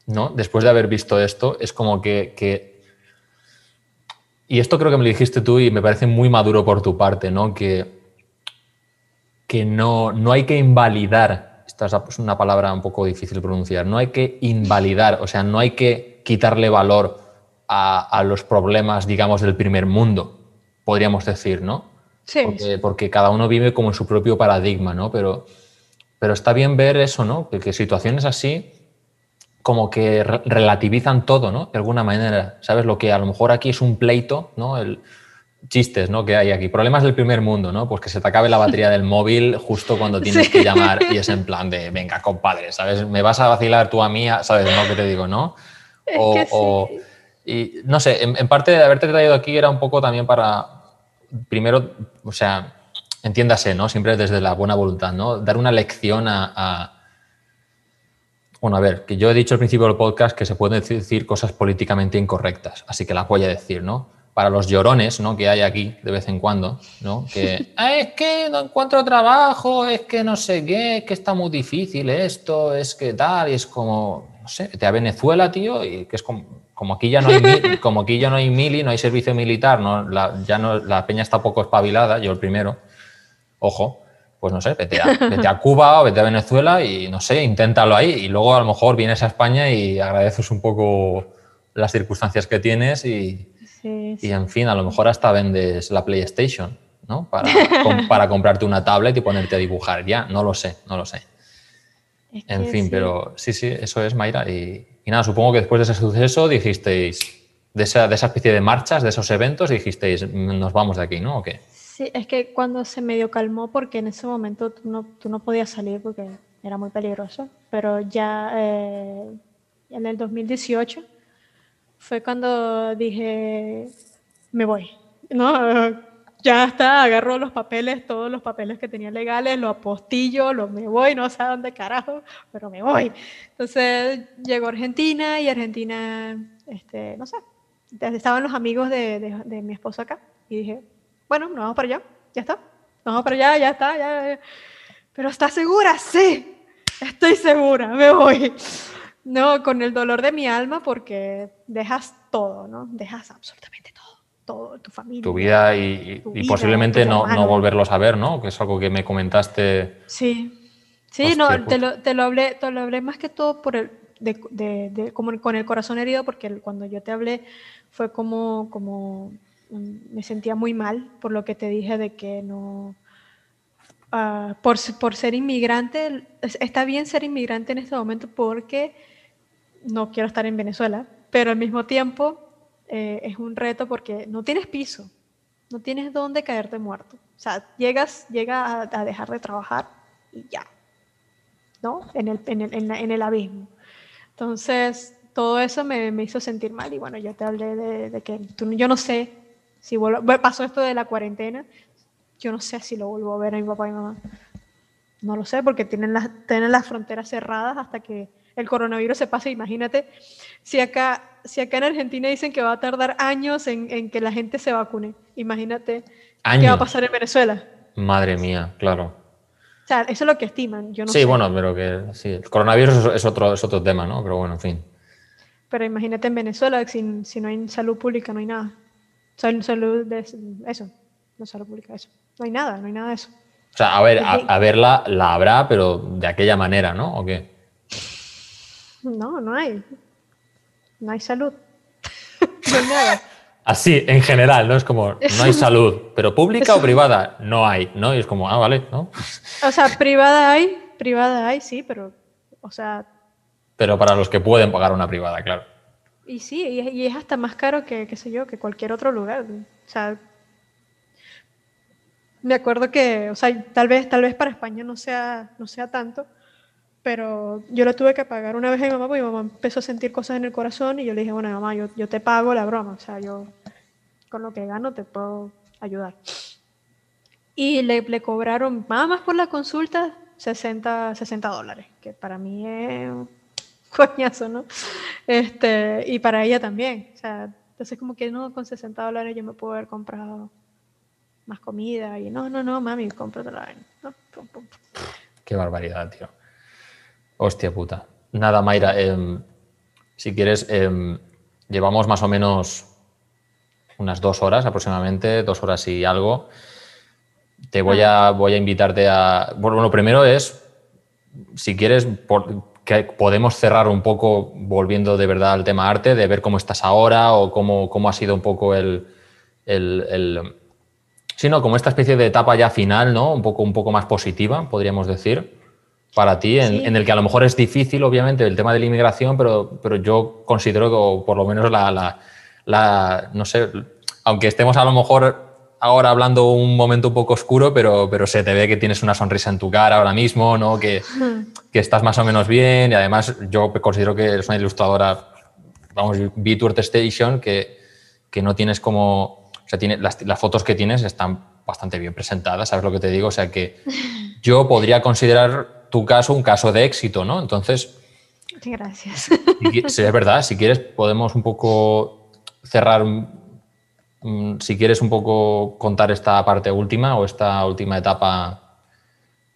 ¿no? Después de haber visto esto, es como que, y esto creo que me lo dijiste tú y me parece muy maduro por tu parte, ¿no? Que, que no, no hay que invalidar, esta es una palabra un poco difícil de pronunciar, no hay que invalidar, o sea, no hay que quitarle valor a, a los problemas, digamos, del primer mundo, podríamos decir, ¿no? Porque, cada uno vive como en su propio paradigma, ¿no? Pero, pero está bien ver eso, ¿no? Que, situaciones así como que relativizan todo, ¿no? De alguna manera, ¿sabes? Lo que a lo mejor aquí es un pleito, ¿no? El, chistes, ¿no? Que hay aquí. Problemas del primer mundo, ¿no? Pues que se te acabe la batería del móvil justo cuando tienes (laughs) que llamar y es en plan de, venga, compadre, ¿sabes? Me vas a vacilar tú a mí, ¿sabes? ¿No? que te digo, ¿no? O, y no sé, en, en, parte de haberte traído aquí era un poco también para, primero, o sea, entiéndase, ¿no? Siempre desde la buena voluntad, ¿no? Dar una lección a, Bueno, a ver, que yo he dicho al principio del podcast que se pueden decir cosas políticamente incorrectas, así que la voy a decir, ¿no? para los llorones ¿no? que hay aquí de vez en cuando, ¿no? que (laughs) ah, es que no encuentro trabajo, es que no sé qué, es que está muy difícil esto, es que tal, y es como, no sé, te a Venezuela, tío, y que es como, como aquí ya no hay, (laughs) como aquí ya no hay mili, no hay servicio militar, ¿no? La, ya no, la peña está poco espabilada, yo el primero, ojo, pues no sé, vete a, (laughs) vete a, Cuba o vete a Venezuela y no sé, inténtalo ahí y luego a lo mejor vienes a España y agradeces un poco las circunstancias que tienes y, y en fin, a lo mejor hasta vendes la PlayStation, ¿no? Para, (laughs) para comprarte una tablet y ponerte a dibujar ya, no lo sé, no lo sé. en fin, pero sí, sí, eso es, Mayra. Y, nada, supongo que después de ese suceso dijisteis, de esa, de esa especie de marchas, de esos eventos, dijisteis, nos vamos de aquí, ¿no? ¿O qué? Sí, es que cuando se medio calmó, porque en ese momento tú no, tú no podías salir porque era muy peligroso, pero ya eh, en el 2018 fue cuando dije, me voy, ¿no? Ya está, agarro los papeles, todos los papeles que tenía legales, lo apostillo, lo me voy, no sé a dónde carajo, pero me voy. Entonces llegó Argentina y Argentina, este, no sé, estaban los amigos de, de, mi esposo acá y dije, bueno, nos vamos para allá, ya está, nos vamos para allá, ya está, ya. Pero ¿estás segura? Sí, estoy segura, me voy. No, con el dolor de mi alma porque dejas todo, ¿no? Dejas absolutamente todo. Tu familia. Tu vida y, posiblemente no, no, volverlos a ver, ¿no? Que es algo que me comentaste. Sí, sí, no, te pues lo, te lo, hablé, te lo hablé más que todo por el, de, de, como con el corazón herido porque cuando yo te hablé fue como, como me sentía muy mal por lo que te dije de que no, uh, por, por ser inmigrante, está bien ser inmigrante en este momento porque no quiero estar en Venezuela, pero al mismo tiempo eh, es un reto porque no tienes piso, no tienes dónde caerte muerto. O sea, llegas, llega a, dejar de trabajar y ya, ¿no? En el, en el, en el abismo. Entonces, todo eso me, me, hizo sentir mal y bueno, yo te hablé de, que tú, yo no sé si vuelvo, pasó esto de la cuarentena, yo no sé si lo vuelvo a ver a mi papá y mamá. No lo sé porque tienen las, tienen las fronteras cerradas hasta que el coronavirus se pase. Imagínate, si acá, si acá en Argentina dicen que va a tardar años en, que la gente se vacune, imagínate qué va a pasar en Venezuela. Madre mía, claro. O sea, eso es lo que estiman. Yo no sí, bueno, pero que sí, el coronavirus es, otro, es otro tema, ¿no? Pero bueno, en fin. Pero imagínate en Venezuela, si, si no hay salud pública, no hay nada. Salud de eso, no salud pública, eso. No hay nada, no hay nada de eso. O sea, a ver, a, verla la habrá, pero de aquella manera, ¿no? ¿O qué? No, no hay. No hay salud. (laughs) no hay nada. Así, en general, ¿no? Es como, no hay salud, pero pública o privada, no hay, ¿no? Y es como, ah, vale, ¿no? O sea, privada hay, privada hay, sí, pero, o sea... Pero para los que pueden pagar una privada, claro. Y sí, y es hasta más caro que, qué sé yo, que cualquier otro lugar. O sea, me acuerdo que, o sea, tal vez, tal vez para España no sea, no sea tanto, pero yo lo tuve que pagar una vez a mi mamá porque mi mamá empezó a sentir cosas en el corazón y yo le dije, bueno, mamá, yo, yo te pago la broma, o sea, yo con lo que gano te puedo ayudar. Y le, le cobraron nada más por la consulta 60, 60 dólares, que para mí es un (laughs) coñazo, ¿no? Este, y para ella también, o sea, entonces como que no, con 60 dólares yo me puedo haber comprado más comida y no, no, no, mami, cómprate la no, Qué barbaridad, tío. Hostia puta. Nada, Mayra, em, si quieres, em, llevamos más o menos unas dos horas aproximadamente, dos horas y algo. Te voy a, voy a invitarte a... Bueno, lo primero es, si quieres, que podemos cerrar un poco volviendo de verdad al tema arte, de ver cómo estás ahora o cómo, cómo ha sido un poco el, el, el sino como esta especie de etapa ya final, ¿no? Un poco, un poco más positiva, podríamos decir para ti, en, el que a lo mejor es difícil, obviamente, el tema de la inmigración, pero, pero yo considero que, por lo menos, la, la, no sé, aunque estemos a lo mejor ahora hablando un momento un poco oscuro, pero, pero se te ve que tienes una sonrisa en tu cara ahora mismo, ¿no? Que, que estás más o menos bien y además yo considero que eres una ilustradora, vamos, tu Station, que, que no tienes como, o sea, tiene, las, las fotos que tienes están bastante bien presentadas, ¿sabes lo que te digo? O sea que (laughs) yo podría considerar tu caso un caso de éxito, ¿no? Entonces... Gracias. Si, es verdad, si quieres podemos un poco cerrar si quieres un poco contar esta parte última o esta última etapa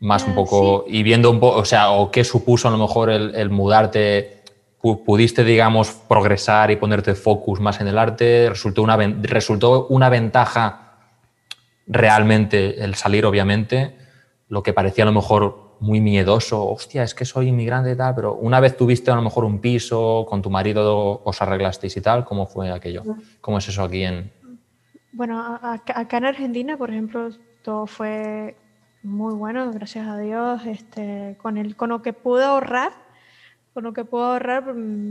más un ah, poco y viendo un poco, o sea, o qué supuso a lo mejor el, mudarte, pudiste, digamos, progresar y ponerte focus más en el arte, resultó una, resultó una ventaja realmente el salir, obviamente, lo que parecía a lo mejor muy miedoso, hostia, es que soy inmigrante y tal, pero una vez tuviste a lo mejor un piso, con tu marido os arreglasteis y tal, ¿cómo fue aquello? ¿Cómo es eso aquí en...? Bueno, acá en Argentina, por ejemplo, todo fue muy bueno, gracias a Dios, este, con, el, con lo que pude ahorrar, con lo que puedo ahorrar,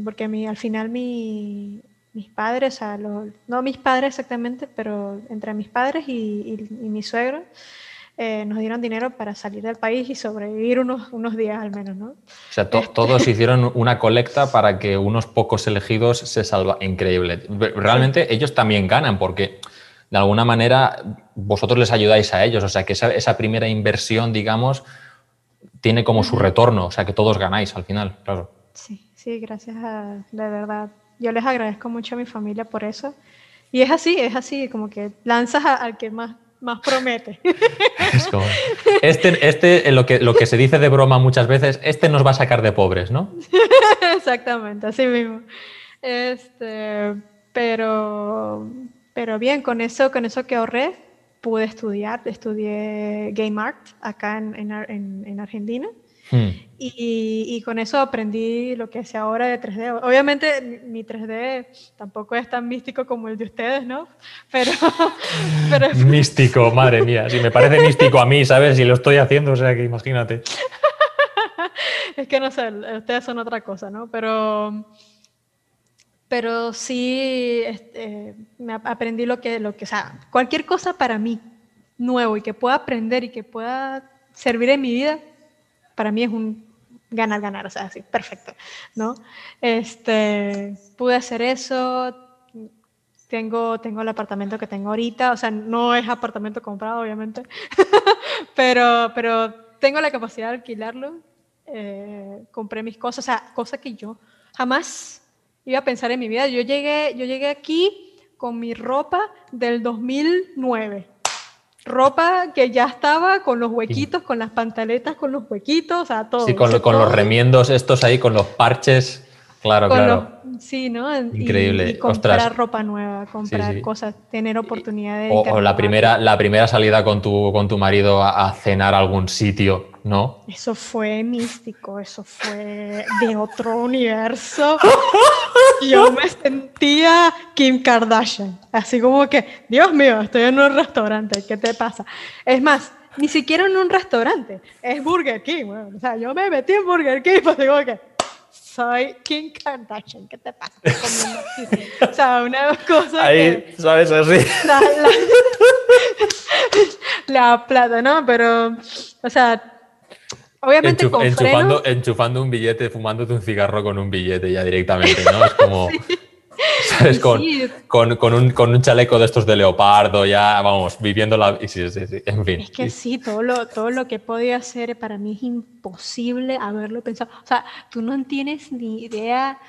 porque mi, al final mi, mis padres, no mis padres exactamente, pero entre mis padres y, y, y mi suegro, eh, nos dieron dinero para salir del país y sobrevivir unos, unos días al menos, ¿no? O sea, este todos (laughs) hicieron una colecta para que unos pocos elegidos se salvan. Increíble. Realmente ellos también ganan porque de alguna manera vosotros les ayudáis a ellos. O sea, que esa, esa primera inversión, digamos, tiene como su retorno. O sea, que todos ganáis al final, claro. Sí, sí, gracias a, de verdad. Yo les agradezco mucho a mi familia por eso. Y es así, es así, como que lanzas al que más más promete. (laughs) este, este lo, que, lo que se dice de broma muchas veces, este nos va a sacar de pobres, ¿no? (laughs) Exactamente, así mismo. Este, pero, pero bien, con eso, con eso que ahorré, pude estudiar, estudié Game Art acá en, en, en Argentina. Hmm. Y, con eso aprendí lo que sé ahora de 3D. Obviamente mi 3D tampoco es tan místico como el de ustedes, ¿no? Pero... (laughs) pero... Místico, (laughs) madre mía. Si me parece místico a mí, ¿sabes? Si lo estoy haciendo, o sea que imagínate. (laughs) es que no sé, ustedes son otra cosa, ¿no? Pero... Pero sí este, me aprendí lo que, lo que, o sea, cualquier cosa para mí nuevo y que pueda aprender y que pueda servir en mi vida, para mí es un ganar, ganar, o sea, así, perfecto, ¿no? Este, pude hacer eso, tengo, tengo el apartamento que tengo ahorita, o sea, no es apartamento comprado, obviamente, (laughs) pero, pero tengo la capacidad de alquilarlo, eh, compré mis cosas, o sea, cosas que yo jamás iba a pensar en mi vida. Yo llegué, yo llegué aquí con mi ropa del 2009 ropa que ya estaba con los huequitos, con las pantaletas, con los huequitos, o sea, todo. Sí, con, los remiendos estos ahí, con los parches. Claro, claro. sí, ¿no? Increíble. Y, comprar ropa nueva, comprar cosas, tener oportunidad de... O, la, primera, la primera salida con tu, con tu marido a, cenar a algún sitio, ¿no? Eso fue místico, eso fue de otro universo. Yo me sentía Kim Kardashian, así como que, Dios mío, estoy en un restaurante, ¿qué te pasa? Es más, ni siquiera en un restaurante, es Burger King. o sea, yo me metí en Burger King, pues digo que soy Kim Kardashian, ¿qué te pasa? o sea, una cosa Ahí, que, ¿sabes? Así. La, (laughs) plata, ¿no? Pero, o sea, obviamente enchufando, enchufando un billete, fumándote un cigarro con un billete ya directamente, ¿no? Es (laughs) como... ¿Sabes? Con, con, un, con, un, chaleco de estos de leopardo, ya vamos, viviendo la. Sí, sí, sí, en fin. Es que sí, todo lo, todo lo que podía hacer para mí es imposible haberlo pensado. O sea, tú no tienes ni idea.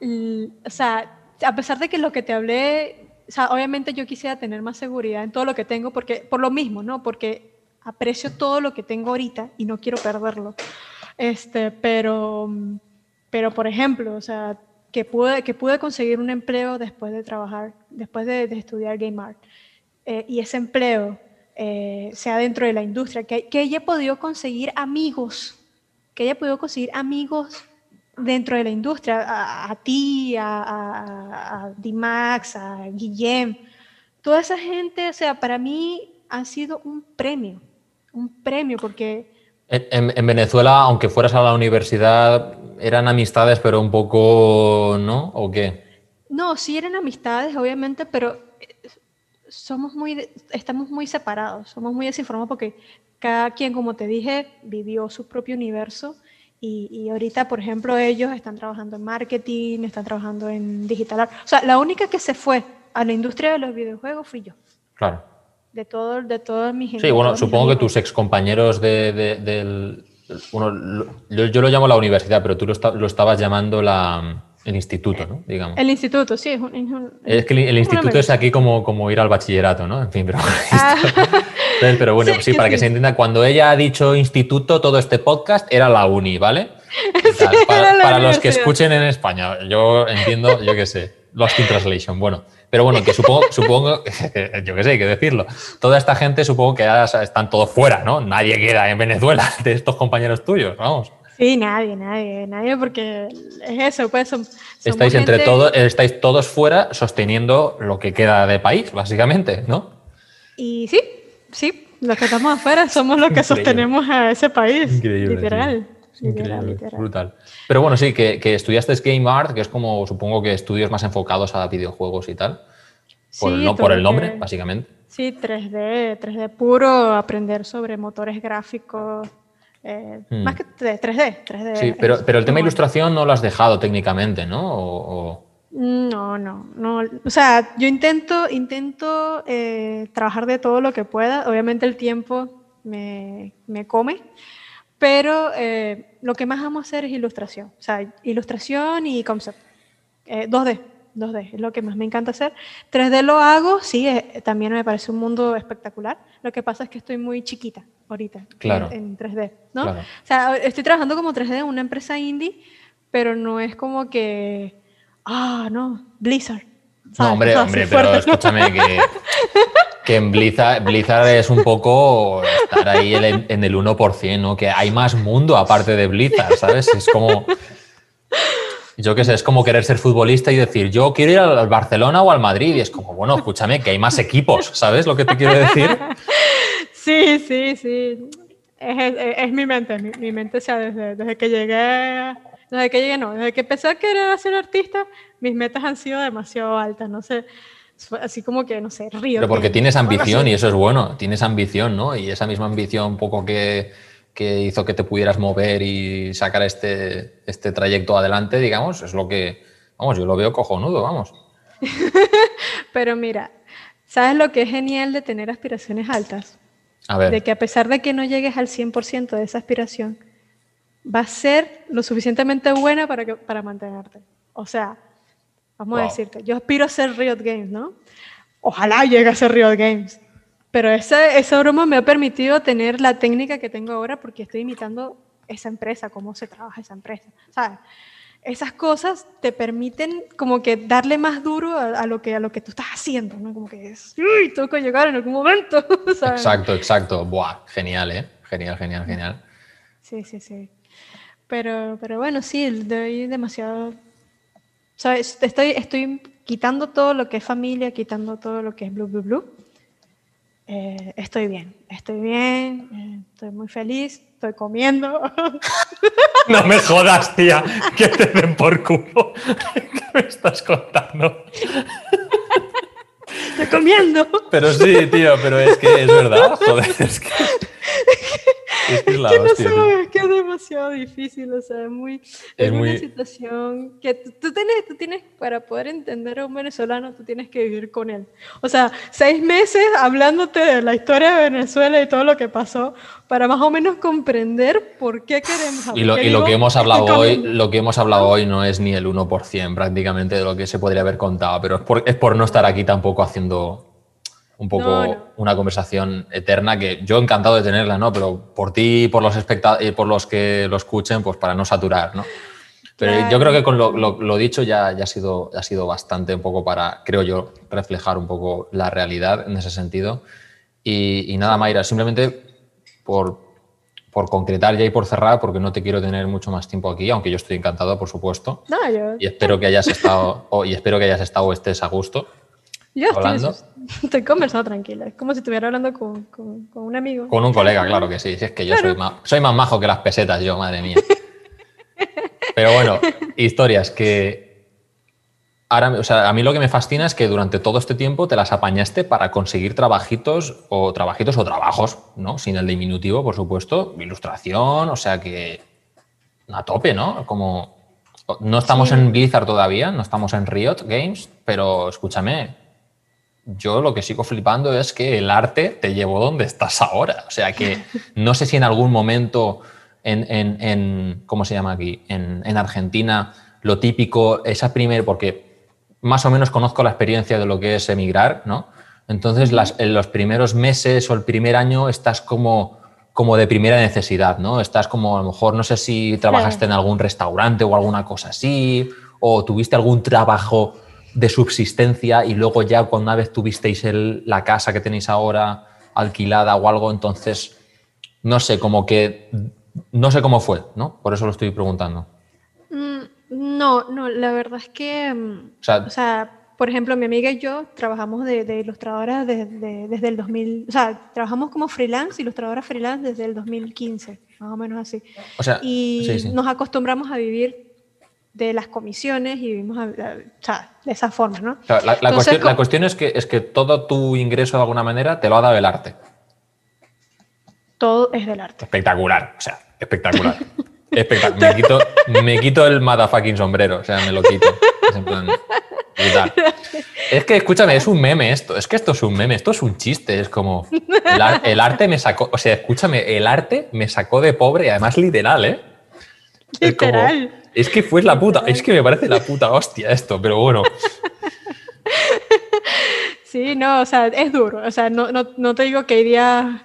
O sea, a pesar de que lo que te hablé. O sea, obviamente yo quisiera tener más seguridad en todo lo que tengo, porque, por lo mismo, ¿no? Porque aprecio todo lo que tengo ahorita y no quiero perderlo. Este, pero, pero por ejemplo, o sea, que pude, que pude conseguir un empleo después de trabajar, después de, estudiar Game Art. Eh, y ese empleo eh, sea dentro de la industria, que, que ella podido conseguir amigos, que haya podido conseguir amigos dentro de la industria, a, ti, a, a, a Dimax, a Guillem, toda esa gente, o sea, para mí ha sido un premio, un premio, porque... En, en Venezuela, aunque fueras a la universidad, eran amistades, pero un poco, ¿no? ¿O qué? No, sí eran amistades, obviamente, pero eh, somos muy, estamos muy separados, somos muy desinformados porque cada quien, como te dije, vivió su propio universo y, y, ahorita, por ejemplo, ellos están trabajando en marketing, están trabajando en digital. O sea, la única que se fue a la industria de los videojuegos fui yo. Claro. De todo, de todos mis Sí, bueno, supongo que tus ex compañeros de, del, yo, lo llamo la universidad, pero tú lo, estabas llamando la, El instituto, ¿no? Digamos. El instituto, sí. Es, que el, instituto es aquí como, como ir al bachillerato, ¿no? En fin, pero... Ah. pero bueno, (laughs) sí, para que se entienda, cuando ella ha dicho instituto, todo este podcast era la uni, ¿vale? (laughs) para, los que escuchen en España, yo entiendo, yo qué sé, Lost in Translation, bueno. Pero bueno, que supongo, supongo (laughs) yo qué sé, hay que decirlo. Toda esta gente supongo que ya están todos fuera, ¿no? Nadie queda en Venezuela (laughs) de estos compañeros tuyos, vamos. Sí, nadie, nadie, nadie, porque es eso, pues estáis entre todos, estáis todos fuera sosteniendo lo que queda de país, básicamente, ¿no? Y sí, sí, los que estamos afuera somos los que sostenemos a ese país, Increíble, literal. Literal, brutal. Pero bueno, sí, que, estudiaste Game Art, que es como supongo que estudios más enfocados a videojuegos y tal. Por, el, por el nombre, básicamente. Sí, 3D, 3D puro, aprender sobre motores gráficos, eh, hmm. Más que 3D, 3D. Sí, pero, pero el tema de ilustración no lo has dejado técnicamente, ¿no? No, no, no. O sea, yo intento, intento eh, trabajar de todo lo que pueda. Obviamente el tiempo me, me come, pero eh, lo que más amo hacer es ilustración. O sea, ilustración y concept. 2D, 2D, es lo que más me encanta hacer. 3D lo hago, sí, también me parece un mundo espectacular. Lo que pasa es que estoy muy chiquita ahorita claro. en, 3D, ¿no? O sea, estoy trabajando como 3D en una empresa indie, pero no es como que, ah, no, Blizzard. No, hombre, (laughs) hombre, pero escúchame que, (laughs) que en Blizzard, Blizzard, es un poco estar ahí en el 1%, ¿no? Que hay más mundo aparte de Blizzard, ¿sabes? Es como... Yo qué sé, es como querer ser futbolista y decir, yo quiero ir al Barcelona o al Madrid. Y es como, bueno, escúchame, que hay más equipos, ¿sabes lo que te quiero decir? Sí, sí, sí. Es, mi mente, mi, mente, o sea, desde, desde, que llegué, desde que llegué, no, desde que empecé a querer ser artista, mis metas han sido demasiado altas, no sé, así como que, no sé, río. Pero porque tienes ambición y eso es bueno, tienes ambición, ¿no? Y esa misma ambición un poco que, que hizo que te pudieras mover y sacar este, este trayecto adelante, digamos, es lo que, vamos, yo lo veo cojonudo, vamos. (laughs) Pero mira, ¿sabes lo que es genial de tener aspiraciones altas? De que a pesar de que no llegues al 100% de esa aspiración, va a ser lo suficientemente buena para, que, para mantenerte. O sea, vamos a decirte, yo aspiro a ser Riot Games, ¿no? Ojalá llegue a ser Riot Games. Pero esa, esa broma me ha permitido tener la técnica que tengo ahora porque estoy imitando esa empresa, cómo se trabaja esa empresa, ¿sabes? esas cosas te permiten como que darle más duro a, lo, que, a lo que tú estás haciendo, ¿no? Como que es, uy, tengo que llegar en algún momento. (laughs) Exacto, exacto. Buah, genial, ¿eh? Genial, genial, genial. Sí, sí, sí. Pero, pero bueno, sí, doy demasiado... ¿Sabes? Estoy, estoy quitando todo lo que es familia, quitando todo lo que es blue, blue, blue. Eh, estoy bien, estoy bien, eh, estoy muy feliz, estoy comiendo. (laughs) No me jodas, tía, que te den por culo. (laughs) ¿Qué me estás contando? Estoy comiendo. Pero sí, tío, pero es que es verdad, joder, es que... (laughs) Es (laughs) que, la no sabes, que es demasiado difícil, o sea, es muy, es, una situación que tú, tienes, tú tienes, para poder entender a un venezolano, tú tienes que vivir con él. O sea, seis meses hablándote de la historia de Venezuela y todo lo que pasó, para más o menos comprender por qué queremos Y lo, y lo que hemos hablado hoy, lo que hemos hablado hoy no es ni el 1% prácticamente de lo que se podría haber contado, pero es por, es por no estar aquí tampoco haciendo un poco una conversación eterna que yo encantado de tenerla, ¿no? Pero por ti y por los y por los que lo escuchen, pues para no saturar, ¿no? Pero yo creo que con lo, dicho ya, ya ha, sido, ha sido bastante un poco para, creo yo, reflejar un poco la realidad en ese sentido. Y, nada, Mayra, simplemente por, por concretar ya y por cerrar, porque no te quiero tener mucho más tiempo aquí, aunque yo estoy encantado, por supuesto. Y espero que hayas estado, y espero que hayas estado o estés a gusto. Yo estoy, estoy, conversando tranquila, es como si estuviera hablando con, con, un amigo. Con un colega, claro que sí. Si es que yo soy, más, soy más majo que las pesetas, yo, madre mía. Pero bueno, historias que. Ahora, o sea, a mí lo que me fascina es que durante todo este tiempo te las apañaste para conseguir trabajitos o trabajitos o trabajos, ¿no? Sin el diminutivo, por supuesto, ilustración, o sea que a tope, ¿no? Como no estamos en Blizzard todavía, no estamos en Riot Games, pero escúchame, yo lo que sigo flipando es que el arte te llevó donde estás ahora. O sea que (laughs) no sé si en algún momento en, ¿cómo se llama aquí? En, Argentina lo típico, esa primera, porque más o menos conozco la experiencia de lo que es emigrar, ¿no? Entonces, en los primeros meses o el primer año estás como, como de primera necesidad, ¿no? Estás como, a lo mejor, no sé si trabajaste en algún restaurante o alguna cosa así, o tuviste algún trabajo de subsistencia y luego ya cuando una vez tuvisteis la casa que tenéis ahora alquilada o algo, entonces, no sé, como que, no sé cómo fue, ¿no? Por eso lo estoy preguntando. Mm, no, no, la verdad es que, mm, o sea, por ejemplo, mi amiga y yo trabajamos de, de ilustradora desde, desde el 2000, o sea, trabajamos como freelance, ilustradora freelance desde el 2015, más o menos así. O sea, y nos acostumbramos a vivir de las comisiones y vivimos de esa forma, ¿no? la, cuestión, es que, es que todo tu ingreso de alguna manera te lo ha dado el arte. Todo es del arte. Espectacular, o sea, espectacular. (laughs) me, quito, me quito el motherfucking sombrero, o sea, me lo quito. Es, es que, escúchame, es un meme esto. Es que esto es un meme, esto es un chiste. Es como. El, arte me sacó. O sea, escúchame, el arte me sacó de pobre, además literal, ¿eh? Literal. Es que fue la puta, es que me parece la puta hostia esto, pero bueno. (laughs) Sí, no, o sea, es duro. O sea, no, no, no te digo que hay días,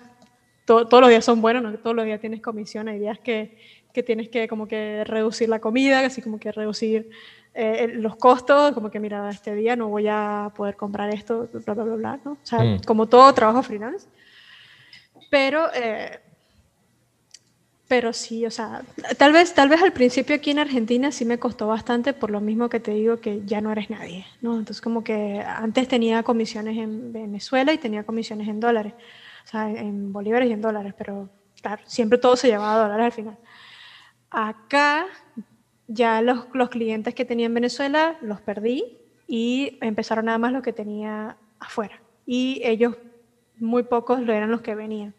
todos los días son buenos, no todos los días tienes comisión, hay días que, que tienes que como que reducir la comida, así como que reducir eh, los costos, como que mira, este día no voy a poder comprar esto, bla, bla, bla, bla, ¿no? O sea, mm. como todo trabajo freelance. Pero eh, pero sí, o sea, tal vez, tal vez al principio aquí en Argentina sí me costó bastante por lo mismo que te digo que ya no eres nadie, ¿no? Entonces como que antes tenía comisiones en Venezuela y tenía comisiones en dólares, o sea, en bolívares y en dólares, pero claro, siempre todo se llevaba a dólares al final. Acá ya los, los clientes que tenía en Venezuela los perdí y empezaron nada más los que tenía afuera. Y ellos, muy pocos, eran los que venían.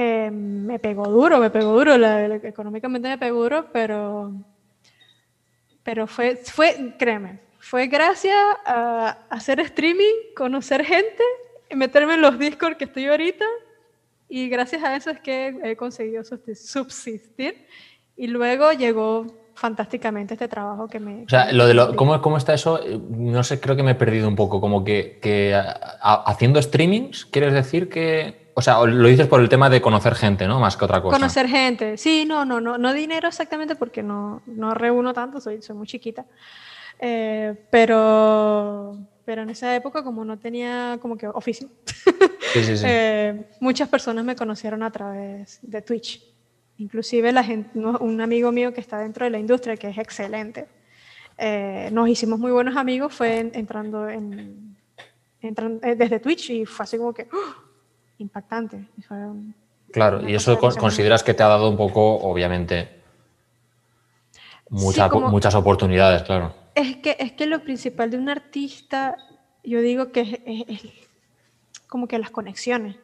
Eh, me pegó duro, me pegó duro, económicamente me pegó duro, pero, pero fue, fue, créeme, fue gracias a hacer streaming, conocer gente, meterme en los Discord que estoy ahorita, y gracias a eso es que he conseguido subsistir. Y luego llegó fantásticamente este trabajo que me... O sea, lo de lo, ¿cómo, ¿cómo, está eso? No sé, creo que me he perdido un poco. Como que, que haciendo streamings, ¿quieres decir que o sea, lo dices por el tema de conocer gente, ¿no? Más que otra cosa. Conocer gente, sí, no, no, no, no dinero exactamente porque no, no reúno tanto, soy, soy muy chiquita. Eh, pero, pero en esa época, como no tenía como que oficio, (laughs) eh, muchas personas me conocieron a través de Twitch. Inclusive la gente, un amigo mío que está dentro de la industria, que es excelente, eh, nos hicimos muy buenos amigos, fue entrando, en, entrando desde Twitch y fue así como que... ¡oh! impactante. claro, y eso consideras que te ha dado un poco, obviamente, muchas oportunidades, claro. Es que, es que lo principal de un artista, yo digo que es, como que las conexiones.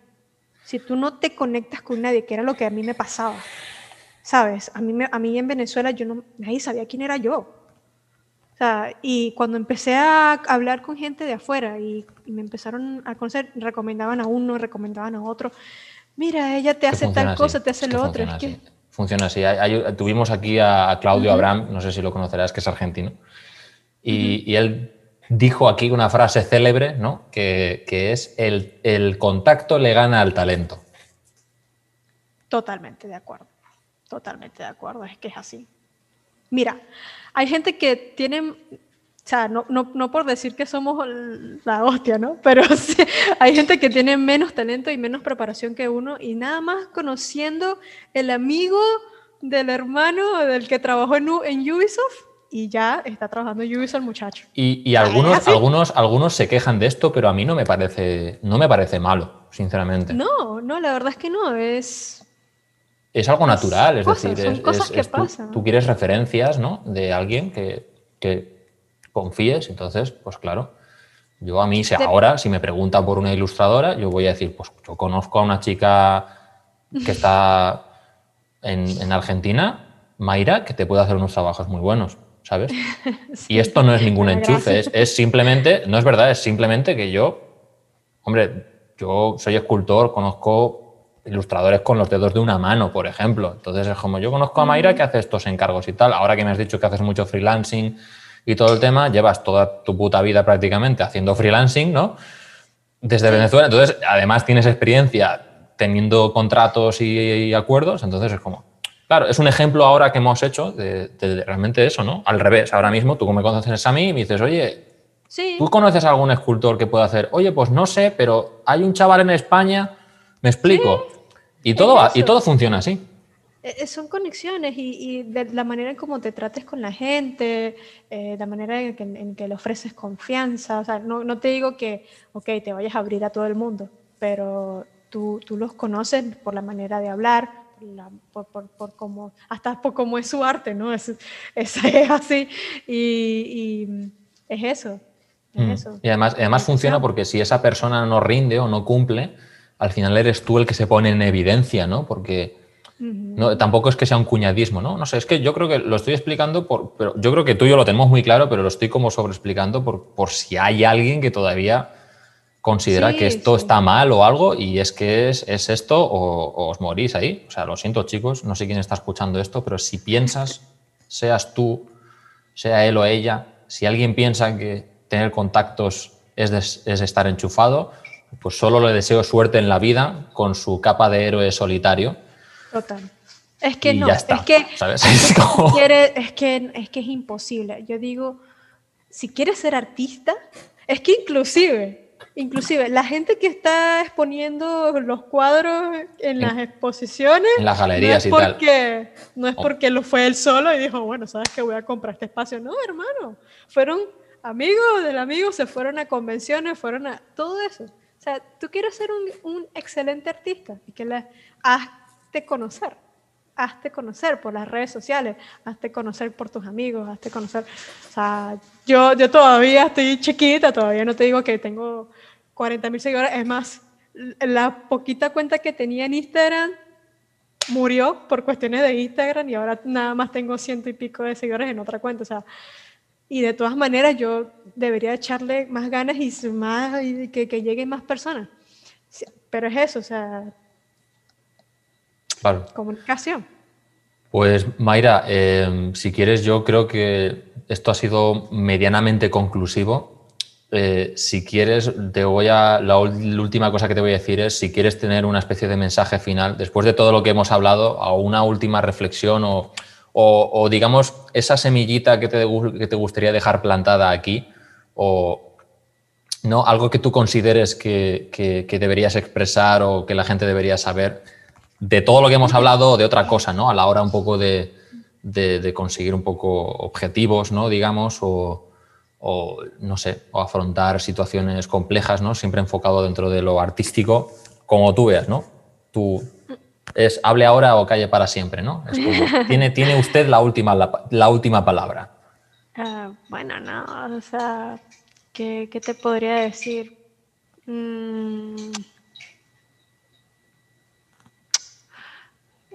Si tú no te conectas con nadie, que era lo que a mí me pasaba, ¿sabes? A mí, a mí en Venezuela yo no, nadie sabía quién era yo. O sea, y cuando empecé a hablar con gente de afuera y, me empezaron a conocer, recomendaban a uno, recomendaban a otro. Mira, ella te hace tal cosa, te hace lo otro. Funciona así. tuvimos aquí a, Claudio Abraham, no sé si lo conocerás, que es argentino, y, él dijo aquí una frase célebre, ¿no? Que, que es el, el contacto le gana al talento. Totalmente de acuerdo. Totalmente de acuerdo. Es que es así. Mira, hay gente que tiene, o sea, no, no, no por decir que somos la hostia, ¿no? Pero (laughs) sí, hay gente que tiene menos talento y menos preparación que uno y nada más conociendo el amigo del hermano del que trabajó en, en Ubisoft y ya está trabajando Ubisoft el muchacho. Y, y algunos, algunos, algunos se quejan de esto, pero a mí no me parece, no me parece malo, sinceramente. No, no, la verdad es que no, es es algo natural, es decir, es, cosas que pasan. Tú, quieres referencias ¿no? de alguien que, que, confíes, entonces, pues claro, yo a mí, si ahora, si me pregunta por una ilustradora, yo voy a decir, pues yo conozco a una chica que está en, en Argentina, Mayra, que te puede hacer unos trabajos muy buenos, ¿sabes? (laughs) y esto no es ningún enchufe, es, es simplemente, no es verdad, es simplemente que yo, hombre, yo soy escultor, conozco ilustradores con los dedos de una mano, por ejemplo. Entonces es como, yo conozco a Mayra que hace estos encargos y tal. Ahora que me has dicho que haces mucho freelancing y todo el tema, llevas toda tu puta vida prácticamente haciendo freelancing, ¿no? Desde Venezuela. Entonces, además tienes experiencia teniendo contratos y, acuerdos, entonces es como, claro, es un ejemplo ahora que hemos hecho de, realmente eso, ¿no? Al revés, ahora mismo tú me conoces a mí y me dices, oye, ¿tú conoces a algún escultor que pueda hacer? Oye, pues no sé, pero hay un chaval en España, me explico. Y, todo y todo funciona así. E, e, son conexiones y, de la manera en cómo te trates con la gente, eh, la manera en que, en que, le ofreces confianza. O sea, no, no, te digo que, ok, te vayas a abrir a todo el mundo, pero tú, tú los conoces por la manera de hablar, por, por, por, cómo, hasta por cómo es su arte, ¿no? Es, es, (laughs) es así y, y, es eso. Es mm. eso. Y además, además funciona porque si esa persona no rinde o no cumple, al final eres tú el que se pone en evidencia, ¿no? Porque no, tampoco es que sea un cuñadismo, ¿no? No sé, es que yo creo que lo estoy explicando, por, pero yo creo que tú y yo lo tenemos muy claro, pero lo estoy como sobreexplicando por, por si hay alguien que todavía considera que esto está mal o algo y es que es, es esto o, os morís ahí. O sea, lo siento chicos, no sé quién está escuchando esto, pero si piensas, seas tú, sea él o ella, si alguien piensa que tener contactos es, es estar enchufado, pues solo le deseo suerte en la vida con su capa de héroe solitario. Total. Es que no, es que, ¿sabes? Es, que, (laughs) es, que, es que es imposible. Yo digo, si quieres ser artista, es que inclusive Inclusive la gente que está exponiendo los cuadros en, las exposiciones, en las galerías no es porque, No es oh. porque lo fue él solo y dijo, bueno, sabes que voy a comprar este espacio. No, hermano, fueron amigos del amigo, se fueron a convenciones, fueron a todo eso. O sea, tú quieres ser un, un excelente artista y que le hazte conocer hazte conocer por las redes sociales, hazte conocer por tus amigos, hazte conocer. O sea, yo, yo todavía estoy chiquita, todavía no te digo que tengo 40 mil seguidores. Es más, la poquita cuenta que tenía en Instagram murió por cuestiones de Instagram y ahora nada más tengo ciento y pico de seguidores en otra cuenta. O sea, y de todas maneras yo debería echarle más ganas y, más, y que, que lleguen más personas. Pero es eso, o sea, Comunicación. Pues Mayra, eh, si quieres, yo creo que esto ha sido medianamente conclusivo. Eh, si quieres, te voy a. La, última cosa que te voy a decir es: si quieres tener una especie de mensaje final, después de todo lo que hemos hablado, a una última reflexión o, digamos, esa semillita que te, que te, gustaría dejar plantada aquí, o ¿no? algo que tú consideres que, que deberías expresar o que la gente debería saber de todo lo que hemos hablado, de otra cosa, ¿no? A la hora un poco de, conseguir un poco objetivos, ¿no? Digamos, o, no sé, o afrontar situaciones complejas, ¿no? Siempre enfocado dentro de lo artístico, como tú veas, ¿no? Tú es hable ahora o calle para siempre, ¿no? (laughs) tiene, tiene usted la última, la, última palabra. Ah, bueno, no, o sea, ¿qué, te podría decir? Mm,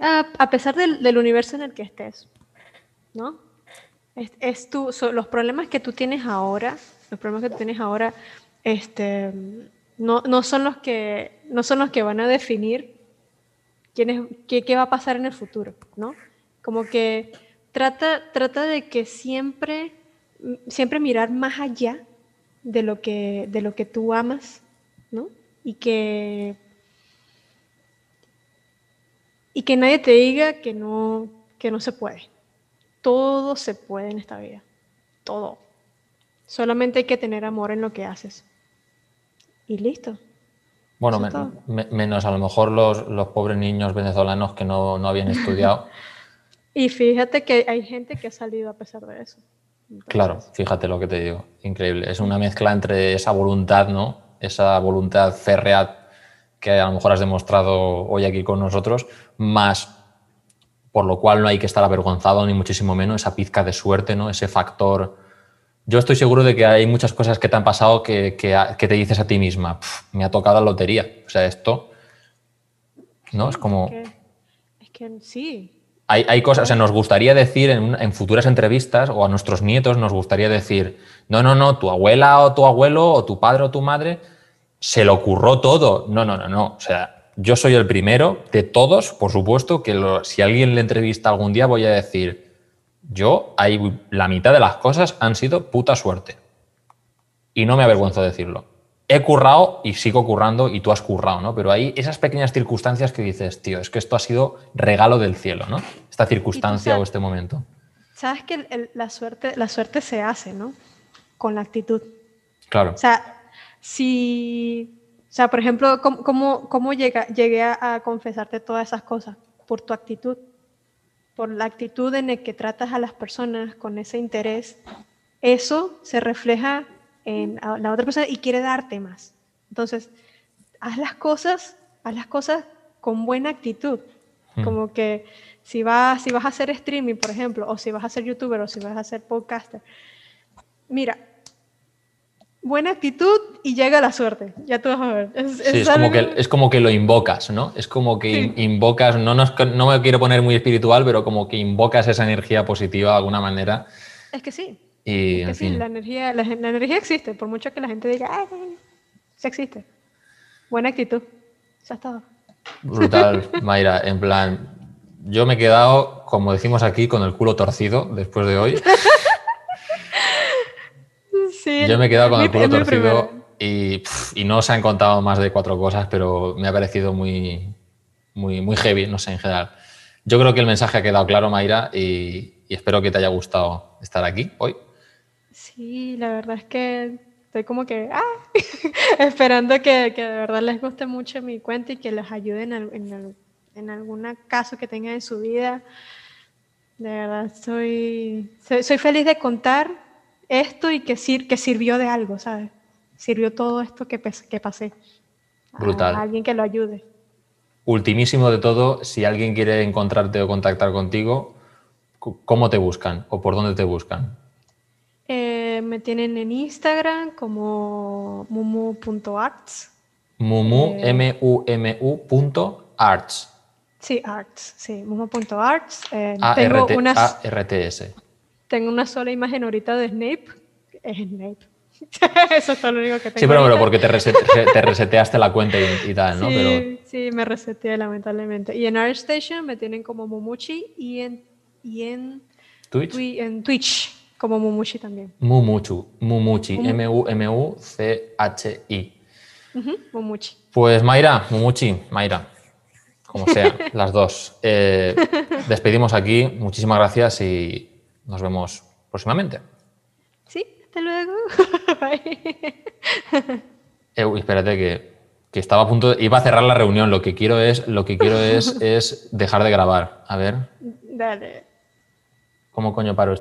a pesar del, universo en el que estés, ¿no? Es, los problemas que tú tienes ahora, los problemas que tú tienes ahora, este, no, son los que, no son los que van a definir quién qué, qué, va a pasar en el futuro, ¿no? Como que trata, trata de que siempre, siempre mirar más allá de lo que, de lo que tú amas, ¿no? Y que y que nadie te diga que no, que no se puede. Todo se puede en esta vida. Todo. Solamente hay que tener amor en lo que haces. Y listo. Bueno, menos a lo mejor los, los, pobres niños venezolanos que no, no habían (laughs) estudiado. y fíjate que hay gente que ha salido a pesar de eso. claro, fíjate lo que te digo. Increíble. Es una mezcla entre esa voluntad, ¿no? Esa voluntad férrea que a lo mejor has demostrado hoy aquí con nosotros, más por lo cual no hay que estar avergonzado ni muchísimo menos, esa pizca de suerte, ¿no? ese factor. Yo estoy seguro de que hay muchas cosas que te han pasado que, que, te dices a ti misma, me ha tocado la lotería. O sea, esto, ¿no? es como... Es que, sí. Hay, hay, cosas, o sea, nos gustaría decir en, en, futuras entrevistas o a nuestros nietos nos gustaría decir, no, no, no, tu abuela o tu abuelo o tu padre o tu madre se lo ocurrió todo. No, no, no, no. O sea, yo soy el primero de todos, por supuesto, que si alguien le entrevista algún día voy a decir, yo, hay, la mitad de las cosas han sido puta suerte. Y no me avergüenzo de decirlo. He currado y sigo currando y tú has currado, ¿no? Pero hay esas pequeñas circunstancias que dices, tío, es que esto ha sido regalo del cielo, ¿no? Esta circunstancia o este momento. Sabes que la, suerte, la suerte se hace, ¿no? Con la actitud. Claro. O sea, si, o sea, por ejemplo, ¿cómo, cómo, llegué a confesarte todas esas cosas? Por tu actitud por la actitud en la que tratas a las personas con ese interés, eso se refleja en la otra persona y quiere darte más. Entonces, haz las cosas, haz las cosas con buena actitud. Hmm. Como que si vas, si vas a hacer streaming, por ejemplo, o si vas a ser youtuber, o si vas a ser podcaster, mira, buena actitud y llega la suerte. Ya tú vas a ver. Es, sí, es, como que, es como que lo invocas, ¿no? Es como que invocas, no, no me quiero poner muy espiritual, pero como que invocas esa energía positiva de alguna manera. Es que sí. Y, es que sí, la energía, la, energía existe, por mucho que la gente diga, ah, sí existe. Buena actitud. Ya está. Brutal, (laughs) Mayra. En plan, yo me he quedado, como decimos aquí, con el culo torcido después de hoy. (laughs) Yo me he quedado con el culo torcido y, no se han contado más de cuatro cosas, pero me ha parecido muy, muy, muy heavy, no sé, en general. Yo creo que el mensaje ha quedado claro, Mayra, y, espero que te haya gustado estar aquí hoy. Sí, la verdad es que estoy como que ah, (laughs) esperando que, que, de verdad les guste mucho mi cuenta y que les ayude en, en, en algún caso que tengan en su vida. De verdad, soy, soy feliz de contar esto y que, sir que sirvió de algo, ¿sabes? Sirvió todo esto que, que pasé. Brutal. A alguien que lo ayude. Ultimísimo de todo, si alguien quiere encontrarte o contactar contigo, ¿cómo te buscan o por dónde te buscan? Eh, me tienen en Instagram como mumu.arts. Mumu, eh, M-U-M-U punto arts. Sí, arts, sí, mumu.arts. Eh, tengo unas... A-R-T-S. Tengo una sola imagen ahorita de Snape. Es Snape. (laughs) Eso es lo único que tengo. Sí, pero, porque te, reseteaste la cuenta y, tal, ¿no? Sí, sí, me reseteé lamentablemente. Y en ArtStation me tienen como Mumuchi y en, y en Twitch. en Twitch como Mumuchi también. Mumuchu, Mumuchi, M-U-M-U-C-H-I. Mumuchi. Pues Mayra, Mumuchi, Mayra, como sea, (laughs) las dos. Eh, despedimos aquí, muchísimas gracias y nos vemos próximamente. Sí, hasta luego. (laughs) espérate que, que, estaba a punto de, iba a cerrar la reunión. Lo que quiero es, lo que quiero es, (laughs) es dejar de grabar. A ver. Dale. ¿Cómo coño paro esto?